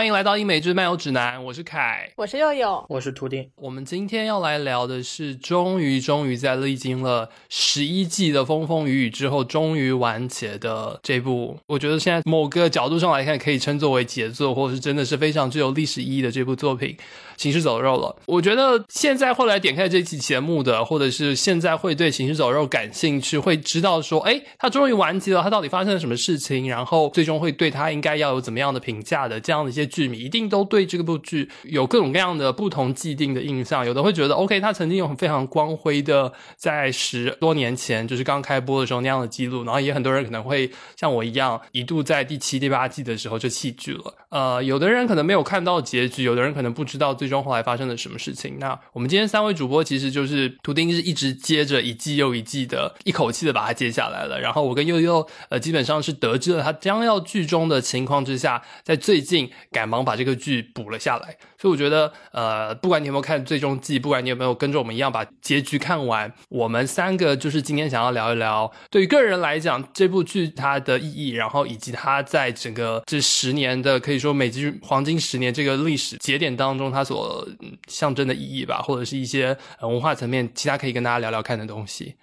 欢迎来到英美之漫游指南，我是凯，我是佑佑，我是图丁。我们今天要来聊的是，终于终于在历经了十一季的风风雨雨之后，终于完结的这部，我觉得现在某个角度上来看，可以称作为杰作，或者是真的是非常具有历史意义的这部作品《行尸走肉》了。我觉得现在会来点开这期节目的，或者是现在会对《行尸走肉》感兴趣，会知道说，哎，它终于完结了，它到底发生了什么事情，然后最终会对它应该要有怎么样的评价的这样的一些。剧迷一定都对这部剧有各种各样的不同既定的印象，有的会觉得 OK，他曾经有非常光辉的在十多年前就是刚开播的时候那样的记录，然后也很多人可能会像我一样一度在第七、第八季的时候就弃剧了。呃，有的人可能没有看到结局，有的人可能不知道最终后来发生了什么事情。那我们今天三位主播其实就是图钉是一直接着一季又一季的一口气的把它接下来了，然后我跟悠悠呃基本上是得知了他将要剧终的情况之下，在最近。赶忙把这个剧补了下来，所以我觉得，呃，不管你有没有看最终季，不管你有没有跟着我们一样把结局看完，我们三个就是今天想要聊一聊，对于个人来讲，这部剧它的意义，然后以及它在整个这十年的可以说美剧黄金十年这个历史节点当中，它所象征的意义吧，或者是一些文化层面其他可以跟大家聊聊看的东西。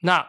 那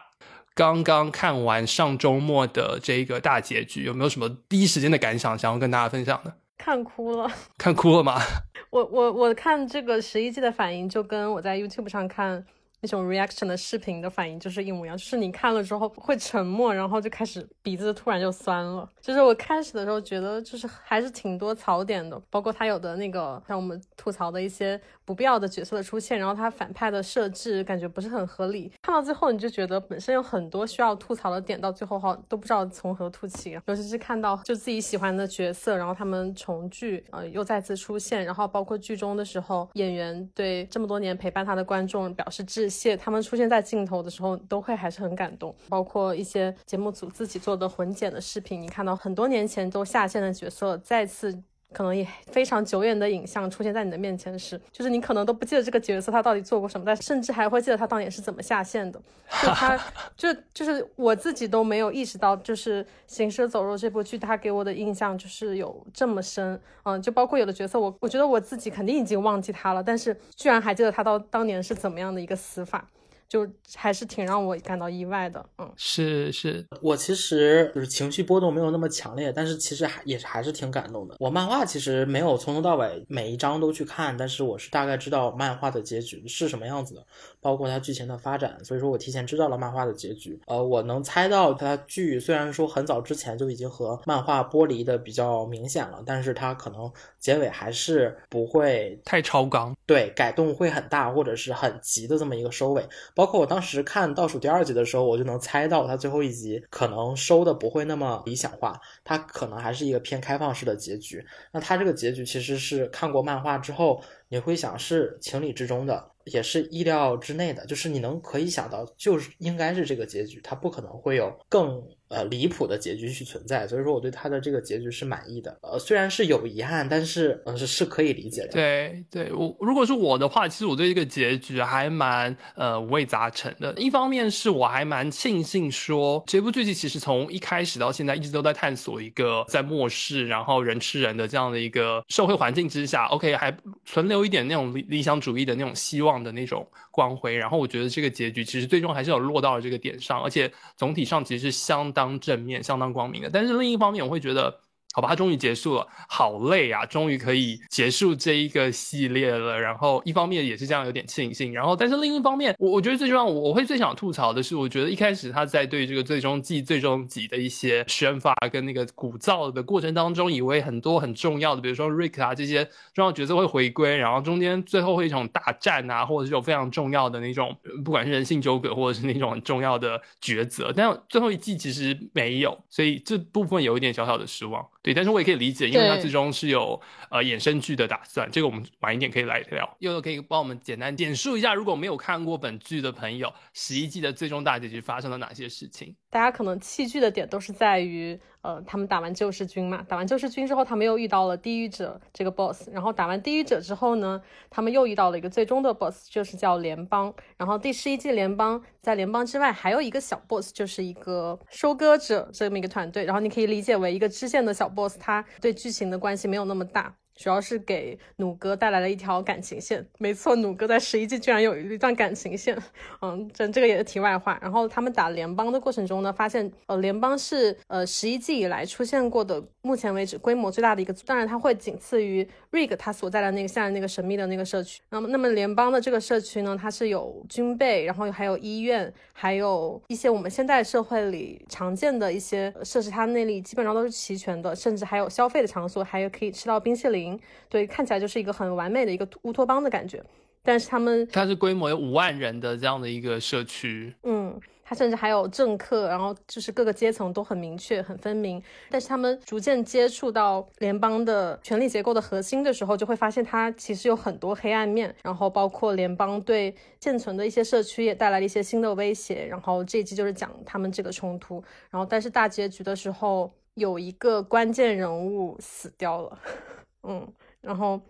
刚刚看完上周末的这个大结局，有没有什么第一时间的感想想要跟大家分享的？看哭了，看哭了吗？我我我看这个十一季的反应，就跟我在 YouTube 上看。那种 reaction 的视频的反应就是一模一样，就是你看了之后会沉默，然后就开始鼻子突然就酸了。就是我开始的时候觉得就是还是挺多槽点的，包括他有的那个像我们吐槽的一些不必要的角色的出现，然后他反派的设置感觉不是很合理。看到最后你就觉得本身有很多需要吐槽的点，到最后哈都不知道从何吐起。尤其是看到就自己喜欢的角色，然后他们重聚，呃又再次出现，然后包括剧中的时候演员对这么多年陪伴他的观众表示致。谢他们出现在镜头的时候，都会还是很感动。包括一些节目组自己做的混剪的视频，你看到很多年前都下线的角色再次。可能也非常久远的影像出现在你的面前时，就是你可能都不记得这个角色他到底做过什么，但甚至还会记得他当年是怎么下线的。就他，就就是我自己都没有意识到，就是《行尸走肉》这部剧，他给我的印象就是有这么深。嗯，就包括有的角色，我我觉得我自己肯定已经忘记他了，但是居然还记得他到当年是怎么样的一个死法。就还是挺让我感到意外的，嗯，是是，我其实就是情绪波动没有那么强烈，但是其实还也是还是挺感动的。我漫画其实没有从头到尾每一章都去看，但是我是大概知道漫画的结局是什么样子的，包括它剧情的发展，所以说我提前知道了漫画的结局。呃，我能猜到它剧虽然说很早之前就已经和漫画剥离的比较明显了，但是它可能结尾还是不会太超纲，对，改动会很大或者是很急的这么一个收尾。包括我当时看倒数第二集的时候，我就能猜到它最后一集可能收的不会那么理想化，它可能还是一个偏开放式的结局。那它这个结局其实是看过漫画之后，你会想是情理之中的，也是意料之内的，就是你能可以想到，就是应该是这个结局，它不可能会有更。呃，离谱的结局去存在，所以说我对他的这个结局是满意的。呃，虽然是有遗憾，但是呃是是可以理解的。对，对我如果是我的话，其实我对这个结局还蛮呃五味杂陈的。一方面是我还蛮庆幸说，这部剧集其实从一开始到现在一直都在探索一个在末世，然后人吃人的这样的一个社会环境之下，OK 还存留一点那种理理想主义的那种希望的那种光辉。然后我觉得这个结局其实最终还是有落到了这个点上，而且总体上其实是相。当正面、相当光明的，但是另一方面，我会觉得。好吧，它终于结束了，好累啊！终于可以结束这一个系列了。然后一方面也是这样有点庆幸，然后但是另一方面，我我觉得最重要，我会最想吐槽的是，我觉得一开始他在对这个最终季、最终集的一些宣发跟那个鼓噪的过程当中，以为很多很重要的，比如说 Rick 啊这些重要角色会回归，然后中间最后会一场大战啊，或者是有非常重要的那种，不管是人性纠葛或者是那种很重要的抉择，但最后一季其实没有，所以这部分有一点小小的失望。对，但是我也可以理解，因为它最终是有呃衍生剧的打算，这个我们晚一点可以来聊。悠悠可以帮我们简单简述一下，如果没有看过本剧的朋友，十一季的最终大结局发生了哪些事情？大家可能弃剧的点都是在于。呃，他们打完救世军嘛，打完救世军之后，他们又遇到了地狱者这个 boss，然后打完地狱者之后呢，他们又遇到了一个最终的 boss，就是叫联邦。然后第十一季联邦在联邦之外还有一个小 boss，就是一个收割者这么一个团队。然后你可以理解为一个支线的小 boss，他对剧情的关系没有那么大。主要是给弩哥带来了一条感情线，没错，弩哥在十一季居然有一段感情线，嗯，这这个也是题外话。然后他们打联邦的过程中呢，发现呃联邦是呃十一季以来出现过的目前为止规模最大的一个，当然它会仅次于 Rig 他所在的那个现在那个神秘的那个社区。那么那么联邦的这个社区呢，它是有军备，然后还有医院，还有一些我们现在社会里常见的一些设施，它那里基本上都是齐全的，甚至还有消费的场所，还有可以吃到冰淇淋。对，看起来就是一个很完美的一个乌托邦的感觉，但是他们它是规模有五万人的这样的一个社区，嗯，他甚至还有政客，然后就是各个阶层都很明确、很分明。但是他们逐渐接触到联邦的权力结构的核心的时候，就会发现它其实有很多黑暗面，然后包括联邦对现存的一些社区也带来了一些新的威胁。然后这一集就是讲他们这个冲突，然后但是大结局的时候有一个关键人物死掉了，嗯。然后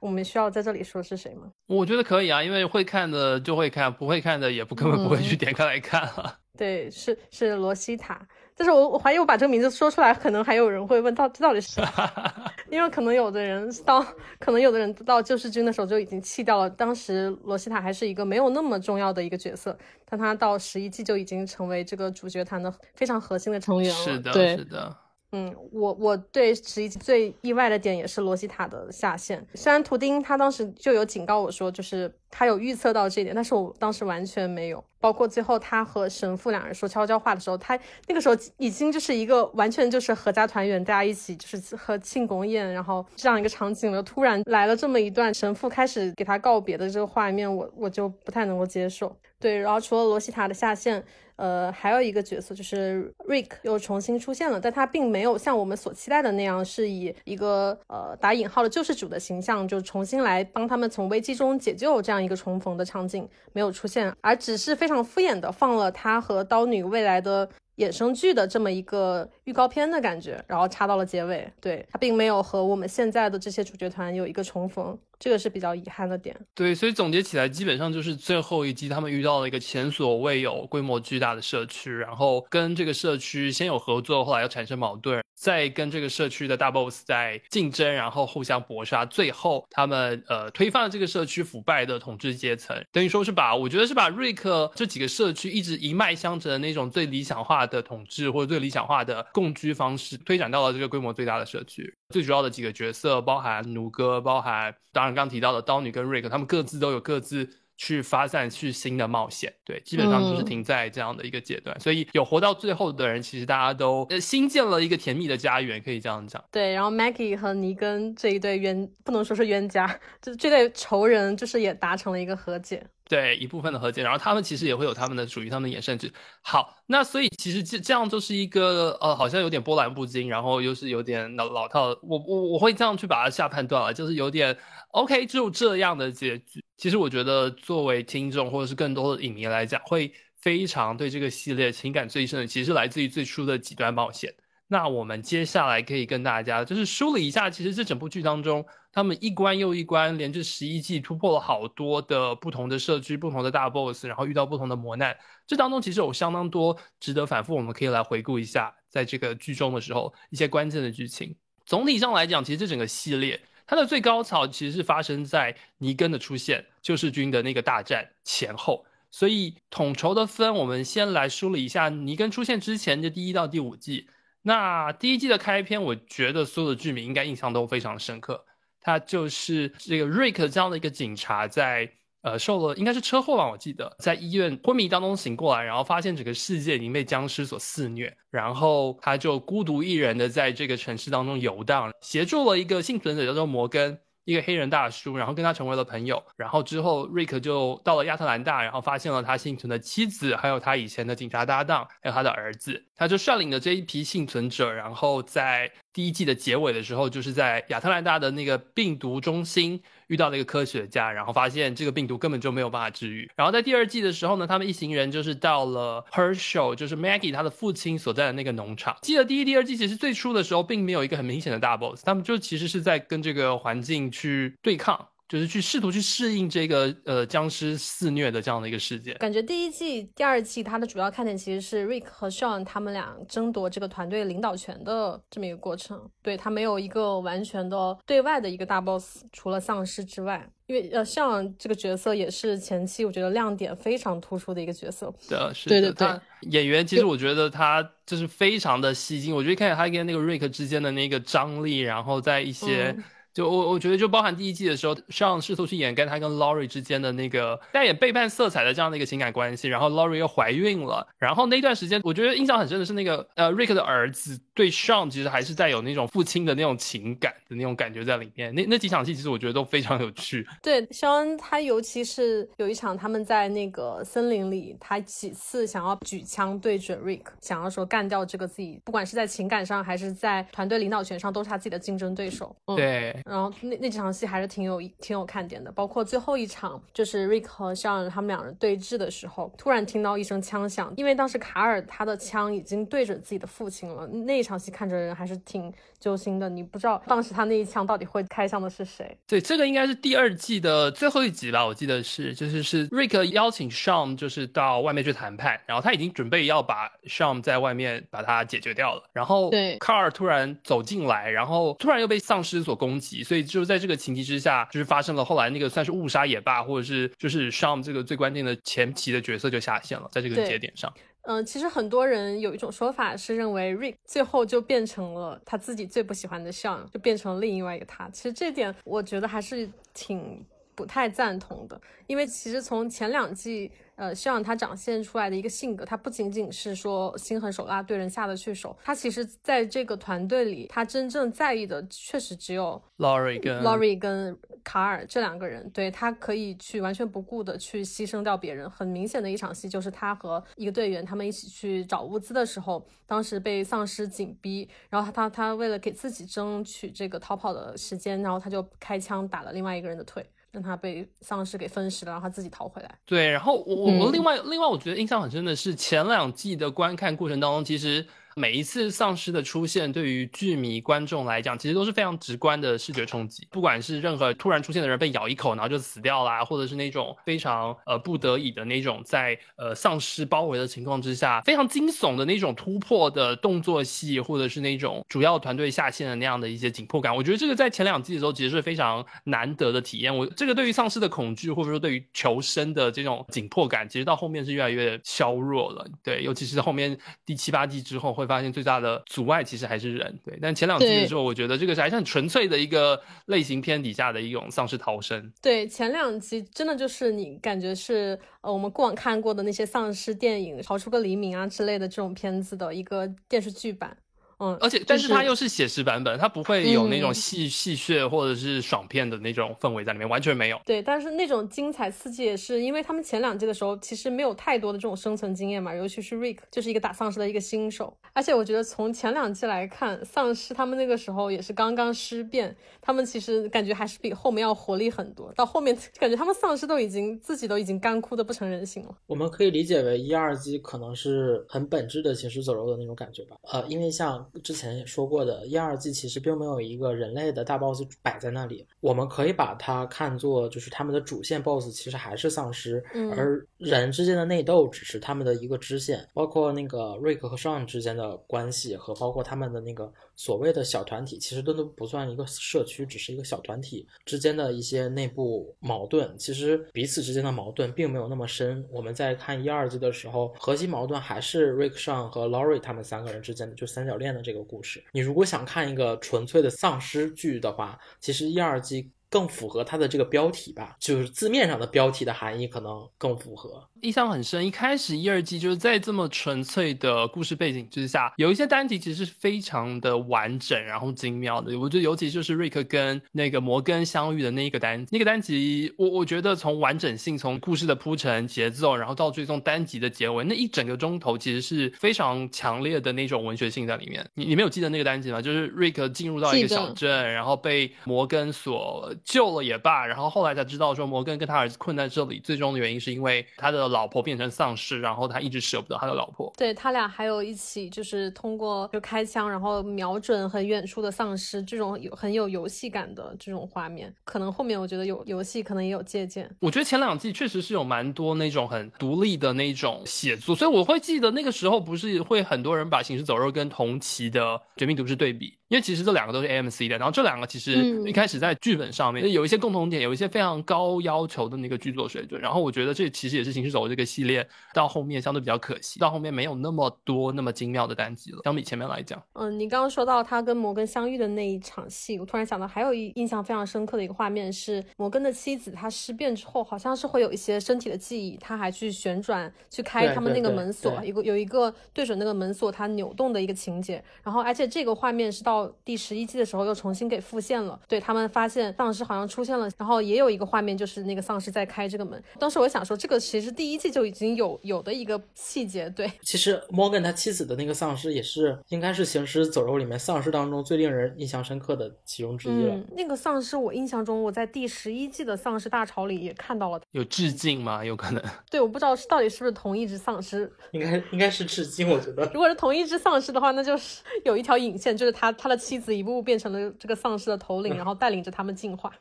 我们需要在这里说是谁吗？我觉得可以啊，因为会看的就会看，不会看的也不根本不会去点开来看了。对，是是罗西塔，但是我我怀疑我把这个名字说出来，可能还有人会问到这到底是谁，因为可能有的人到，可能有的人到救世军的时候就已经弃掉了。当时罗西塔还是一个没有那么重要的一个角色，但他到十一季就已经成为这个主角团的非常核心的成员了。是的，对，是的。嗯，我我对十一最意外的点也是罗西塔的下线。虽然图丁他当时就有警告我说，就是他有预测到这一点，但是我当时完全没有。包括最后他和神父两人说悄悄话的时候，他那个时候已经就是一个完全就是合家团圆，大家一起就是和庆功宴，然后这样一个场景了。突然来了这么一段神父开始给他告别的这个画面，我我就不太能够接受。对，然后除了罗西塔的下线。呃，还有一个角色就是 Rick 又重新出现了，但他并没有像我们所期待的那样，是以一个呃打引号的救世主的形象，就重新来帮他们从危机中解救这样一个重逢的场景没有出现，而只是非常敷衍的放了他和刀女未来的。衍生剧的这么一个预告片的感觉，然后插到了结尾，对它并没有和我们现在的这些主角团有一个重逢，这个是比较遗憾的点。对，所以总结起来，基本上就是最后一集他们遇到了一个前所未有规模巨大的社区，然后跟这个社区先有合作，后来又产生矛盾。在跟这个社区的大 boss 在竞争，然后互相搏杀，最后他们呃推翻了这个社区腐败的统治阶层，等于说是把我觉得是把瑞克这几个社区一直一脉相承的那种最理想化的统治或者最理想化的共居方式推展到了这个规模最大的社区。最主要的几个角色包含弩哥，包含当然刚提到的刀女跟瑞克，他们各自都有各自。去发散去新的冒险，对，基本上就是停在这样的一个阶段，所以有活到最后的人，其实大家都新建了一个甜蜜的家园，可以这样讲。对，然后 Maggie 和尼根这一对冤，不能说是冤家，就是这对仇人，就是也达成了一个和解。对，一部分的和解，然后他们其实也会有他们的属于他们的衍生剧。好，那所以其实这这样就是一个呃，好像有点波澜不惊，然后又是有点老老套。我我我会这样去把它下判断了，就是有点 OK，就这样的结局。其实我觉得，作为听众或者是更多的影迷来讲，会非常对这个系列情感最深的，其实来自于最初的几段冒险。那我们接下来可以跟大家就是梳理一下，其实这整部剧当中，他们一关又一关，连着十一季，突破了好多的不同的社区、不同的大 boss，然后遇到不同的磨难。这当中其实有相当多值得反复，我们可以来回顾一下，在这个剧中的时候一些关键的剧情。总体上来讲，其实这整个系列。它的最高潮其实是发生在尼根的出现、救世军的那个大战前后，所以统筹的分，我们先来梳理一下尼根出现之前的第一到第五季。那第一季的开篇，我觉得所有的剧迷应该印象都非常深刻，他就是这个瑞克这样的一个警察在。呃，受了应该是车祸吧，我记得在医院昏迷当中醒过来，然后发现整个世界已经被僵尸所肆虐，然后他就孤独一人的在这个城市当中游荡，协助了一个幸存者叫做摩根。一个黑人大叔，然后跟他成为了朋友，然后之后瑞克就到了亚特兰大，然后发现了他幸存的妻子，还有他以前的警察搭档，还有他的儿子，他就率领着这一批幸存者，然后在第一季的结尾的时候，就是在亚特兰大的那个病毒中心遇到了一个科学家，然后发现这个病毒根本就没有办法治愈。然后在第二季的时候呢，他们一行人就是到了 Herschel，就是 Maggie 他的父亲所在的那个农场。记得第一、第二季其实最初的时候并没有一个很明显的大 boss，他们就其实是在跟这个环境去对抗。就是去试图去适应这个呃僵尸肆虐的这样的一个世界。感觉第一季、第二季它的主要看点其实是 Rick 和 Sean 他们俩争夺这个团队领导权的这么一个过程。对他没有一个完全的对外的一个大 boss，除了丧尸之外。因为呃，Sean 这个角色也是前期我觉得亮点非常突出的一个角色。的是对对对，演员其实我觉得他就是非常的吸睛。我觉得看见他跟那个 Rick 之间的那个张力，然后在一些。就我我觉得，就包含第一季的时候，上试图去掩盖他跟 Laurie 之间的那个带点背叛色彩的这样的一个情感关系，然后 Laurie 又怀孕了，然后那段时间，我觉得印象很深的是那个呃 Rick 的儿子对 Sean 其实还是带有那种父亲的那种情感的那种感觉在里面。那那几场戏其实我觉得都非常有趣。对，Sean 他尤其是有一场他们在那个森林里，他几次想要举枪对准 Rick，想要说干掉这个自己，不管是在情感上还是在团队领导权上，都是他自己的竞争对手。对。然后那那几场戏还是挺有挺有看点的，包括最后一场，就是瑞克和 Sean 他们两人对峙的时候，突然听到一声枪响，因为当时卡尔他的枪已经对准自己的父亲了，那一场戏看着人还是挺揪心的。你不知道当时他那一枪到底会开向的是谁？对，这个应该是第二季的最后一集吧，我记得是，就是是 Rick 邀请 Sean 就是到外面去谈判，然后他已经准备要把 Sean 在外面把他解决掉了，然后对卡尔突然走进来，然后突然又被丧尸所攻击，所以。就是在这个情急之下，就是发生了后来那个算是误杀也罢，或者是就是 Sham 这个最关键的前期的角色就下线了，在这个节点上。嗯，其实很多人有一种说法是认为 Rick 最后就变成了他自己最不喜欢的 Sean，就变成了另外一个他。其实这点我觉得还是挺不太赞同的，因为其实从前两季。呃，希望他展现出来的一个性格，他不仅仅是说心狠手辣，对人下得去手。他其实在这个团队里，他真正在意的确实只有 Laurie 跟 Laurie 跟卡尔这两个人。对他可以去完全不顾的去牺牲掉别人。很明显的一场戏就是他和一个队员他们一起去找物资的时候，当时被丧尸紧逼，然后他他他为了给自己争取这个逃跑的时间，然后他就开枪打了另外一个人的腿。让他被丧尸给分食了，让他自己逃回来。对，然后我我我另外另外我觉得印象很深的是前两季的观看过程当中，其实。每一次丧尸的出现，对于剧迷观众来讲，其实都是非常直观的视觉冲击。不管是任何突然出现的人被咬一口，然后就死掉啦，或者是那种非常呃不得已的那种在呃丧尸包围的情况之下，非常惊悚的那种突破的动作戏，或者是那种主要团队下线的那样的一些紧迫感，我觉得这个在前两季的时候其实是非常难得的体验。我这个对于丧尸的恐惧，或者说对于求生的这种紧迫感，其实到后面是越来越削弱了。对，尤其是后面第七八季之后会。发现最大的阻碍其实还是人，对。但前两季的时候，我觉得这个是还是很纯粹的一个类型片底下的一种丧尸逃生。对，前两集真的就是你感觉是呃我们过往看过的那些丧尸电影《逃出个黎明》啊之类的这种片子的一个电视剧版。嗯，而且，但是它又是写实版本，它不会有那种戏戏谑或者是爽片的那种氛围在里面，完全没有。对，但是那种精彩刺激也是，因为他们前两季的时候其实没有太多的这种生存经验嘛，尤其是 Rick 就是一个打丧尸的一个新手，而且我觉得从前两季来看，丧尸他们那个时候也是刚刚尸变，他们其实感觉还是比后面要活力很多，到后面 感觉他们丧尸都已经自己都已经干枯的不成人形了。我们可以理解为一二季可能是很本质的行尸走肉的那种感觉吧，呃，因为像。之前也说过的，一二季其实并没有一个人类的大 boss 摆在那里，我们可以把它看作就是他们的主线 boss 其实还是丧尸，而人之间的内斗只是他们的一个支线，包括那个瑞克和 Sean 之间的关系和包括他们的那个所谓的小团体，其实都都不算一个社区，只是一个小团体之间的一些内部矛盾，其实彼此之间的矛盾并没有那么深。我们在看一二季的时候，核心矛盾还是 Rick 上和 Laurie 他们三个人之间的就三角恋的。这个故事，你如果想看一个纯粹的丧尸剧的话，其实一二季更符合它的这个标题吧，就是字面上的标题的含义可能更符合。印象很深，一开始一二季就是在这么纯粹的故事背景之下，有一些单集其实是非常的完整，然后精妙的。我觉得尤其就是瑞克跟那个摩根相遇的那一个单，那个单集，我我觉得从完整性、从故事的铺陈、节奏，然后到最终单集的结尾，那一整个钟头其实是非常强烈的那种文学性在里面。你你没有记得那个单集吗？就是瑞克进入到一个小镇，然后被摩根所救了也罢，然后后来才知道说摩根跟他儿子困在这里，最终的原因是因为他的老婆变成丧尸，然后他一直舍不得他的老婆。对他俩还有一起就是通过就开枪，然后瞄准很远处的丧尸，这种有很有游戏感的这种画面，可能后面我觉得有游戏可能也有借鉴。我觉得前两季确实是有蛮多那种很独立的那种写作，所以我会记得那个时候不是会很多人把《行尸走肉》跟同期的《绝命毒师》对比。因为其实这两个都是 AMC 的，然后这两个其实一开始在剧本上面有一些共同点，有一些非常高要求的那个剧作水准。然后我觉得这其实也是《行尸走肉》这个系列到后面相对比较可惜，到后面没有那么多那么精妙的单集了，相比前面来讲。嗯，你刚刚说到他跟摩根相遇的那一场戏，我突然想到还有一印象非常深刻的一个画面是摩根的妻子，她尸变之后好像是会有一些身体的记忆，他还去旋转去开他们那个门锁，一个有一个对准那个门锁它扭动的一个情节。然后而且这个画面是到第十一季。的时候又重新给复现了，对他们发现丧尸好像出现了，然后也有一个画面就是那个丧尸在开这个门。当时我想说，这个其实第一季就已经有有的一个细节。对，其实 Morgan 他妻子的那个丧尸也是应该是行尸走肉里面丧尸当中最令人印象深刻的其中之一了。那个丧尸我印象中我在第十一季的丧尸大潮里也看到了，有致敬吗？有可能。对，我不知道是到底是不是同一只丧尸，应该应该是致敬，我觉得。如果是同一只丧尸的话，那就是有一条引线，就是他他的妻子一步步。变成了这个丧尸的头领，然后带领着他们进化。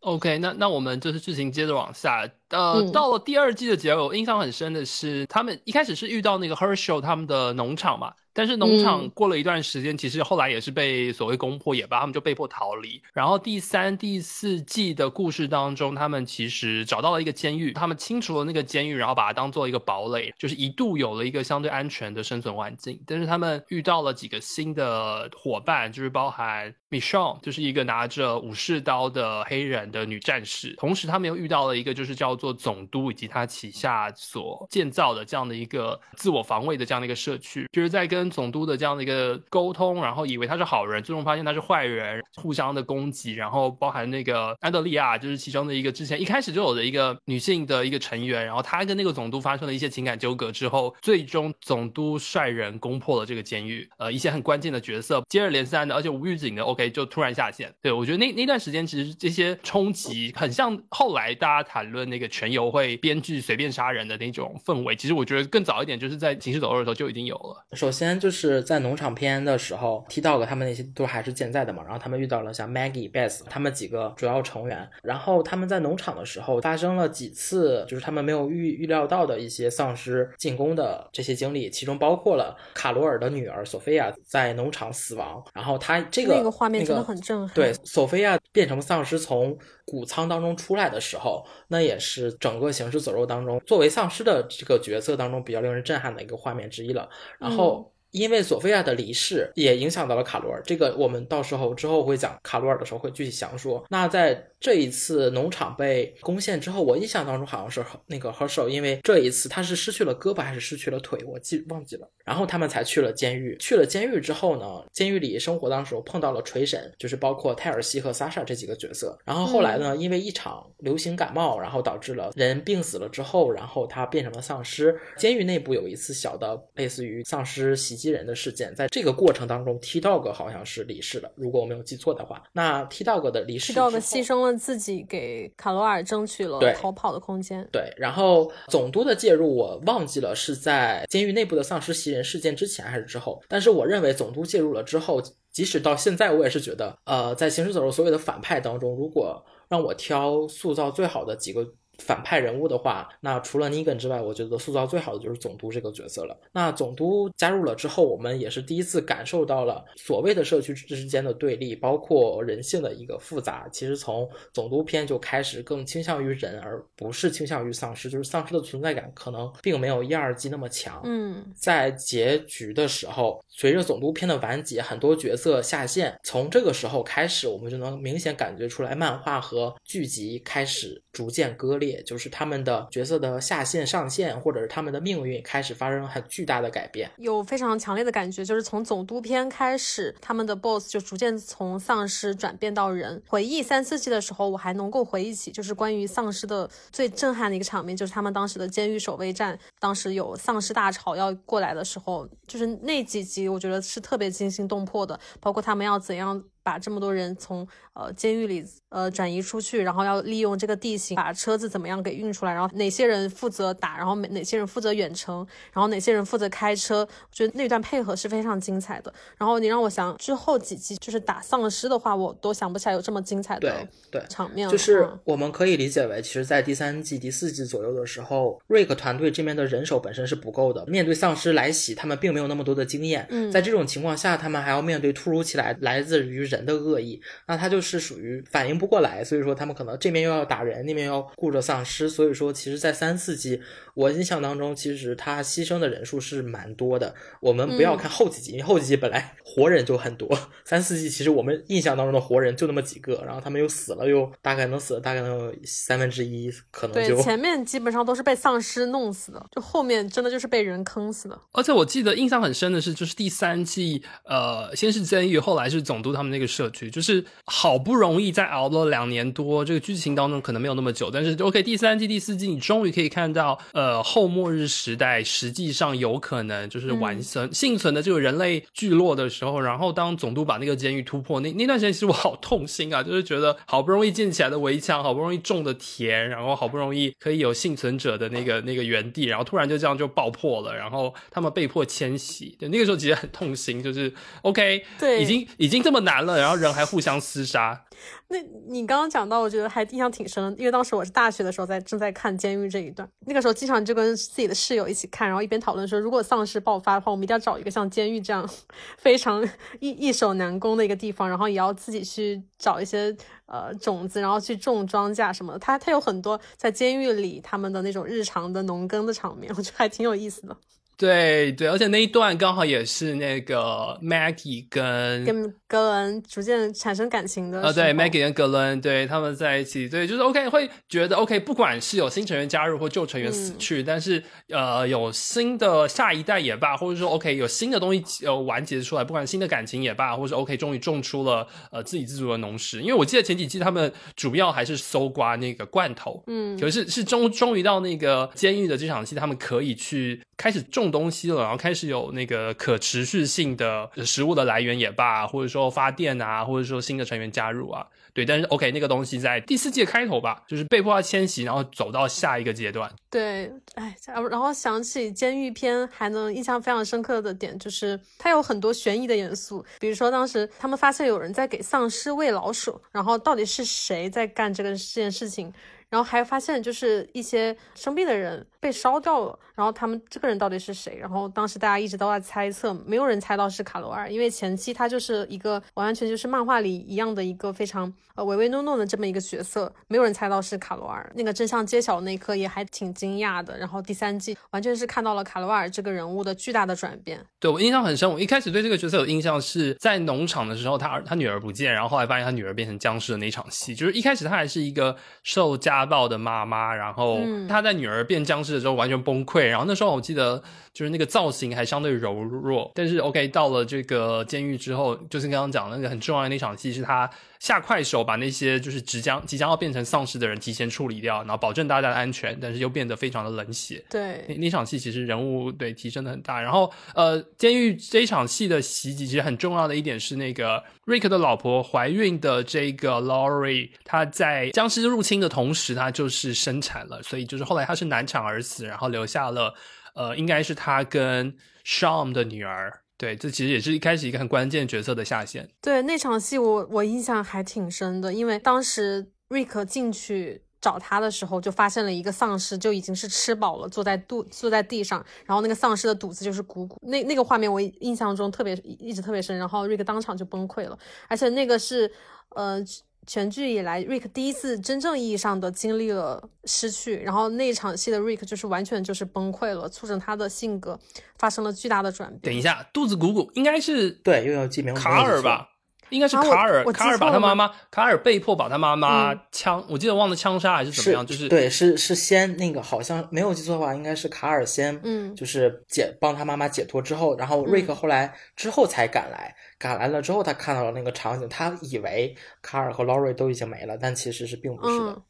OK，那那我们就是剧情接着往下。呃，到了第二季的结尾，我印象很深的是，他们一开始是遇到那个 Herschel 他们的农场嘛。但是农场过了一段时间，其实后来也是被所谓攻破，也罢，他们就被迫逃离。然后第三、第四季的故事当中，他们其实找到了一个监狱，他们清除了那个监狱，然后把它当做一个堡垒，就是一度有了一个相对安全的生存环境。但是他们遇到了几个新的伙伴，就是包含 Michelle，就是一个拿着武士刀的黑人的女战士。同时，他们又遇到了一个就是叫做总督以及他旗下所建造的这样的一个自我防卫的这样的一个社区，就是在跟跟总督的这样的一个沟通，然后以为他是好人，最终发现他是坏人，互相的攻击，然后包含那个安德利亚，就是其中的一个之前一开始就有的一个女性的一个成员，然后他跟那个总督发生了一些情感纠葛之后，最终总督率人攻破了这个监狱，呃，一些很关键的角色接二连三的，而且无预警的，OK 就突然下线。对我觉得那那段时间其实这些冲击很像后来大家谈论那个全游会编剧随便杀人的那种氛围，其实我觉得更早一点就是在行尸走肉的时候就已经有了。首先。就是在农场篇的时候，T Dog 他们那些都还是健在的嘛，然后他们遇到了像 Maggie、Beth 他们几个主要成员，然后他们在农场的时候发生了几次就是他们没有预预料到的一些丧尸进攻的这些经历，其中包括了卡罗尔的女儿索菲亚在农场死亡，然后他这个那个画面真的很震撼。对，索菲亚变成丧尸从谷仓当中出来的时候，那也是整个行尸走肉当中作为丧尸的这个角色当中比较令人震撼的一个画面之一了，然后。因为索菲亚的离世也影响到了卡罗尔，这个我们到时候之后会讲卡罗尔的时候会具体详说。那在这一次农场被攻陷之后，我印象当中好像是那个 Herschel，因为这一次他是失去了胳膊还是失去了腿，我记忘记了。然后他们才去了监狱。去了监狱之后呢，监狱里生活当时碰到了锤神，就是包括泰尔西和萨莎这几个角色。然后后来呢，因为一场流行感冒，然后导致了人病死了之后，然后他变成了丧尸。监狱内部有一次小的类似于丧尸袭击。击人的事件，在这个过程当中，T Dog 好像是离世了，如果我没有记错的话。那 T Dog 的离世，T Dog 牺牲了自己，给卡罗尔争取了逃跑的空间。对，然后总督的介入，我忘记了是在监狱内部的丧尸袭人事件之前还是之后。但是我认为总督介入了之后，即使到现在，我也是觉得，呃，在行尸走肉所有的反派当中，如果让我挑塑造最好的几个。反派人物的话，那除了尼根之外，我觉得塑造最好的就是总督这个角色了。那总督加入了之后，我们也是第一次感受到了所谓的社区之间的对立，包括人性的一个复杂。其实从总督篇就开始更倾向于人，而不是倾向于丧尸，就是丧尸的存在感可能并没有一二季那么强。嗯，在结局的时候，随着总督篇的完结，很多角色下线，从这个时候开始，我们就能明显感觉出来，漫画和剧集开始逐渐割裂。也就是他们的角色的下线、上线，或者是他们的命运开始发生很巨大的改变，有非常强烈的感觉，就是从总督篇开始，他们的 BOSS 就逐渐从丧尸转变到人。回忆三四季的时候，我还能够回忆起，就是关于丧尸的最震撼的一个场面，就是他们当时的监狱守卫战，当时有丧尸大潮要过来的时候，就是那几集，我觉得是特别惊心动魄的，包括他们要怎样。把这么多人从呃监狱里呃转移出去，然后要利用这个地形把车子怎么样给运出来，然后哪些人负责打，然后哪些人负责远程，然后哪些人负责开车，我觉得那段配合是非常精彩的。然后你让我想之后几集就是打丧尸的话，我都想不起来有这么精彩的对场面。就是我们可以理解为，其实，在第三季、第四季左右的时候，瑞克团队这边的人手本身是不够的，面对丧尸来袭，他们并没有那么多的经验。嗯，在这种情况下，他们还要面对突如其来来自于人的恶意，那他就是属于反应不过来，所以说他们可能这边又要打人，那边要顾着丧尸，所以说其实，在三四季我印象当中，其实他牺牲的人数是蛮多的。我们不要看后几集，因为后几集本来活人就很多，三四季其实我们印象当中的活人就那么几个，然后他们又死了，又大概能死了大概能有三分之一，可能就前面基本上都是被丧尸弄死的，就后面真的就是被人坑死的。而且我记得印象很深的是，就是第三季，呃，先是监狱，后来是总督他们那个社区，就是好不容易在熬了两年多，这个剧情当中可能没有那么久，但是 OK，第三季、第四季你终于可以看到，呃，后末日时代实际上有可能就是完生、幸存的这个人类聚落的时候，然后当总督把那个监狱突破，那那段时间其实我好痛心啊，就是觉得好不容易建起来的围墙，好不容易种的田，然后好不容易可以有幸存者的那个那个原地，然后突然就这样就爆破了，然后他们被迫迁徙，对，那个时候其实很痛心，就是 OK，对。已经已经这么难了，然后人还互相厮杀，那你刚刚讲到，我觉得还印象挺深的，因为当时我是大学的时候在正在看监狱这一段，那个时候经常就跟自己的室友一起看，然后一边讨论说，如果丧尸爆发的话，我们一定要找一个像监狱这样 非常易易守难攻的一个地方，然后也要自己去找一些呃种子，然后去种庄稼什么的。它它有很多在监狱里他们的那种日常的农耕的场面，我觉得还挺有意思的。对对，而且那一段刚好也是那个 Maggie 跟跟格伦逐渐产生感情的呃，对，Maggie 跟格伦，对他们在一起，对，就是 OK，会觉得 OK，不管是有新成员加入或旧成员死去，但是呃，有新的下一代也罢，或者说 OK 有新的东西呃完结出来，不管新的感情也罢，或者是 OK 终于种出了呃自给自足的农食，因为我记得前几季他们主要还是搜刮那个罐头，嗯可是是终终于到那个监狱的这场戏，他们可以去开始种东西了，然后开始有那个可持续性的食物的来源也罢，或者说发电啊，或者说新的成员加入啊，对。但是 OK，那个东西在第四季开头吧，就是被迫要迁徙，然后走到下一个阶段。对，哎，然后想起监狱片，还能印象非常深刻的点就是它有很多悬疑的元素，比如说当时他们发现有人在给丧尸喂老鼠，然后到底是谁在干这个这件事情？然后还发现就是一些生病的人被烧掉了，然后他们这个人到底是谁？然后当时大家一直都在猜测，没有人猜到是卡罗尔，因为前期他就是一个完完全就是漫画里一样的一个非常呃唯唯诺诺的这么一个角色，没有人猜到是卡罗尔。那个真相揭晓那一刻也还挺惊讶的。然后第三季完全是看到了卡罗尔这个人物的巨大的转变。对我印象很深，我一开始对这个角色有印象是在农场的时候，他儿他女儿不见，然后后来发现他女儿变成僵尸的那场戏，就是一开始他还是一个受家暴的妈妈，然后嗯。他在女儿变僵尸的时候完全崩溃，然后那时候我记得就是那个造型还相对柔弱，但是 OK 到了这个监狱之后，就是刚刚讲的那个很重要的那场戏，是他下快手把那些就是即将即将要变成丧尸的人提前处理掉，然后保证大家的安全，但是又变得非常的冷血。对，那场戏其实人物对提升的很大，然后呃，监狱这一场戏的袭击其实很重要的一点是那个瑞克的老婆怀孕的这个 Laurie，她在僵尸入侵的同时，她就是生产了，所以就是后来她是难产而死，然后留下了呃，应该是她跟 Sham 的女儿。对，这其实也是一开始一个很关键角色的下线。对那场戏我我印象还挺深的，因为当时瑞克进去找他的时候，就发现了一个丧尸，就已经是吃饱了，坐在肚坐在地上，然后那个丧尸的肚子就是鼓鼓，那那个画面我印象中特别一直特别深，然后瑞克当场就崩溃了，而且那个是呃。全剧以来，，Rick 第一次真正意义上的经历了失去，然后那一场戏的 Rick 就是完全就是崩溃了，促成他的性格发生了巨大的转变。等一下，肚子鼓鼓应该是对，又要记名卡尔吧？应该是卡尔，卡尔把他妈妈，卡尔被迫把他妈妈嗯枪，我记得忘了枪杀还是怎么样，就是对，是是先那个，好像没有记错的话，应该是卡尔先，嗯就是解帮他妈妈解脱之后，然后瑞克后来之后才赶来，赶来了之后，他看到了那个场景，他以为卡尔和劳瑞都已经没了，但其实是并不是的。嗯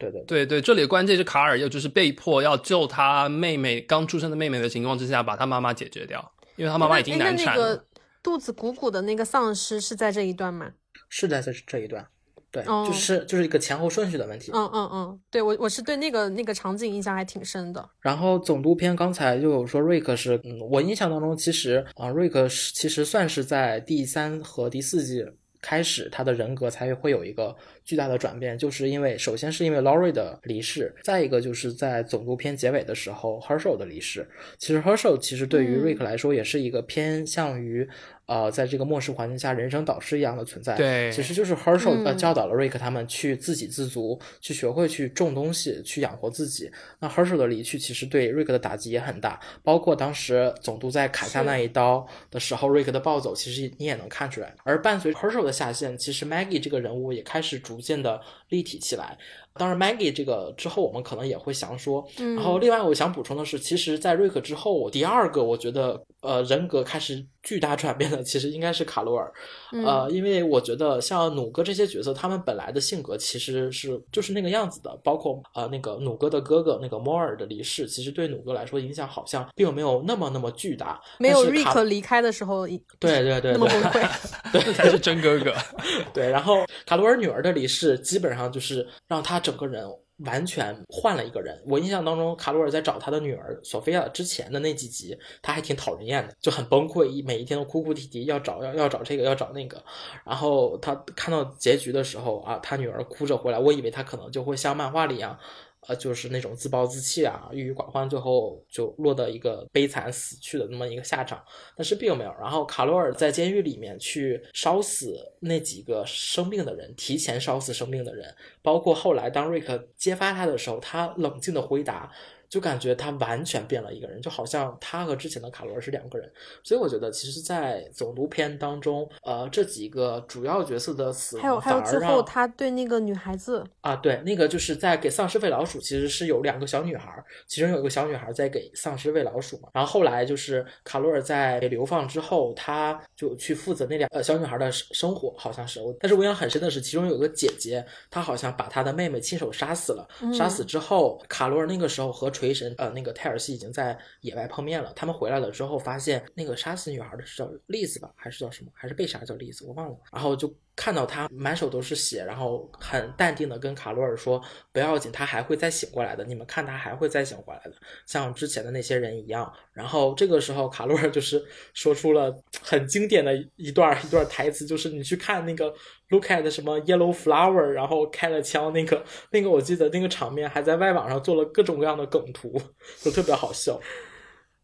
对对对对，这里的关键是卡尔又就是被迫要救他妹妹刚出生的妹妹的情况之下，把他妈妈解决掉，因为他妈妈已经难产了。那个肚子鼓鼓的那个丧尸是在这一段吗？是在这这一段。对，哦就是就是一个前后顺序的问题。嗯嗯嗯，对我我是对那个那个场景印象还挺深的。然后总督篇刚才就有说瑞克是，嗯，我印象当中其实啊、瑞克是其实算是在第三和第四季开始，他的人格才会有一个巨大的转变，就是因为首先是因为 Laurie 的离世，再一个就是在总督篇结尾的时候 Herschel 的离世。其实 Herschel 其实对于嗯瑞克来说也是一个偏向于。呃，在这个末世环境下，人生导师一样的存在，对其实就是 Herschel 教导了 Rick 他们去自给自足，去学会去种东西，去养活自己。那 Herschel 的离去其实对 Rick 的打击也很大，包括当时总督在砍下那一刀的时候，，Rick 的暴走，其实你也能看出来。而伴随 Herschel 的下线，其实 Maggie 这个人物也开始逐渐的立体起来。当然，Maggie 这个之后我们可能也会详说。嗯然后，另外我想补充的是，其实，在瑞克之后，第二个我觉得呃人格开始巨大转变的，其实应该是卡罗尔。嗯呃，因为我觉得像努哥这些角色，他们本来的性格其实是就是那个样子的，包括呃那个努哥的哥哥那个摩尔的离世，其实对努哥来说影响好像并没有那么那么巨大。没有瑞克离开的时候，对对对那么崩溃。对才是真哥哥。对，然后卡罗尔女儿的离世，基本上就是让他整个人完全换了一个人。我印象当中，卡罗尔在找他的女儿索菲亚之前的那几集，他还挺讨人厌的，就很崩溃，每一天都哭哭啼啼，要找要要找这个要找那个。然后他看到结局的时候啊，他女儿哭着回来，我以为他可能就会像漫画里一样。呃，就是那种自暴自弃啊，郁郁寡欢，最后就落得一个悲惨死去的那么一个下场。但是并没有。然后卡罗尔在监狱里面去烧死那几个生病的人，提前烧死生病的人，包括后来当瑞克揭发他的时候，他冷静的回答。就感觉他完全变了一个人，就好像他和之前的卡罗尔是两个人，所以我觉得其实，在总督篇当中，呃，这几个主要角色的死亡还有还有反而让最后他对那个女孩子，啊，对，那个就是在给丧尸喂老鼠，其实是有两个小女孩儿，其中有一个小女孩在给丧尸喂老鼠嘛。然后后来就是卡罗尔在被流放之后，他就去负责那两呃小女孩的生生活，好像是。但是我印象很深的是，其中有一个姐姐，她好像把她的妹妹亲手杀死了。杀死之后，卡罗尔那个时候和锤神呃那个泰尔西已经在野外碰面了。他们回来了之后，发现那个杀死女孩的是叫丽子吧，还是叫什么？还是被杀叫丽子？我忘了。然后就看到他满手都是血，然后很淡定的跟卡罗尔说：“不要紧，他还会再醒过来的。你们看，他还会再醒过来的，像之前的那些人一样。”然后这个时候，卡罗尔就是说出了很经典的一段一段台词，就是你去看那个 Look at 什么 Yellow Flower，然后开了枪，那个那个我记得那个场面还在外网上做了各种各样的梗图，就特别好笑。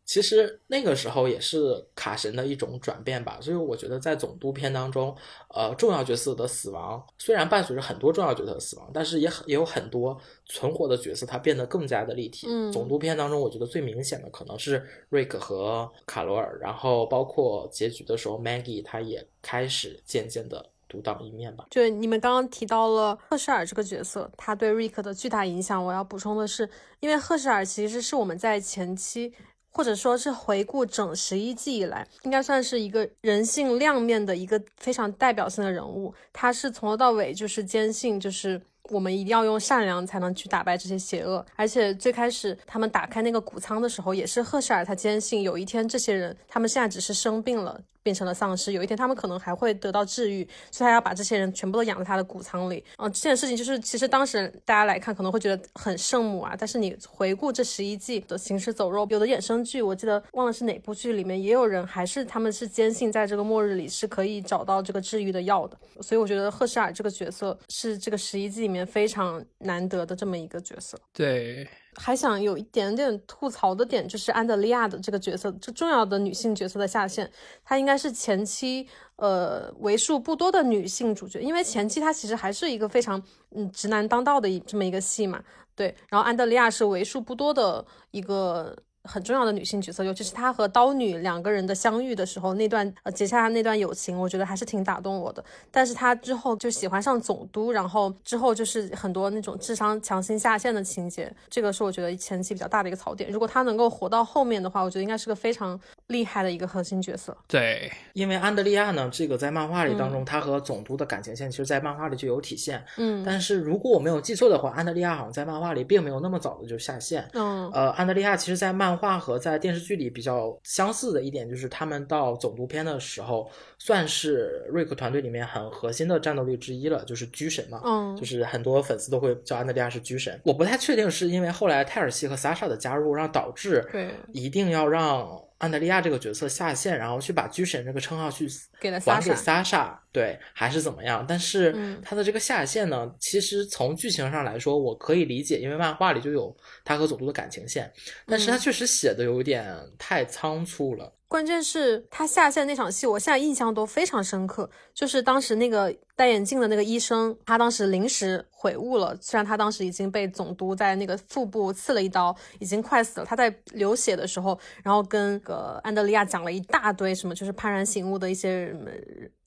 其实那个时候也是卡神的一种转变吧，所以我觉得在总督篇当中，呃，重要角色的死亡虽然伴随着很多重要角色的死亡，但是也很也有很多存活的角色，他变得更加的立体。嗯总督篇当中，我觉得最明显的可能是瑞克和卡罗尔，然后包括结局的时候，Maggie 她也开始渐渐的独当一面吧。就你们刚刚提到了赫舍尔这个角色，他对瑞克的巨大影响。我要补充的是，因为赫舍尔其实是我们在前期。或者说是回顾整十一季以来，应该算是一个人性亮面的一个非常代表性的人物。他是从头到尾就是坚信，就是我们一定要用善良才能去打败这些邪恶。而且最开始他们打开那个谷仓的时候，也是赫舍尔他坚信有一天这些人他们现在只是生病了，变成了丧尸，有一天他们可能还会得到治愈，所以他要把这些人全部都养在他的谷仓里。嗯、这件事情就是其实当时大家来看可能会觉得很圣母啊，但是你回顾这十一季的行尸走肉，有的衍生剧我记得忘了是哪部剧里面也有人还是他们是坚信在这个末日里是可以找到这个治愈的药的，所以我觉得赫舍尔这个角色是这个十一季里面非常难得的这么一个角色。对，还想有一点点吐槽的点，就是安德利亚的这个角色，这重要的女性角色的下线，她应该是前期呃为数不多的女性主角，因为前期她其实还是一个非常嗯直男当道的一这么一个戏嘛，对，然后安德利亚是为数不多的一个。很重要的女性角色，尤其是她和刀女两个人的相遇的时候，那段呃结下那段友情，我觉得还是挺打动我的。但是她之后就喜欢上总督，然后之后就是很多那种智商强行下线的情节，这个是我觉得前期比较大的一个槽点。如果她能够活到后面的话，我觉得应该是个非常厉害的一个核心角色。对，因为安德利亚呢，这个在漫画里当中，嗯他和总督的感情线，其实在漫画里就有体现。嗯但是如果我没有记错的话，安德利亚好像在漫画里并没有那么早的就下线。嗯呃，安德利亚其实，在漫画和在电视剧里比较相似的一点，就是他们到总督篇的时候，算是瑞克团队里面很核心的战斗力之一了，就是狙神嘛。嗯就是很多粉丝都会叫安德利亚是狙神。我不太确定是因为后来泰尔西和萨莎的加入，让导致对一定要让安德利亚这个角色下线，然后去把狙神这个称号去给了还给萨莎，对，还是怎么样？但是嗯他的这个下线呢，其实从剧情上来说，我可以理解，因为漫画里就有他和佐助的感情线，但是他嗯确实写的有点太仓促了。关键是他下线那场戏，我现在印象都非常深刻。就是当时那个戴眼镜的那个医生，他当时临时悔悟了，虽然他当时已经被总督在那个腹部刺了一刀，已经快死了。他在流血的时候，然后跟个安德利亚讲了一大堆什么，就是幡然醒悟的一些。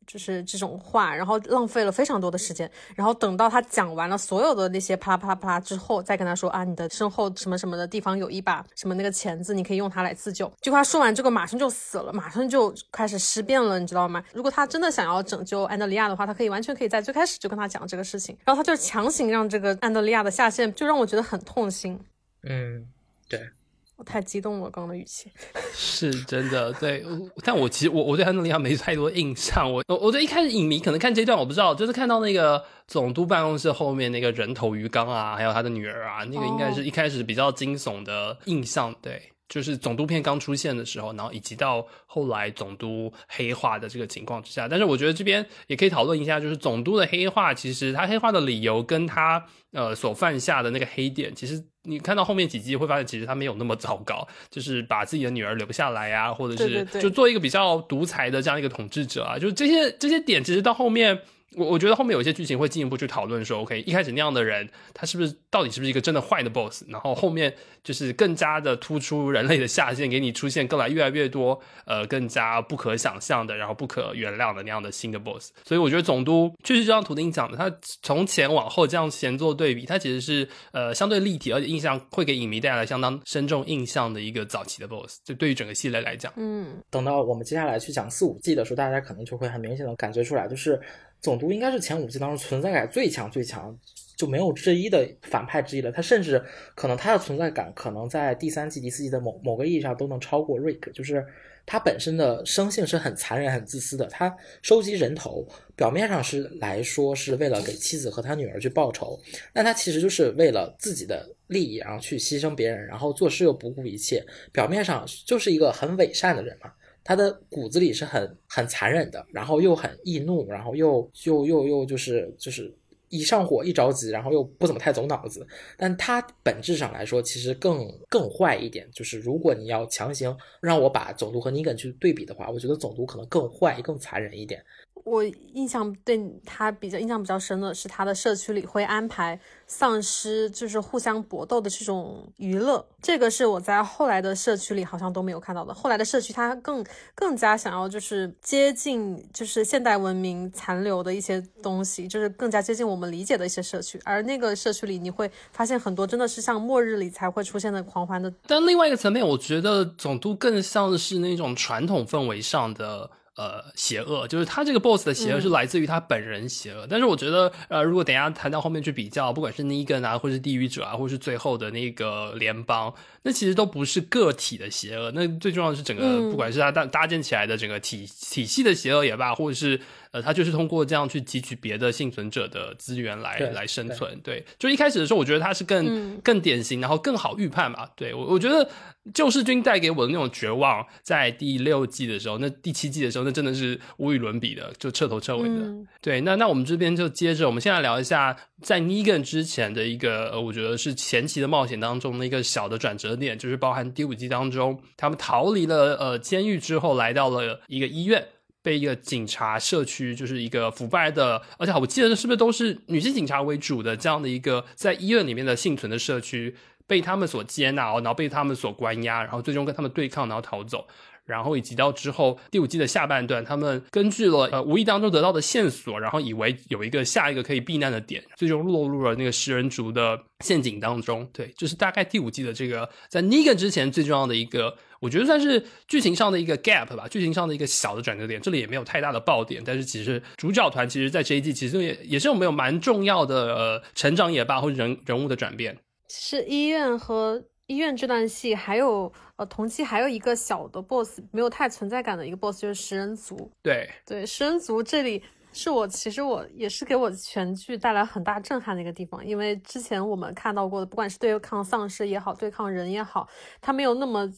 就是这种话，然后浪费了非常多的时间，然后等到他讲完了所有的那些啪啦啪啦啪啦之后，再跟他说啊，你的身后什么什么的地方有一把什么那个钳子，你可以用它来自救。就他说完这个，马上就死了，马上就开始尸变了，你知道吗？如果他真的想要拯救安德利亚的话，他可以完全可以在最开始就跟他讲这个事情，然后他就强行让这个安德利亚的下线，就让我觉得很痛心。嗯，对，我太激动了，刚刚的语气。是真的，对。但我其实我我对安东尼奥没太多印象。我我我对一开始影迷可能看这段我不知道，就是看到那个总督办公室后面那个人头鱼缸啊，还有他的女儿啊，那个应该是一开始比较惊悚的印象。对，就是总督片刚出现的时候，然后以及到后来总督黑化的这个情况之下。但是我觉得这边也可以讨论一下，就是总督的黑化，其实他黑化的理由跟他呃所犯下的那个黑点，其实你看到后面几集会发现，其实他没有那么糟糕，就是把自己的女儿留下来啊，或者是就做一个比较独裁的这样一个统治者啊，就是这些这些点，其实到后面。我我觉得后面有一些剧情会进一步去讨论说，OK，一开始那样的人，他是不是到底是不是一个真的坏的 BOSS？然后后面就是更加的突出人类的下限，给你出现更来越来越多呃更加不可想象的，然后不可原谅的那样的新的 BOSS。所以我觉得总督确实就像图丁讲的，他从前往后这样前做对比，他其实是呃相对立体，而且印象会给影迷带来相当深重印象的一个早期的 BOSS。就对于整个系列来讲，嗯等到我们接下来去讲四五季的时候，大家可能就会很明显的感觉出来，就是总督应该是前五季当中存在感最强最强，就没有之一的反派之一了。他甚至可能他的存在感可能在第三季、第四季的某某个意义上都能超过瑞克，就是他本身的生性是很残忍、很自私的。他收集人头，表面上是来说是为了给妻子和他女儿去报仇，但他其实就是为了自己的利益，然后去牺牲别人，然后做事又不顾一切，表面上就是一个很伪善的人嘛。他的骨子里是很很残忍的，然后又很易怒，然后又又又又就是就是一上火一着急，然后又不怎么太走脑子。但他本质上来说，其实更更坏一点。就是如果你要强行让我把总督和尼根去对比的话，我觉得总督可能更坏、更残忍一点。我印象对他比较印象比较深的是，他的社区里会安排丧尸就是互相搏斗的这种娱乐，这个是我在后来的社区里好像都没有看到的。后来的社区它更更加想要就是接近就是现代文明残留的一些东西，就是更加接近我们理解的一些社区。而那个社区里，你会发现很多真的是像末日里才会出现的狂欢的但另外一个层面，我觉得总督更像是那种传统氛围上的。呃，邪恶就是他这个 boss 的邪恶是来自于他本人邪恶，但是我觉得，呃，如果等一下谈到后面去比较，不管是 Negan 啊，或是地狱者啊，或是最后的那个联邦，那其实都不是个体的邪恶，那最重要的是整个，嗯。不管是他搭搭建起来的整个体体系的邪恶也罢，或者是呃，他就是通过这样去汲取别的幸存者的资源来来生存。对，就一开始的时候，我觉得他是更、嗯更典型，然后更好预判吧。对我，我觉得救世军带给我的那种绝望，在第六季的时候，那第七季的时候，那真的是无与伦比的，就彻头彻尾的。嗯对，那那我们这边就接着，我们现在聊一下在 Negan 之前的一个，呃，我觉得是前期的冒险当中的一个小的转折点，就是包含第五季当中，他们逃离了呃监狱之后，来到了一个医院。被一个警察社区，就是一个腐败的，而且我记得是不是都是女性警察为主的这样的一个在医院里面的幸存的社区，被他们所接纳，然后被他们所关押，然后最终跟他们对抗，然后逃走。然后以及到之后第五季的下半段，他们根据了呃无意当中得到的线索，然后以为有一个下一个可以避难的点，最终落入了那个食人族的陷阱当中。对，就是大概第五季的这个在 Negan 之前最重要的一个我觉得算是剧情上的一个 gap 吧，剧情上的一个小的转折点。这里也没有太大的爆点，但是其实主角团其实在这一季其实也也是有没有蛮重要的呃成长也罢，或者人人物的转变。是医院和医院这段戏，还有呃同期还有一个小的 boss，没有太存在感的一个 boss 就是食人族。对对，食人族这里。是我其实我也是给我全剧带来很大震撼的一个地方，因为之前我们看到过的，不管是对抗丧尸也好，对抗人也好，它没有那么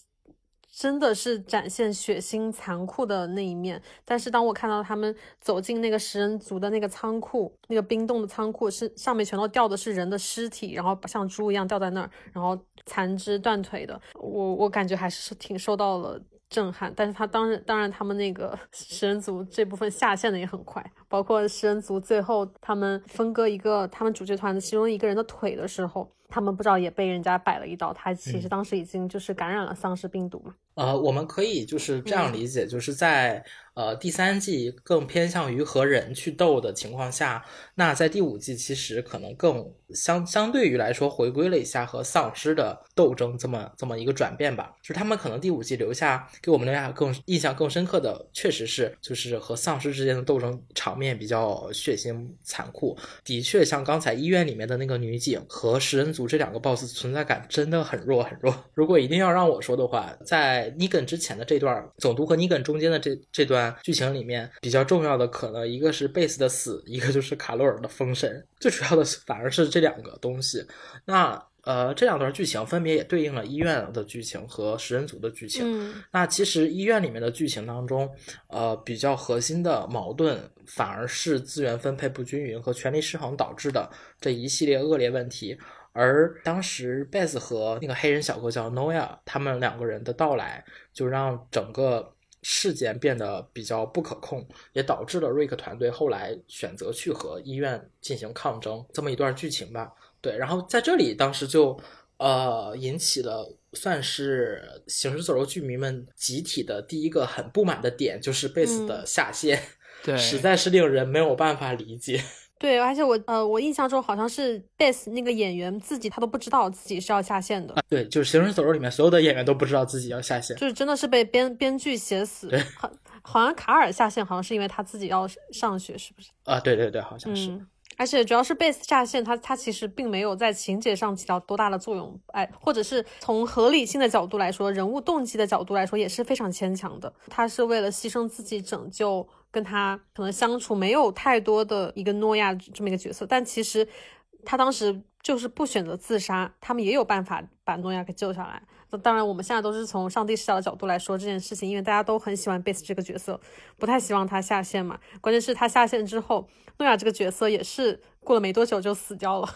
真的是展现血腥残酷的那一面。但是当我看到他们走进那个食人族的那个仓库，那个冰冻的仓库是上面全都吊的是人的尸体，然后像猪一样吊在那儿，然后残肢断腿的，我我感觉还是挺受到了。震撼，但是他当然，当然，他们那个 食人族这部分下线的也很快，包括食人族最后他们分割一个他们主角团的其中一个人的腿的时候，他们不知道也被人家摆了一刀，他其实当时已经就是感染了丧尸病毒嘛。呃，我们可以就是这样理解，就是在。呃，第三季更偏向于和人去斗的情况下，那在第五季其实可能更相相对于来说回归了一下和丧尸的斗争这么这么一个转变吧。就是他们可能第五季留下给我们留下更印象更深刻的，确实是就是和丧尸之间的斗争场面比较血腥残酷。的确，像刚才医院里面的那个女警和食人族这两个 BOSS 存在感真的很弱很弱。如果一定要让我说的话，在尼根之前的这段总督和尼根中间的这这段。剧情里面比较重要的可能一个是贝斯的死，一个就是卡洛尔的封神。最主要的反而是这两个东西。那呃，这两段剧情分别也对应了医院的剧情和食人族的剧情。那其实医院里面的剧情当中，呃，比较核心的矛盾反而是资源分配不均匀和权力失衡导致的这一系列恶劣问题。而当时贝斯和那个黑人小哥叫 Noah，他们两个人的到来，就让整个。事件变得比较不可控，也导致了瑞克团队后来选择去和医院进行抗争，这么一段剧情吧。对，然后在这里，当时就呃引起了算是《行尸走肉》剧迷们集体的第一个很不满的点，就是贝斯的下线，对，实在是令人没有办法理解。对，而且我呃，我印象中好像是贝斯那个演员自己他都不知道自己是要下线的。对，就是《行尸走肉》里面所有的演员都不知道自己要下线，就是真的是被编编剧写死。好，好像卡尔下线好像是因为他自己要上学，是不是？啊，对对对，好像是。而且主要是贝斯下线，他他其实并没有在情节上起到多大的作用，哎，或者是从合理性的角度来说，人物动机的角度来说也是非常牵强的。他是为了牺牲自己拯救。跟他可能相处没有太多的一个诺亚这么一个角色，但其实他当时就是不选择自杀，他们也有办法把诺亚给救下来。那当然，我们现在都是从上帝视角的角度来说这件事情，因为大家都很喜欢贝斯这个角色，不太希望他下线嘛。关键是他下线之后，诺亚这个角色也是过了没多久就死掉了。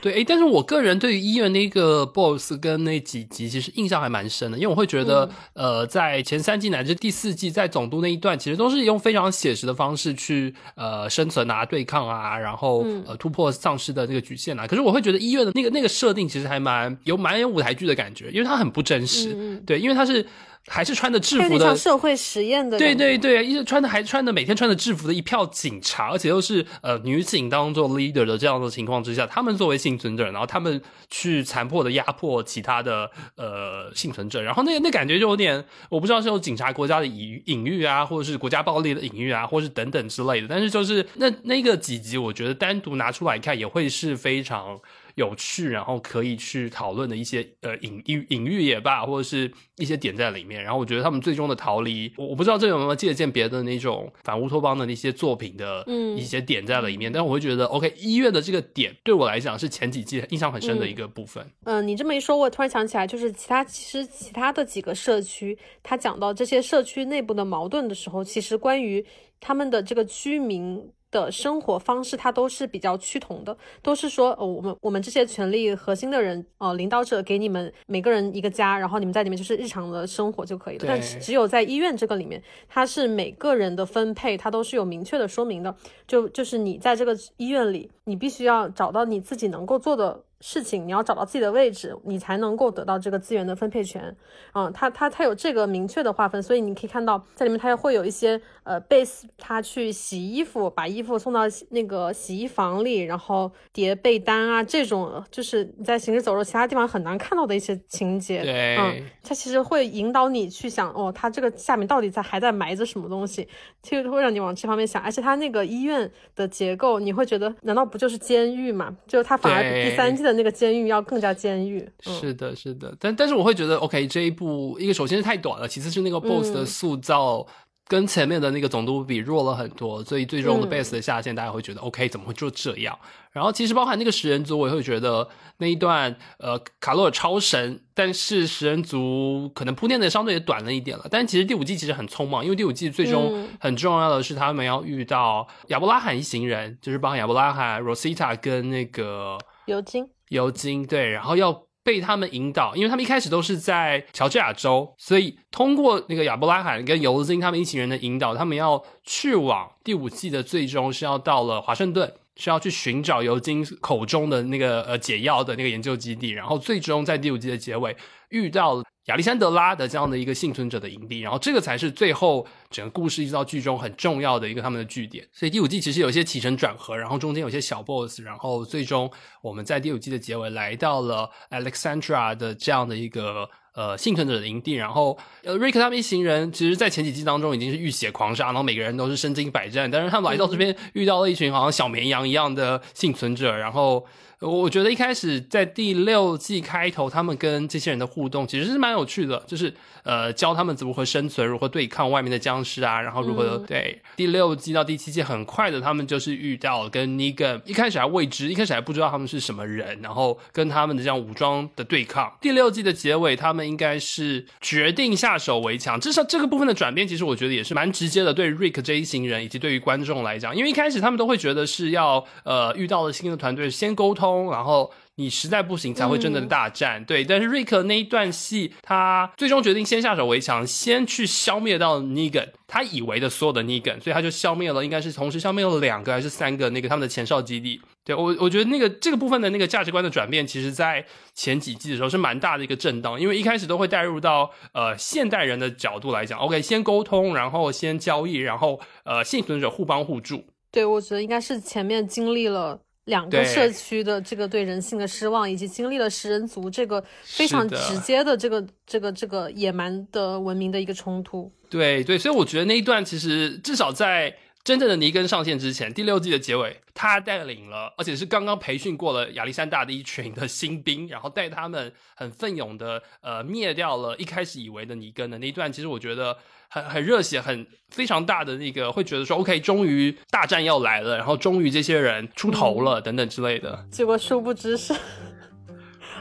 对，哎，但是我个人对于医院那个 boss 跟那几集其实印象还蛮深的，因为我会觉得，呃，在前三季乃至第四季，在总督那一段，其实都是用非常写实的方式去呃生存啊、对抗啊，然后呃突破丧尸的那个局限啊。可是我会觉得医院的那个那个设定其实还蛮有蛮有舞台剧的感觉，因为它很不真实，对，因为它是。还是穿着制服的社会实验的，对对对，一直穿的还穿的每天穿着制服的一票警察，而且又是呃女警当做 leader 的这样的情况之下，他们作为幸存者，然后他们去残破的压迫其他的呃幸存者，然后那那感觉就有点，我不知道是有警察国家的隐隐喻啊，或者是国家暴力的隐喻啊，或是等等之类的，但是就是那那个几集，我觉得单独拿出来看也会是非常。有趣，然后可以去讨论的一些呃隐喻隐喻也罢，或者是一些点在里面。然后我觉得他们最终的逃离，我我不知道这有没有借鉴别的那种反乌托邦的那些作品的一些点在里面。但是我会觉得，OK，医院的这个点对我来讲是前几季印象很深的一个部分。嗯，你这么一说，我突然想起来，就是其他其实其他的几个社区，他讲到这些社区内部的矛盾的时候，其实关于他们的这个居民。的生活方式，它都是比较趋同的，都是说，呃，我们我们这些权力核心的人，呃，领导者给你们每个人一个家，然后你们在里面就是日常的生活就可以了。但是只有在医院这个里面，它是每个人的分配，它都是有明确的说明的。就就是你在这个医院里，你必须要找到你自己能够做的事情，你要找到自己的位置，你才能够得到这个资源的分配权。嗯，它它它有这个明确的划分，所以你可以看到在里面它会有一些呃，base 他去洗衣服，把衣服送到那个洗衣房里，然后叠被单啊，这种就是你在行尸走肉其他地方很难看到的一些情节。对，嗯，它其实会引导你去想，哦，它这个下面到底在还在埋着什么东西，其实会让你往这方面想。而且它那个医院的结构，你会觉得难道不就是监狱嘛？就是它反而比第三季的那个监狱要更加监狱。是的，是的。但但是我会觉得，OK，这一部一个首先是太短了，其次是那个 BOSS 的塑造。跟前面的那个总督比弱了很多，所以最终的 base 的下限大家会觉得 OK，怎么会就这样？然后其实包含那个食人族，我也会觉得那一段呃卡洛尔超神，但是食人族可能铺垫的相对也短了一点了。但其实第五季其实很匆忙，因为第五季最终很重要的是他们要遇到亚伯拉罕一行人，就是包含亚伯拉罕、Rosita 跟那个尤金，尤金对，然后要。被他们引导，因为他们一开始都是在乔治亚州，所以通过那个亚伯拉罕跟尤金他们一行人的引导，他们要去往第五季的最终是要到了华盛顿，是要去寻找尤金口中的那个呃解药的那个研究基地，然后最终在第五季的结尾遇到了。亚历山德拉的这样的一个幸存者的营地，然后这个才是最后整个故事一直到剧中很重要的一个他们的据点。所以第五季其实有些起承转合，然后中间有些小 boss，然后最终我们在第五季的结尾来到了 Alexandra 的这样的一个呃幸存者的营地。然后呃瑞克他们一行人，其实在前几季当中已经是浴血狂杀，然后每个人都是身经百战，但是他们来到这边遇到了一群好像小绵羊一样的幸存者，然后。我觉得一开始在第六季开头，他们跟这些人的互动其实是蛮有趣的，就是呃教他们怎么会生存，如何对抗外面的僵尸啊，然后如何对第六季到第七季很快的，他们就是遇到跟 Negan 一开始还未知，一开始还不知道他们是什么人，然后跟他们的这样武装的对抗。第六季的结尾，他们应该是决定下手为强，至少这个部分的转变，其实我觉得也是蛮直接的，对 Rick 这一行人以及对于观众来讲，因为一开始他们都会觉得是要呃遇到了新的团队先沟通。然后你实在不行才会真的大战，对。但是瑞克那一段戏，他最终决定先下手为强，先去消灭到 Negan，他以为的所有的 Negan，所以他就消灭了，应该是同时消灭了两个还是三个那个他们的前哨基地。对我，我觉得那个这个部分的那个价值观的转变，其实在前几季的时候是蛮大的一个震荡，因为一开始都会带入到呃现代人的角度来讲，OK，先沟通，然后先交易，然后呃幸存者互帮互助。对，我觉得应该是前面经历了。两个社区的这个对人性的失望，以及经历了食人族这个非常直接的这个这个这个野蛮的文明的一个冲突。对对，所以我觉得那一段其实至少在真正的尼根上线之前，第六季的结尾，他带领了，而且是刚刚培训过了亚历山大的一群的新兵，然后带他们很奋勇的呃灭掉了一开始以为的尼根的那一段，其实我觉得。很很热血，很非常大的那个，会觉得说，OK，终于大战要来了，然后终于这些人出头了，等等之类的。结果殊不知是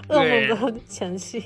噩梦的前戏。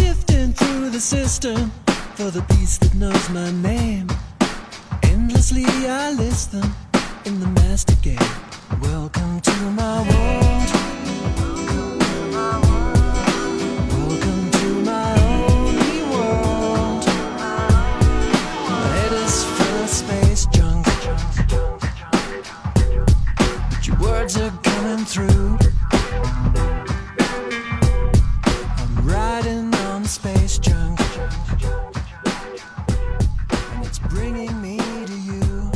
Sifting through the system for the piece that knows my name. Endlessly I list them in the master game. Welcome to my world. Welcome to my world. Space junk. Your words are coming through. Riding on space junk. And it's bringing me. to you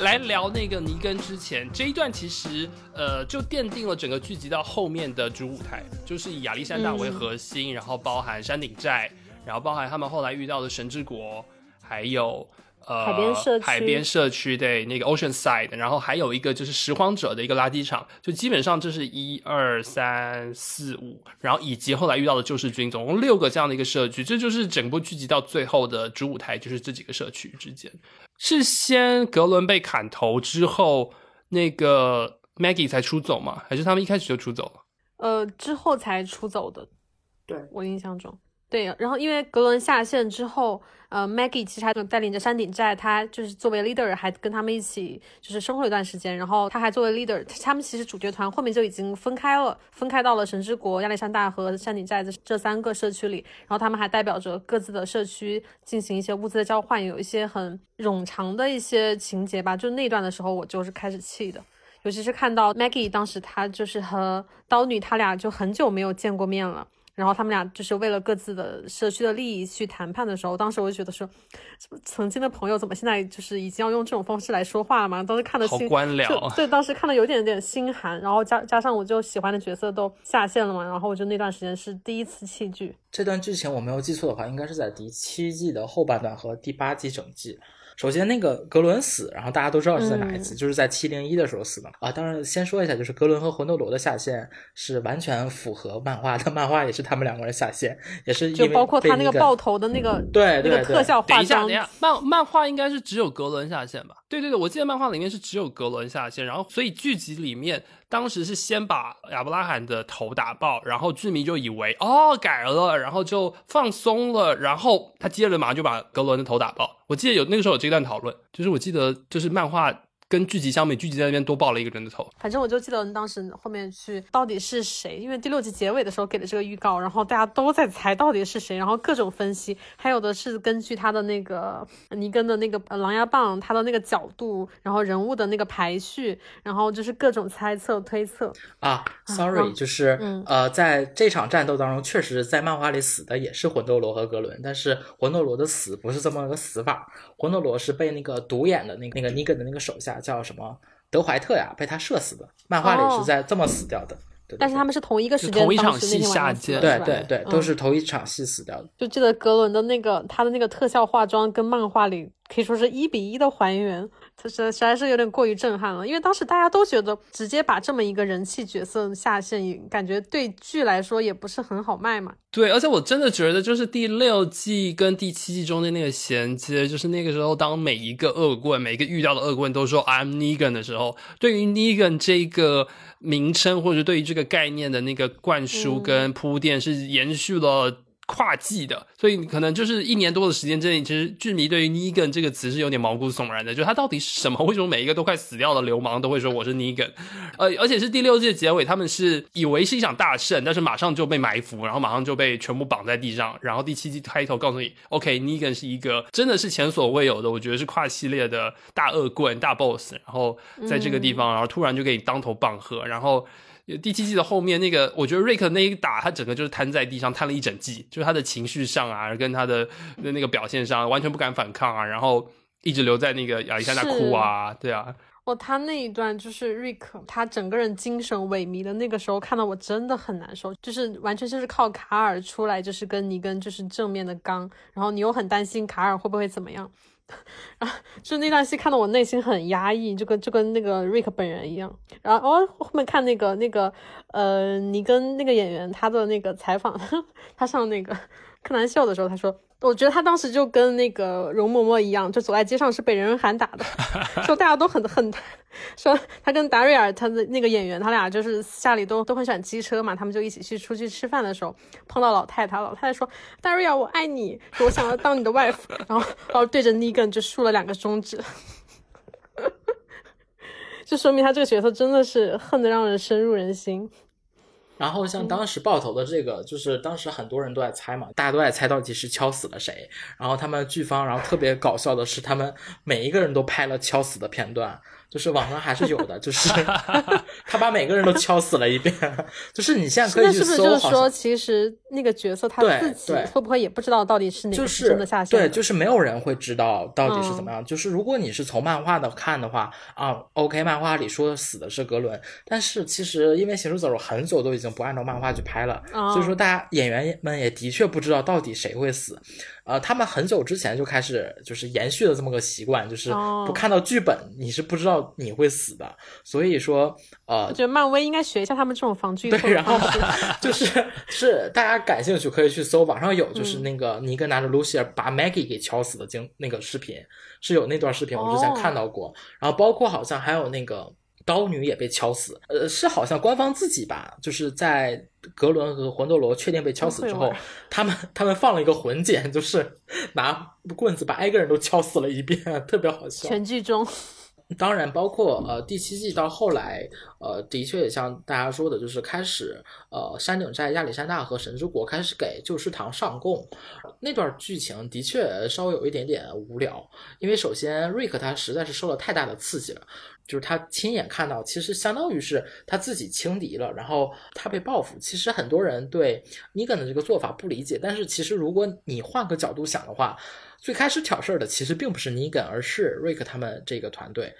来聊那个尼根之前这一段，其实呃就奠定了整个剧集到后面的主舞台，就是以亚历山大为核心，然后包含山顶寨，然后包含他们后来遇到的神之国，还有呃海边社区海边社区对那个 Ocean Side，然后还有一个就是拾荒者的一个垃圾场，就基本上这是一二三四五，然后以及后来遇到的救世军，总共六个这样的一个社区，这就是整部剧集到最后的主舞台，就是这几个社区之间。是先格伦被砍头之后，那个 Maggie 才出走吗？还是他们一开始就出走了？呃，之后才出走的。对我印象中，对。然后因为格伦下线之后，呃，Maggie 其实还带领着山顶寨，他就是作为 leader，还跟他们一起就是生活一段时间。然后他还作为 leader，他们其实主角团后面就已经分开了，分开到了神之国、亚历山大和山顶寨这这三个社区里。然后他们还代表着各自的社区进行一些物资的交换，有一些很冗长的一些情节吧。就那段的时候，我就是开始气的。尤其是看到 Maggie 当时她就是和刀女，他俩就很久没有见过面了。然后他们俩就是为了各自的社区的利益去谈判的时候，当时我就觉得说，曾经的朋友怎么现在就是已经要用这种方式来说话了嘛？当时看的好心官僚就对，当时看的有点点心寒。然后加加上我就喜欢的角色都下线了嘛，然后我就那段时间是第一次弃剧。这段剧情我没有记错的话，应该是在第七季的后半段和第八季整季。首先，那个格伦死，然后大家都知道是在哪一次，嗯就是在七零一的时候死的啊。当然，先说一下，就是格伦和魂斗罗的下线是完全符合漫画的，漫画也是他们两个人下线，也是因为就包括他那那个爆头的那个对对对那个特效化等一下，妆等一，下，漫漫画应该是只有格伦下线吧？对对对，我记得漫画里面是只有格伦下线，然后所以剧集里面当时是先把亚伯拉罕的头打爆，然后剧迷就以为哦改了，然后就放松了，然后他接着马上就把格伦的头打爆。我记得有那个时候有这段讨论，就是我记得就是漫画跟剧集相比，剧集在那边多爆了一个人的头。反正我就记得当时后面去到底是谁，因为第六集结尾的时候给了这个预告，然后大家都在猜到底是谁，然后各种分析，还有的是根据他的那个尼根的那个呃狼牙棒，他的那个角度，然后人物的那个排序，然后就是各种猜测推测。啊，sorry，嗯就是、嗯呃，在这场战斗当中，确实在漫画里死的也是魂斗罗和格伦，但是魂斗罗的死不是这么个死法，魂斗罗是被那个独眼的那个那个尼根的那个手下叫什么德怀特呀，被他射死的，漫画里哦是在这么死掉的。对对但是他们是同一个时间，同一场戏下对对对，嗯都是同一场戏死掉的。就记得格伦的那个他的那个特效化妆跟漫画里可以说是一比一的还原，这实实在是有点过于震撼了。因为当时大家都觉得直接把这么一个人气角色下线，感觉对剧来说也不是很好卖嘛。对，而且我真的觉得，就是第六季跟第七季中间那个衔接，就是那个时候，当每一个恶棍、每一个遇到的恶棍都说 "I'm Negan" 的时候，对于 Negan 这个名称或者对于这个概念的那个灌输嗯跟铺垫，是延续了。跨季的，所以可能就是一年多的时间之内，其实剧迷对于 Negan 这个词是有点毛骨悚然的，就他到底是什么？为什么每一个都快死掉的流氓都会说我是 Negan？呃，而且是第六季的结尾，他们是以为是一场大胜，但是马上就被埋伏，然后马上就被全部绑在地上。然后第七季开头告诉你，OK，Negan、是一个真的是前所未有的，我觉得是跨系列的大恶棍、大 boss。然后在这个地方，然后突然就给你当头棒喝，然后。第七季的后面那个，我觉得瑞克那一打，他整个就是瘫在地上，瘫了一整季，就是他的情绪上啊，跟他的的那个表现上，完全不敢反抗啊，然后一直留在那个亚历山大哭啊，对啊，哦，他那一段就是瑞克，他整个人精神萎靡的那个时候，看到我真的很难受，就是完全就是靠卡尔出来，就是跟尼根就是正面的刚，然后你又很担心卡尔会不会怎么样，然后就那段戏看得我内心很压抑，就跟就跟那个瑞克本人一样。然后哦，后面看那个那个呃，你跟那个演员他的那个采访，他上那个柯南秀的时候，他说。我觉得他当时就跟那个容嬷嬷一样，就走在街上是被人人喊打的，说大家都很 恨他，说他跟达瑞尔他的那个演员，他俩就是私下里都都很喜欢机车嘛，他们就一起去出去吃饭的时候碰到老太太，老太太说达瑞尔我爱你，我想要当你的 wife，然后然后对着尼根就竖了两个中指，就说明他这个角色真的是恨得让人深入人心。然后像当时爆头的这个，就是当时很多人都在猜嘛，大家都在猜到底是敲死了谁。然后他们剧方，然后特别搞笑的是，他们每一个人都拍了敲死的片段，就是网上还是有的，就是 他把每个人都敲死了一遍。就是你现在可以去搜，那是不是就是说，其实那个角色他对自己会不会也不知道到底是哪是真的下线对，的？就是没有人会知道到底是怎么嗯样。就是如果你是从漫画的看的话，啊，OK，漫画里说死的是格伦，但是其实因为《行尸走肉》很久都已经不按照漫画去拍了，哦所以说大家演员们也的确不知道到底谁会死。呃，他们很久之前就开始就是延续了这么个习惯，就是哦不看到剧本你是不知道你会死的。所以说，呃我，觉得漫威应该学一下他们这种防剧透对，然后。就是是大家感兴趣可以去搜，网上有嗯就是那个尼格拿着露西尔把 Maggie 给敲死的经那个视频，是有那段视频我之前哦看到过，然后包括好像还有那个。刀女也被敲死，呃，是好像官方自己吧，就是在格伦和魂斗罗确定被敲死之后，他们他们放了一个混剪，就是拿棍子把挨个人都敲死了一遍，特别好笑。全剧终，当然，包括呃第七季到后来，呃，的确也像大家说的，就是开始呃山顶寨、亚历山大和神之国开始给旧世堂上供，那段剧情的确稍微有一点点无聊，因为首先瑞克他实在是受了太大的刺激了，就是他亲眼看到，其实相当于是他自己轻敌了，然后他被报复。其实很多人对尼根的这个做法不理解，但是其实如果你换个角度想的话，最开始挑事儿的其实并不是尼根，而是瑞克他们这个团队，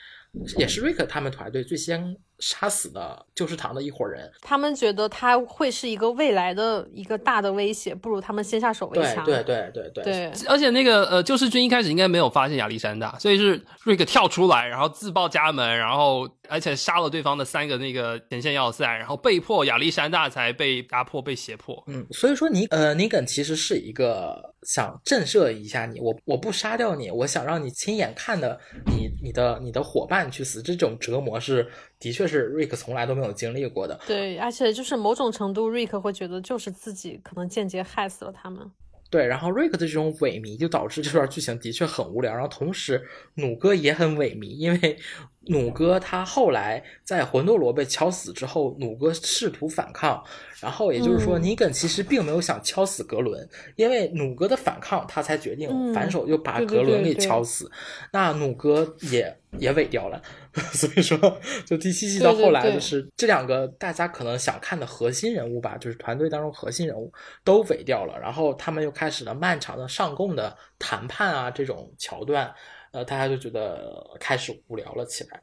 也是瑞克他们团队最先杀死的救世堂的一伙人。他们觉得他会是一个未来的一个大的威胁，不如他们先下手为强。对对对对对对 而且那个呃，救世军一开始应该没有发现亚历山大，所以是瑞克跳出来，然后自报家门，然后而且杀了对方的三个那个前线要塞，然后被迫亚历山大才被压迫、被胁迫。嗯，所以说尼呃尼根其实是一个想震慑一下你，我我不杀掉你，我想让你亲眼看的你你的你的伙伴去死，这种折磨是的确是瑞克从来都没有经历过的。对，而且就是某种程度，瑞克会觉得就是自己可能间接害死了他们。对，然后瑞克的这种萎靡就导致这段剧情的确很无聊，然后同时弩哥也很萎靡，因为弩哥他后来在魂斗罗被敲死之后，弩哥试图反抗，然后也就是说，嗯尼根其实并没有想敲死格伦，因为弩哥的反抗，他才决定嗯反手就把格伦给对对敲死。那弩哥也也萎掉了，所以说，就第七季到后来就是这两个大家可能想看的核心人物吧，就是团队当中核心人物都萎掉了，然后他们又开始了漫长的上供的谈判啊这种桥段，呃，大家就觉得开始无聊了起来。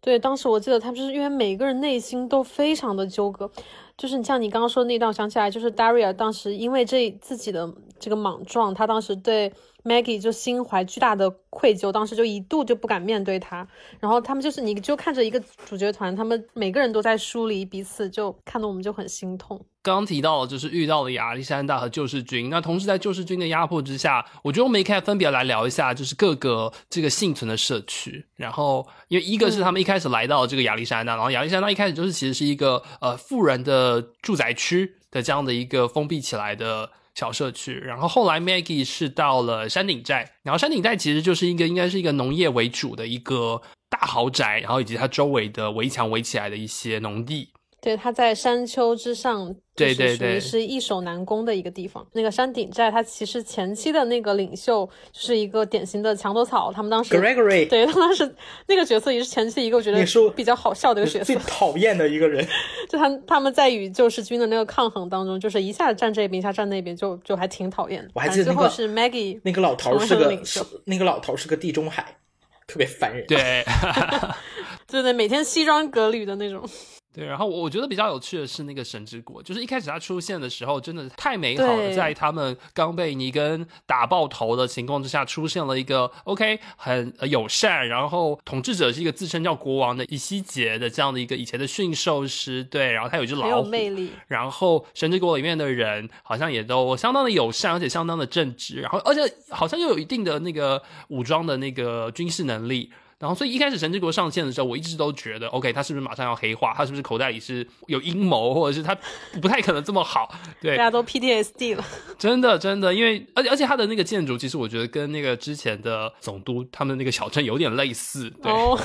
对，当时我记得他们就是因为每个人内心都非常的纠葛，就是你像你刚刚说的那段，我想起来就是 Daria 当时因为这自己的这个莽撞，他当时对 Maggie 就心怀巨大的愧疚，当时就一度就不敢面对他。然后他们就是你就看着一个主角团，他们每个人都在疏离彼此，就看得我们就很心痛。刚刚提到了，就是遇到了亚历山大和救世军。那同时在救世军的压迫之下，我觉得我们也可以分别来聊一下，就是各个这个幸存的社区。然后，因为一个是他们一开始来到这个亚历山大，然后亚历山大一开始就是其实是一个呃富人的住宅区的这样的一个封闭起来的。小社区，然后后来 Maggie 是到了山顶寨，然后山顶寨其实就是一个应该是一个农业为主的一个大豪宅，然后以及它周围的围墙围起来的一些农地，对，他在山丘之上，对对对属于是易守难攻的一个地方。那个山顶寨，他其实前期的那个领袖就是一个典型的墙头草，他们当时 Gregory 对他当时那个角色也是前期一个我觉得比较好笑的一个角色最，讨厌的一个人，就他他们在与救世军的那个抗衡当中，就是一下站这边，一下站那边，就就还挺讨厌的。我还记得那个最后是 Maggie 那个老头是个是领袖那个老头是个地中海，特别烦人。对。对对，每天西装革履的那种。对，然后我我觉得比较有趣的是那个神之国，就是一开始它出现的时候，真的太美好了，在他们刚被尼根打爆头的情况之下，出现了一个 OK 很呃友善，然后统治者是一个自称叫国王的伊西杰的这样的一个以前的驯兽师，对，然后他有一只老虎，魅力，然后神之国里面的人好像也都相当的友善，而且相当的正直，然后而且好像又有一定的那个武装的那个军事能力。然后，所以一开始神之国上线的时候，我一直都觉得，OK，他是不是马上要黑化？他是不是口袋里是有阴谋，或者是他不太可能这么好？对大，家都 PTSD 了。真的真的，因为而且而且他的那个建筑，其实我觉得跟那个之前的总督他们那个小镇有点类似。对，哦，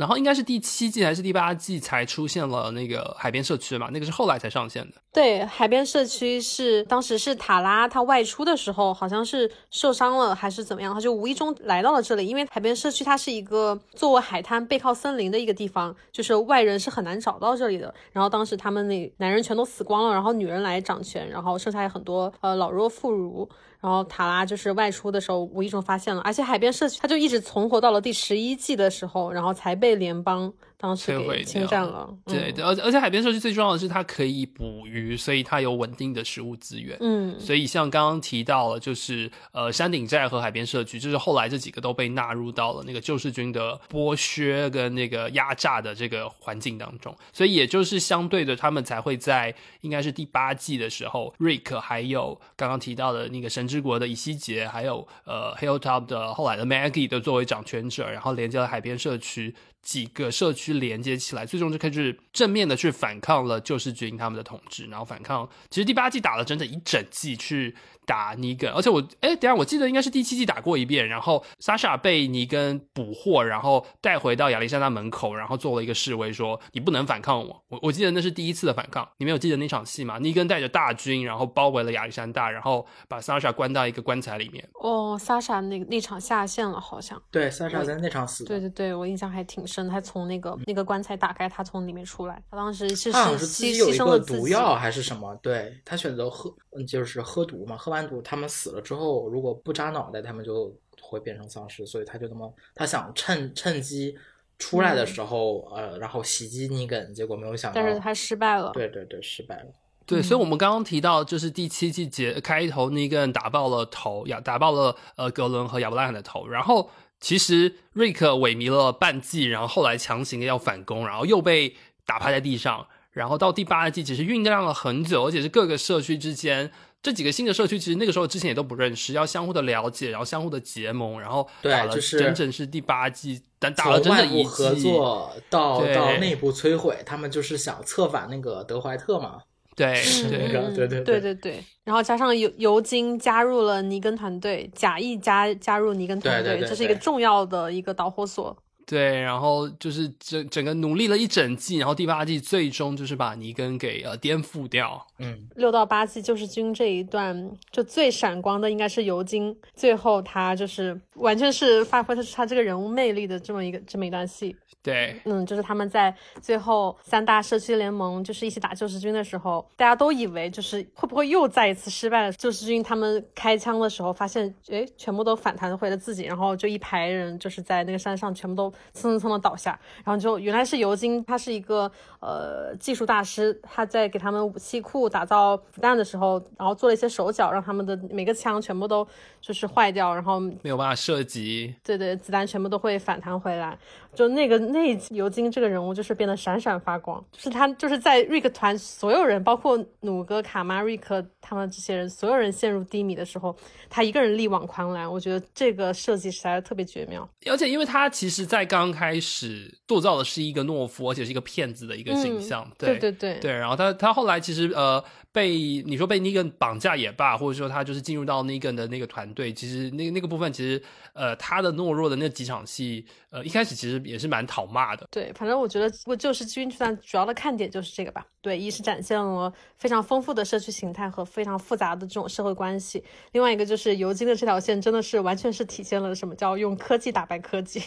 然后应该是第七季还是第八季才出现了那个海边社区嘛，那个是后来才上线的。对，海边社区是当时是塔拉他外出的时候，好像是受伤了还是怎么样，他就无意中来到了这里。因为海边社区它是一个作为海滩背靠森林的一个地方，就是外人是很难找到这里的。然后当时他们那男人全都死光了，然后女人来掌权，然后剩下很多呃老弱妇孺。然后塔拉就是外出的时候无意中发现了，而且海边社区它就一直存活到了第十一季的时候，然后才被联邦当时摧毁给侵占了。对，嗯而而且海边社区最重要的是它可以捕鱼，所以它有稳定的食物资源。嗯，所以像刚刚提到了，就是呃山顶寨和海边社区，就是后来这几个都被纳入到了那个救世军的剥削跟那个压榨的这个环境当中，所以也就是相对的，他们才会在应该是第八季的时候，Rick 还有刚刚提到的那个神之国的以西结，还有呃 Hilltop 的后来的 Maggie 都作为掌权者，然后连接了海边社区。几个社区连接起来，最终就开始正面的去反抗了救世军他们的统治，然后反抗。其实第八季打了整整一整季去打尼根，而且我哎，等一下我记得应该是第七季打过一遍，然后莎莎被尼根捕获，然后带回到亚历山大门口，然后做了一个示威，说你不能反抗我。我我记得那是第一次的反抗，你没有记得那场戏吗？尼根带着大军，然后包围了亚历山大，然后把莎莎关到一个棺材里面。哦，莎莎那那场下线了，好像。对，莎莎在那场死的。对对对，我印象还挺深。他从那个那个棺材打开，他从里面出来。他当时是是自己有牺牺一个牲了。毒药还是什么？对他选择喝，嗯，就是喝毒嘛。喝完毒，他们死了之后，如果不扎脑袋，他们就会变成丧尸。所以他就那么，他想趁趁机出来的时候，呃，然后袭击尼根，结果没有想到，但是他失败了。对对对，失败了。对，所以，我们刚刚提到，就是第七季结开头，尼根打爆了头，亚打爆了呃格伦和亚伯拉罕的头，然后其实瑞克萎靡了半季，然后后来强行的要反攻，然后又被打趴在地上，然后到第八季其实酝酿了很久，而且是各个社区之间。这几个新的社区其实那个时候之前也都不认识，要相互的了解，然后相互的结盟，然后对打了就是整整是第八季，但打了从外整整一季合作到到内部摧毁，他们就是想策反那个德怀特嘛。对是那个嗯对对对对对对，然后加上尤尤金加入了尼根团队，假意加加入尼根团队，对对对这是一个重要的一个导火索。对，然后就是整整个努力了一整季，然后第八季最终就是把尼根给呃颠覆掉。嗯，六到八季救世军这一段，就最闪光的应该是尤金，最后他就是完全是发挥他他这个人物魅力的这么一个这么一段戏。对，嗯，就是他们在最后三大社区联盟就是一起打救世军的时候，大家都以为就是会不会又再一次失败了。救世军他们开枪的时候，发现哎全部都反弹回了自己，然后就一排人就是在那个山上全部都蹭蹭蹭的倒下，然后就原来是尤金，他是一个呃技术大师，他在给他们武器库打造子弹的时候，然后做了一些手脚，让他们的每个枪全部都就是坏掉，然后没有办法射击。对对，子弹全部都会反弹回来。就那个那尤金这个人物，就是变得闪闪发光。就是他就是在瑞克团所有人，包括努哥、卡玛、瑞克他们这些人，所有人陷入低迷的时候，他一个人力挽狂澜。我觉得这个设计实在是特别绝妙。而且，因为他其实，在刚开始塑造的是一个懦夫，而且是一个骗子的一个形象，嗯、对对对对。然后他他后来其实呃被你说被尼根绑架也罢，或者说他就是进入到尼根的那个团队，其实那那个部分其实呃他的懦弱的那几场戏，呃一开始其实也是蛮讨骂的。对，反正我觉得我《就是军剧团》主要的看点就是这个吧。对，一是展现了非常丰富的社区形态和非常复杂的这种社会关系，另外一个就是尤金的这条线真的是完全是体现了什么叫用科技打败科技。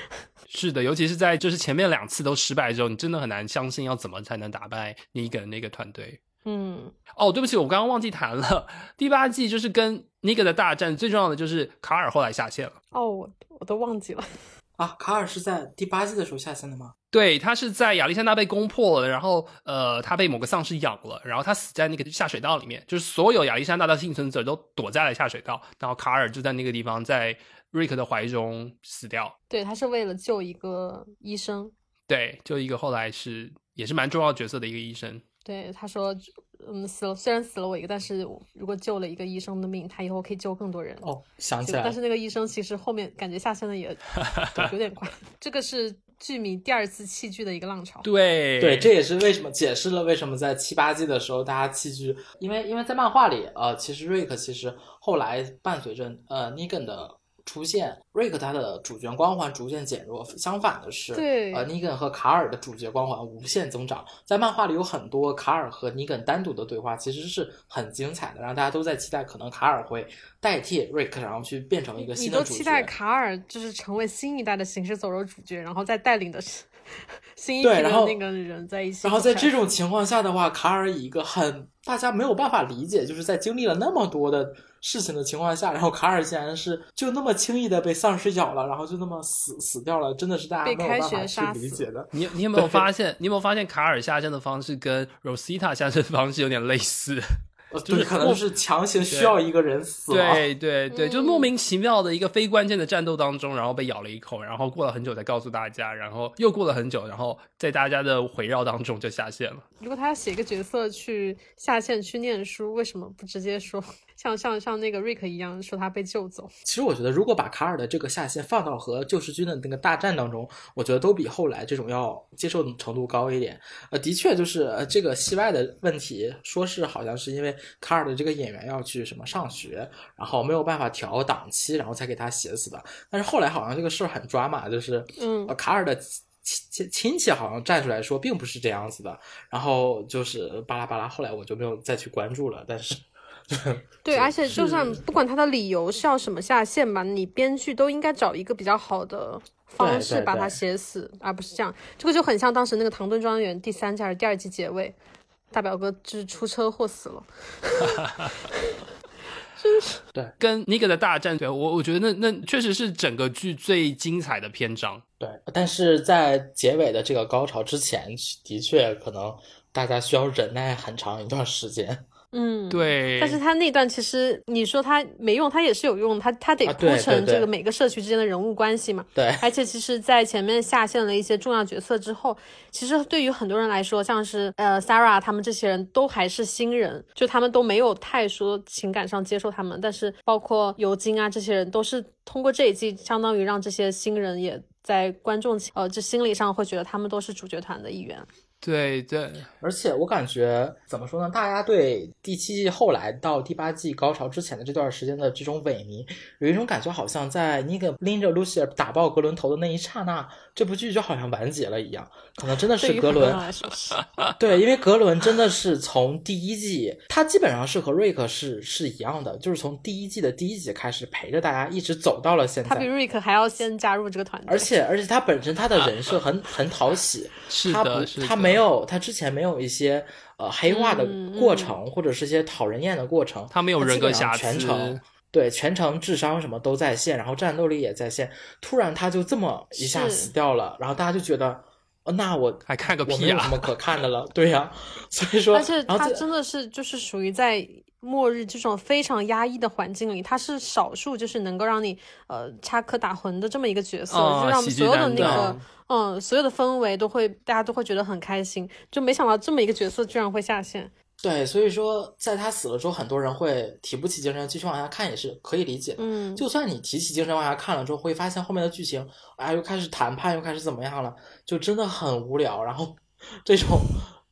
是的，尤其是在就是前面两次都失败之后，你真的很难相信要怎么才能打败尼根那个团队。嗯，哦，对不起，我刚刚忘记谈了。第八季就是跟尼格的大战，最重要的就是卡尔后来下线了。哦，我我都忘记了。啊，卡尔是在第八季的时候下线的吗？对他是在亚历山大被攻破了，然后呃，他被某个丧尸咬了，然后他死在那个下水道里面，就是所有亚历山大的幸存者都躲在了下水道，然后卡尔就在那个地方在瑞克的怀中死掉。对他是为了救一个医生，对，就一个后来是也是蛮重要角色的一个医生。对，他说，嗯，死了，虽然死了我一个，但是如果救了一个医生的命，他以后可以救更多人。哦，想起来。但是那个医生其实后面感觉下线的也 有点快。这个是剧迷第二次弃剧的一个浪潮。对对，这也是为什么解释了为什么在七八季的时候大家弃剧，因为因为在漫画里，呃，其实瑞克其实后来伴随着呃尼根的。出现，瑞克他的主角光环逐渐减弱，相反的是，对，呃，尼根和卡尔的主角光环无限增长。在漫画里有很多卡尔和尼根单独的对话，其实是很精彩的，让大家都在期待，可能卡尔会代替瑞克，然后去变成一个新的主角。你都期待卡尔就是成为新一代的行尸走肉主角，然后再带领的 新一批，的那个人在一起。然后在这种情况下的话，卡尔以一个很大家没有办法理解，就是在经历了那么多的。事情的情况下，然后卡尔竟然是就那么轻易的被丧尸咬了，然后就那么死死掉了，真的是大家没有办法去理解的。你你有没有发现？你有没有发现卡尔下线的方式跟 Rosita 下线的方式有点类似？就是可能是强行需要一个人死了，对对对，就莫名其妙的一个非关键的战斗当中，然后被咬了一口，然后过了很久才告诉大家，然后又过了很久，然后在大家的围绕当中就下线了。如果他要写一个角色去下线去念书，为什么不直接说？像像像那个瑞克一样说他被救走。其实我觉得，如果把卡尔的这个下线放到和救世军的那个大战当中，我觉得都比后来这种要接受程度高一点。呃，的确就是呃这个戏外的问题，说是好像是因为卡尔的这个演员要去什么上学，然后没有办法调档期，然后才给他写死的。但是后来好像这个事儿很抓马，就是嗯，卡尔的亲亲戚好像站出来说并不是这样子的，然后就是巴拉巴拉，后来我就没有再去关注了，但是。对，而且就算不管他的理由是要什么下线吧，你编剧都应该找一个比较好的方式把它写死，而不是这样。这个就很像当时那个《唐顿庄园》第三季还是第二季结尾，大表哥就是出车祸死了。真是对，跟尼克的大战，对我我觉得那那确实是整个剧最精彩的篇章。对，但是在结尾的这个高潮之前，的确可能大家需要忍耐很长一段时间。嗯，对，但是他那段其实你说他没用，他也是有用，他他得铺成这个每个社区之间的人物关系嘛。对，而且其实，在前面下线了一些重要角色之后，其实对于很多人来说，像是呃 Sarah 他们这些人都还是新人，就他们都没有太说情感上接受他们，但是包括尤金啊这些人，都是通过这一季，相当于让这些新人也在观众呃这心理上会觉得他们都是主角团的一员。对对，而且我感觉怎么说呢？大家对第七季后来到第八季高潮之前的这段时间的这种萎靡，有一种感觉，好像在尼克拎着露西尔打爆格伦头的那一刹那，这部剧就好像完结了一样。可能真的是格伦，对，因为格伦真的是从第一季，他基本上是和瑞克是是一样的，就是从第一季的第一集开始陪着大家一直走到了现在。他比瑞克还要先加入这个团队，而且而且他本身他的人设很很讨喜，是的，他没。有，他之前没有一些呃黑化的过程，或者是一些讨人厌的过程。他没有人格瑕疵，全程对全程智商什么都在线，然后战斗力也在线。突然他就这么一下死掉了，然后大家就觉得，那我还看个屁啊！什么可看的了。对呀，所以说，而且他真的是就是属于在末日这种非常压抑的环境里，他是少数就是能够让你呃插科打诨的这么一个角色，就让所有的那个。嗯，所有的氛围都会，大家都会觉得很开心，就没想到这么一个角色居然会下线。对，所以说在他死了之后，很多人会提不起精神继续往下看，也是可以理解。嗯，就算你提起精神往下看了之后，会发现后面的剧情，啊，又开始谈判，又开始怎么样了，就真的很无聊。然后这种。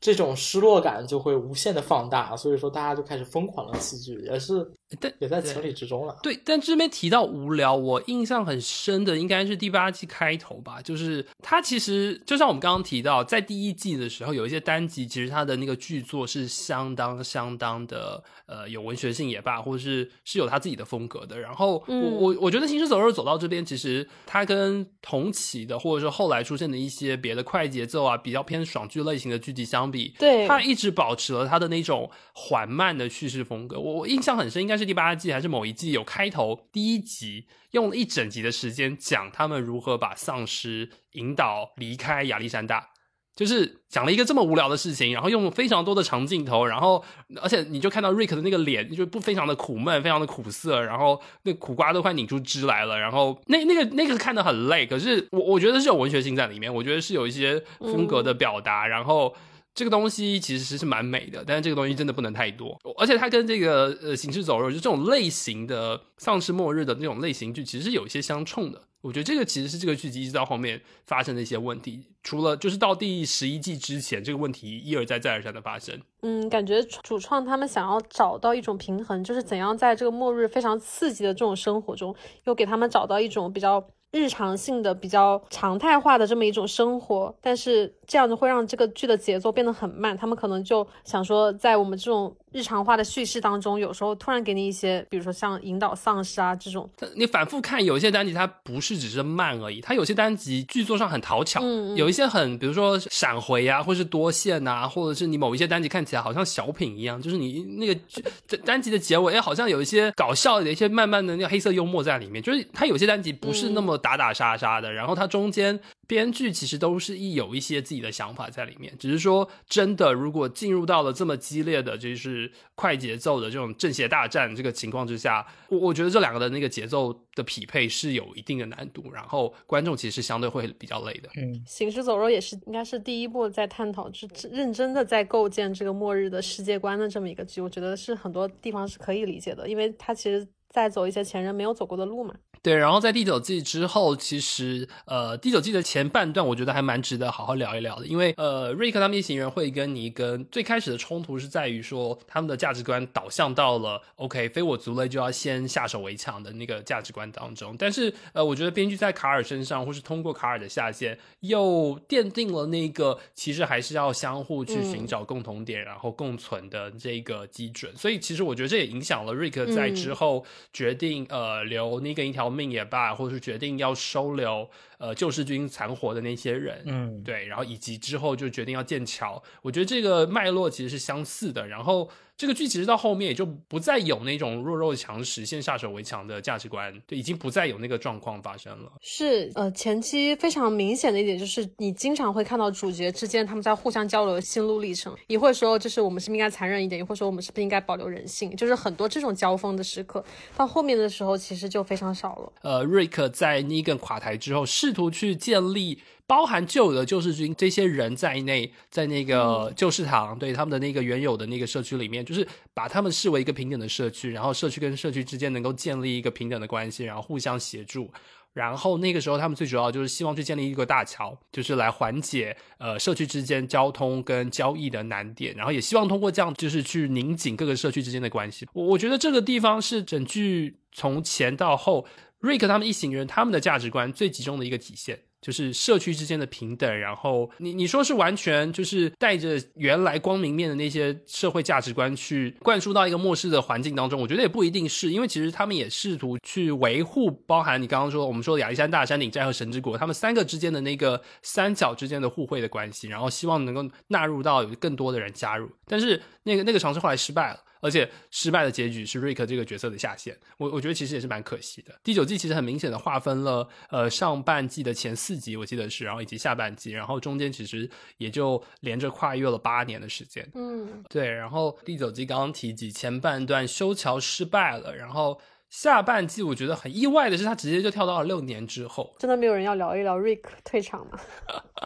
这种失落感就会无限的放大，所以说大家就开始疯狂的弃剧，也是，但也在情理之中了。对，但这边提到无聊，我印象很深的应该是第八季开头吧，就是它其实就像我们刚刚提到，在第一季的时候，有一些单集，其实它的那个剧作是相当相当的，呃，有文学性也罢，或者是是有他自己的风格的。然后我我我觉得《行尸走肉》走到这边，其实它跟同期的，或者说后来出现的一些别的快节奏啊，比较偏爽剧类型的剧集相比。对，他一直保持了他的那种缓慢的叙事风格。我我印象很深，应该是第八季还是某一季有开头第一集，用了一整集的时间讲他们如何把丧尸引导离开亚历山大，就是讲了一个这么无聊的事情，然后用非常多的长镜头，然后而且你就看到瑞克的那个脸，就不非常的苦闷，非常的苦涩，然后那苦瓜都快拧出汁来了，然后那那个那个看的很累，可是我我觉得是有文学性在里面，我觉得是有一些风格的表达，然后。这个东西其实是蛮美的，但是这个东西真的不能太多，而且它跟这个呃行尸走肉就这种类型的丧尸末日的那种类型剧，其实是有一些相冲的。我觉得这个其实是这个剧集一直到后面发生的一些问题，除了就是到第十一季之前，这个问题一而再再而三的发生。嗯，感觉主创他们想要找到一种平衡，就是怎样在这个末日非常刺激的这种生活中，又给他们找到一种比较。日常性的、比较常态化的这么一种生活，但是这样子会让这个剧的节奏变得很慢。他们可能就想说，在我们这种日常化的叙事当中，有时候突然给你一些，比如说像引导丧尸啊这种，你反复看有一些单集，它不是只是慢而已，它有些单集剧作上很讨巧，嗯嗯有一些很，比如说闪回啊，或是多线啊，或者是你某一些单集看起来好像小品一样，就是你那个剧单集的结尾，哎，好像有一些搞笑的一些慢慢的那个黑色幽默在里面，就是它有些单集不是那么打打杀杀的，然后它中间编剧其实都是一有一些自己的想法在里面，只是说真的，如果进入到了这么激烈的就是快节奏的这种正邪大战这个情况之下，我我觉得这两个的那个节奏的匹配是有一定的难度，然后观众其实相对会比较累的。嗯，行尸走肉也是应该是第一部在探讨，是认真的在构建这个末日的世界观的这么一个剧，我觉得是很多地方是可以理解的，因为它其实在走一些前人没有走过的路嘛。对，然后在第九季之后，其实呃，第九季的前半段，我觉得还蛮值得好好聊一聊的，因为呃，瑞克他们一行人会跟尼根最开始的冲突是在于说，他们的价值观导向到了 OK，非我族类就要先下手为强的那个价值观当中，但是呃，我觉得编剧在卡尔身上，或是通过卡尔的下线，又奠定了那个其实还是要相互去寻找共同点，然后共存的这个基准，所以其实我觉得这也影响了瑞克在之后决定、呃留尼根一条命也罢，或者是决定要收留呃救世军残活的那些人，嗯，对，然后以及之后就决定要建桥，我觉得这个脉络其实是相似的。然后这个剧其实到后面也就不再有那种弱肉强食、先下手为强的价值观，对，已经不再有那个状况发生了。是，呃，前期非常明显的一点就是，你经常会看到主角之间他们在互相交流心路历程，也会说，就是我们是不是应该残忍一点，也会说我们是不是应该保留人性，就是很多这种交锋的时刻，到后面的时候其实就非常少了。呃，瑞克在尼根垮台之后，试图去建立包含旧有的救世军这些人在内，在那个救世堂对他们的那个原有的那个社区里面，就是把他们视为一个平等的社区，然后社区跟社区之间能够建立一个平等的关系，然后互相协助。然后那个时候，他们最主要就是希望去建立一个大桥，就是来缓解呃社区之间交通跟交易的难点，然后也希望通过这样，就是去拧紧各个社区之间的关系。我我觉得这个地方是整剧从前到后，瑞克他们一行人他们的价值观最集中的一个体现。就是社区之间的平等，然后你你说是完全就是带着原来光明面的那些社会价值观去灌输到一个末世的环境当中，我觉得也不一定是，因为其实他们也试图去维护，包含你刚刚说我们说的亚历山大、山顶寨和神之国，他们三个之间的那个三角之间的互惠的关系，然后希望能够纳入到有更多的人加入，但是那个那个尝试后来失败了。而且失败的结局是瑞克这个角色的下线，我我觉得其实也是蛮可惜的。第九季其实很明显的划分了，呃，上半季的前四集我记得是，然后以及下半季，然后中间其实也就连着跨越了八年的时间。嗯，对，然后第九季刚刚提及前半段修桥失败了，然后下半季我觉得很意外的是，他直接就跳到了六年之后。真的没有人要聊一聊 Rick 退场吗？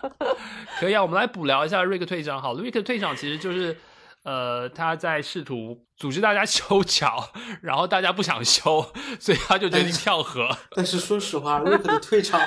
可以啊，我们来补聊一下瑞克退场好了。瑞克退场其实就是，呃，他在试图组织大家 修桥，然后大家不想修，所以他就决定跳河。但是说实话，瑞克的退场，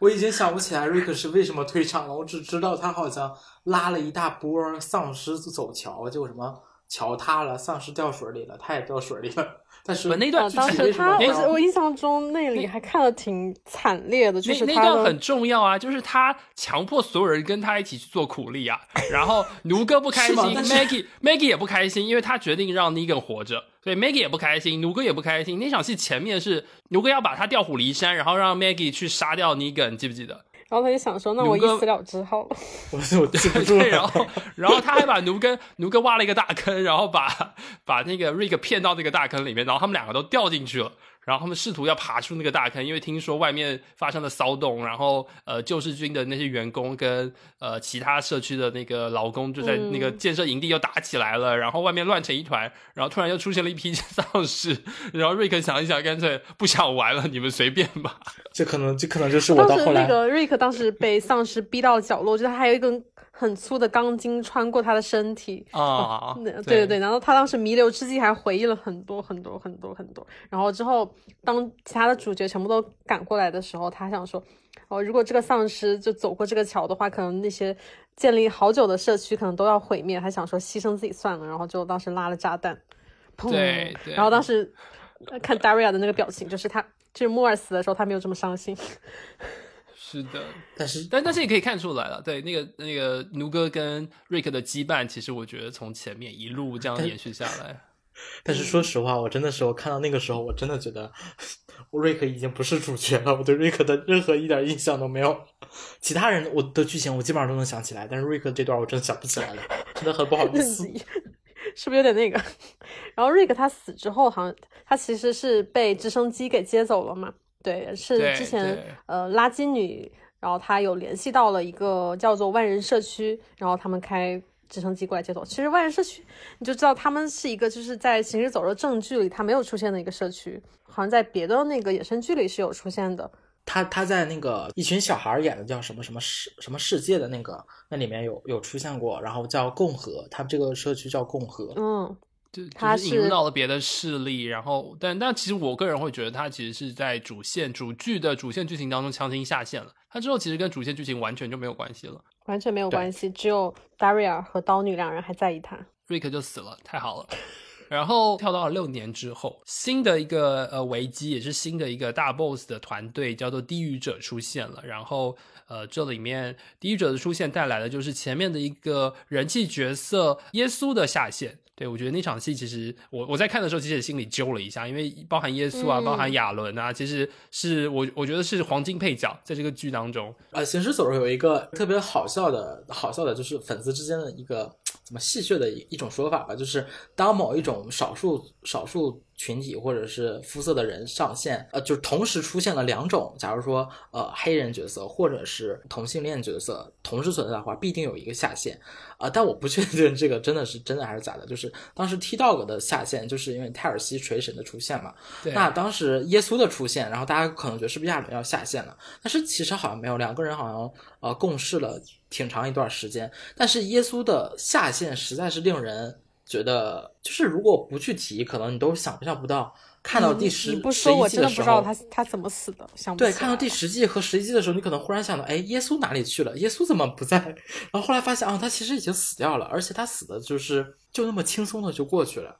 我已经想不起来瑞克是为什么退场了。我只知道他好像拉了一大波丧尸走桥，结果什么桥塌了，丧尸掉水里了，他也掉水里了。但是那段啊，当时他，我我印象中那里还看的挺惨烈的，就是那段很重要啊，就是他强迫所有人跟他一起去做苦力啊，然后奴哥不开 心，Maggie Maggie 也不开心，因为他决定让 Negan 活着，所以 Maggie 也不开心，奴哥也不开心。那场戏前面是奴哥要把他调虎离山，然后让 Maggie 去杀掉 Negan，你记不记得？然后他就想说，那我一死了之好了。我我记不住 对，然。后然后他还把奴根奴根挖了一个大坑，然后把把那个 Rick 骗到那个大坑里面，然后他们两个都掉进去了。然后他们试图要爬出那个大坑，因为听说外面发生了骚动，然后呃救世军的那些员工跟呃其他社区的那个劳工就在那个建设营地又打起来了，然后外面乱成一团，然后突然又出现了一批丧尸，然后瑞克想一想，干脆不想玩了，你们随便吧。这可能这可能就是我当到后来时那个瑞克当时被丧尸逼到角落，就是他还有一根很粗的钢筋穿过他的身体。啊，对对对对，然后他当时弥留之际还回忆了很多很多很多很多，然后之后当其他的主角全部都赶过来的时候，他想说，哦，如果这个丧尸就走过这个桥的话，可能那些建立好久的社区可能都要毁灭，他想说牺牲自己算了，然后就当时拉了炸弹，砰，对对然后当时呃看 Daria 的那个表情，就是他就是莫尔死的时候他没有这么伤心。是的，但是但但是也可以看出来了，对那个那个奴哥跟瑞克的羁绊，其实我觉得从前面一路这样延续下来。但是说实话，我真的是我看到那个时候，我真的觉得瑞克已经不是主角了，我对瑞克的任何一点印象都没有。其他人我的剧情我基本上都能想起来，但是瑞克这段我真的想不起来了，真的很不好意思。是不是有点那个？然后瑞克他死之后，好像他其实是被直升机给接走了嘛？对，是之前呃垃圾女，然后她有联系到了一个叫做万人社区，然后他们开直升机过来接走。其实万人社区你就知道他们是一个就是在行尸走肉正剧里他没有出现的一个社区，好像在别的那个衍生剧里是有出现的。他他在那个一群小孩演的叫什么什么世什么世界的那个那里面有有出现过，然后叫共和，他们这个社区叫共和，嗯，就就是引入到了别的势力，然后但但其实我个人会觉得他其实是在主线主剧的主线剧情当中强行下线了，他之后其实跟主线剧情完全就没有关系了，完全没有关系，只有 Daria 和刀女两人还在意他，瑞克就死了，太好了。然后跳到了六年之后，新的一个呃危机，也是新的一个大 boss 的团队，叫做地狱者出现了。然后呃，这里面地狱者的出现带来的就是前面的一个人气角色耶稣的下线。对我觉得那场戏其实我我在看的时候，其实心里揪了一下，因为包含耶稣啊，包含亚伦啊，其实是我我觉得是黄金配角在这个剧当中。呃，行尸走肉有一个特别好笑的好笑的，就是粉丝之间的一个。怎么戏谑的一一种说法吧，就是当某一种少数少数群体或者是肤色的人上线，呃，就同时出现了两种，假如说呃黑人角色或者是同性恋角色同时存在的话，必定有一个下线，啊，但我不确定这个真的是真的还是假的。就是当时 T Dog 的下线，就是因为泰尔西锤神的出现嘛，那当时耶稣的出现，然后大家可能觉得是不是亚伦要下线了，但是其实好像没有，两个人好像呃共事了。挺长一段时间，但是耶稣的下限实在是令人觉得，就是如果不去提，可能你都想象不到。看到第十十一季的时候，我真的不知道他他怎么死的。想对，看到第十季和十一季的时候，你可能忽然想到，哎，耶稣哪里去了？耶稣怎么不在？然后后来发现啊，他其实已经死掉了，而且他死的就是就那么轻松的就过去了。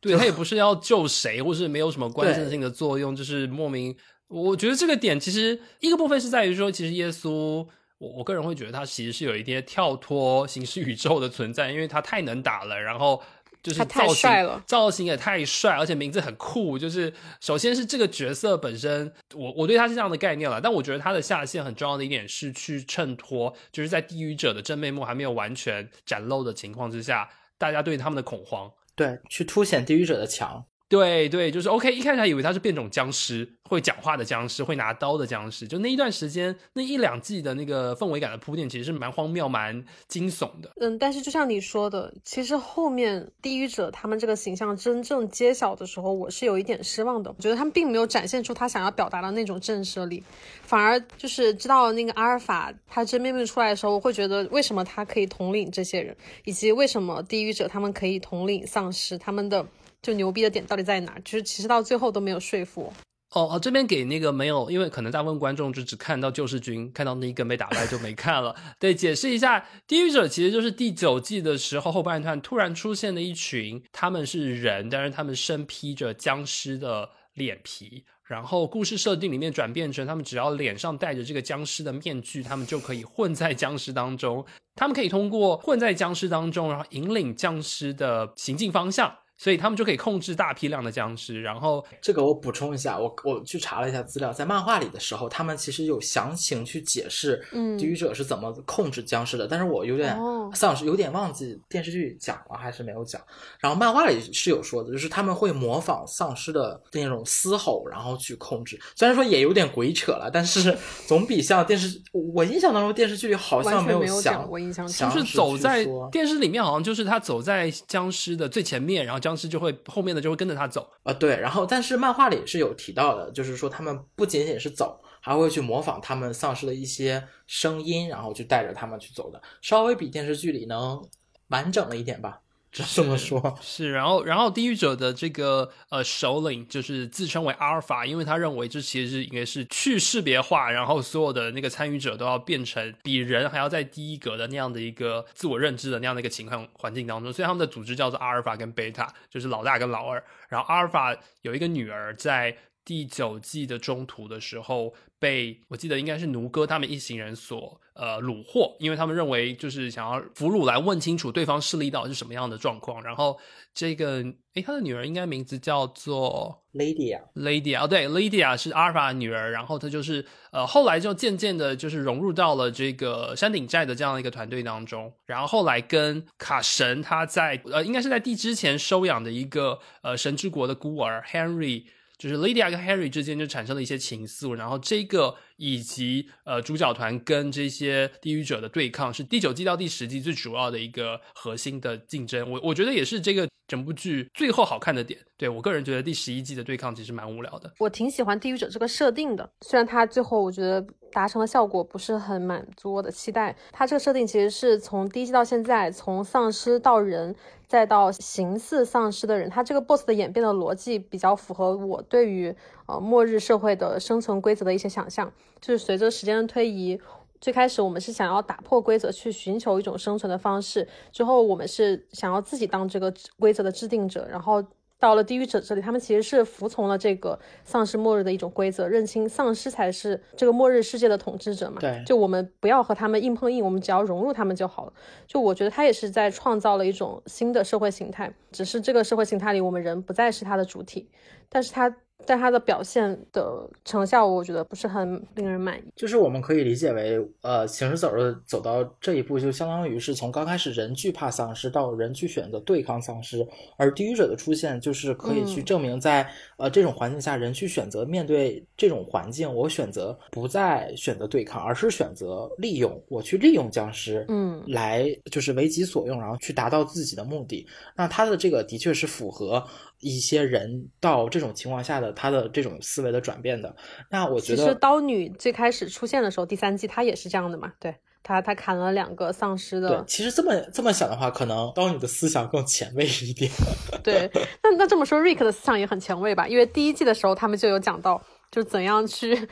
对他也不是要救谁，或是没有什么关键性的作用，就是莫名。我觉得这个点其实一个部分是在于说，其实耶稣。我我个人会觉得他其实是有一些跳脱形式宇宙的存在，因为他太能打了，然后就是造型造型也太帅，而且名字很酷。就是首先是这个角色本身，我我对他是这样的概念了。但我觉得他的下限很重要的一点是去衬托，就是在地狱者的真面目还没有完全展露的情况之下，大家对他们的恐慌，对，去凸显地狱者的强。对对，就是 OK。一开始还以为他是变种僵尸，会讲话的僵尸，会拿刀的僵尸。就那一段时间，那一两季的那个氛围感的铺垫，其实是蛮荒谬、蛮惊悚的。嗯，但是就像你说的，其实后面地狱者他们这个形象真正揭晓的时候，我是有一点失望的。我觉得他们并没有展现出他想要表达的那种震慑力，反而就是知道那个阿尔法他真面目出来的时候，我会觉得为什么他可以统领这些人，以及为什么地狱者他们可以统领丧尸，他们的。就牛逼的点到底在哪？就是其实到最后都没有说服我。哦哦，这边给那个没有，因为可能大部分观众就只看到救世军，看到那一根被打败就没看了。对，解释一下，地狱者其实就是第九季的时候后半段突然出现的一群，他们是人，但是他们身披着僵尸的脸皮。然后故事设定里面转变成，他们只要脸上戴着这个僵尸的面具，他们就可以混在僵尸当中。他们可以通过混在僵尸当中，然后引领僵尸的行进方向。所以他们就可以控制大批量的僵尸，然后这个我补充一下，我我去查了一下资料，在漫画里的时候，他们其实有详情去解释，嗯，地狱者是怎么控制僵尸的，但是我有点丧尸有点忘记电视剧讲了还是没有讲，然后漫画里是有说的，就是他们会模仿丧尸的那种嘶吼，然后去控制，虽然说也有点鬼扯了，但是 总比像电视，我印象当中电视剧里好像没有讲，我印象就是走在电视里面好像就是他走在僵尸的最前面，然后僵。丧尸就会后面的就会跟着他走啊，对，然后但是漫画里是有提到的，就是说他们不仅仅是走，还会去模仿他们丧尸的一些声音，然后去带着他们去走的，稍微比电视剧里能完整了一点吧。这么说，是，然后，然后地狱者的这个呃首领就是自称为阿尔法，因为他认为这其实是应该是去识别化，然后所有的那个参与者都要变成比人还要在低一格的那样的一个自我认知的那样的一个情况环境当中，所以他们的组织叫做阿尔法跟贝塔，就是老大跟老二。然后阿尔法有一个女儿在。第九季的中途的时候，被我记得应该是奴哥他们一行人所呃虏获，因为他们认为就是想要俘虏来问清楚对方势力到底是什么样的状况。然后这个诶，他的女儿应该名字叫做 Lady 啊 Lady 啊，对，Lady 啊是阿尔法的女儿，然后她就是呃后来就渐渐的就是融入到了这个山顶寨的这样的一个团队当中，然后后来跟卡神他在呃应该是在地之前收养的一个呃神之国的孤儿 Henry。就是 Lydia 跟 Harry 之间就产生了一些情愫，然后这个以及呃主角团跟这些地狱者的对抗是第九季到第十季最主要的一个核心的竞争，我我觉得也是这个整部剧最后好看的点。对我个人觉得第十一季的对抗其实蛮无聊的。我挺喜欢地狱者这个设定的，虽然它最后我觉得达成的效果不是很满足我的期待。它这个设定其实是从第一季到现在，从丧尸到人。再到形似丧尸的人，他这个 boss 的演变的逻辑比较符合我对于呃末日社会的生存规则的一些想象。就是随着时间的推移，最开始我们是想要打破规则去寻求一种生存的方式，之后我们是想要自己当这个规则的制定者，然后。到了地狱者这里，他们其实是服从了这个丧尸末日的一种规则，认清丧尸才是这个末日世界的统治者嘛。对，就我们不要和他们硬碰硬，我们只要融入他们就好了。就我觉得他也是在创造了一种新的社会形态，只是这个社会形态里我们人不再是他的主体，但是他。但他的表现的成效，我觉得不是很令人满意。就是我们可以理解为，呃，行尸走肉走到这一步，就相当于是从刚开始人惧怕丧尸，到人去选择对抗丧尸，而地狱者的出现，就是可以去证明，在呃这种环境下，人去选择面对这种环境，我选择不再选择对抗，而是选择利用，我去利用僵尸，嗯，来就是为己所用，然后去达到自己的目的。那他的这个的确是符合。一些人到这种情况下的他的这种思维的转变的，那我觉得其实刀女最开始出现的时候，第三季她也是这样的嘛，对她她砍了两个丧尸的。对，其实这么这么想的话，可能刀女的思想更前卫一点。对，那那这么说，瑞克的思想也很前卫吧？因为第一季的时候他们就有讲到，就怎样去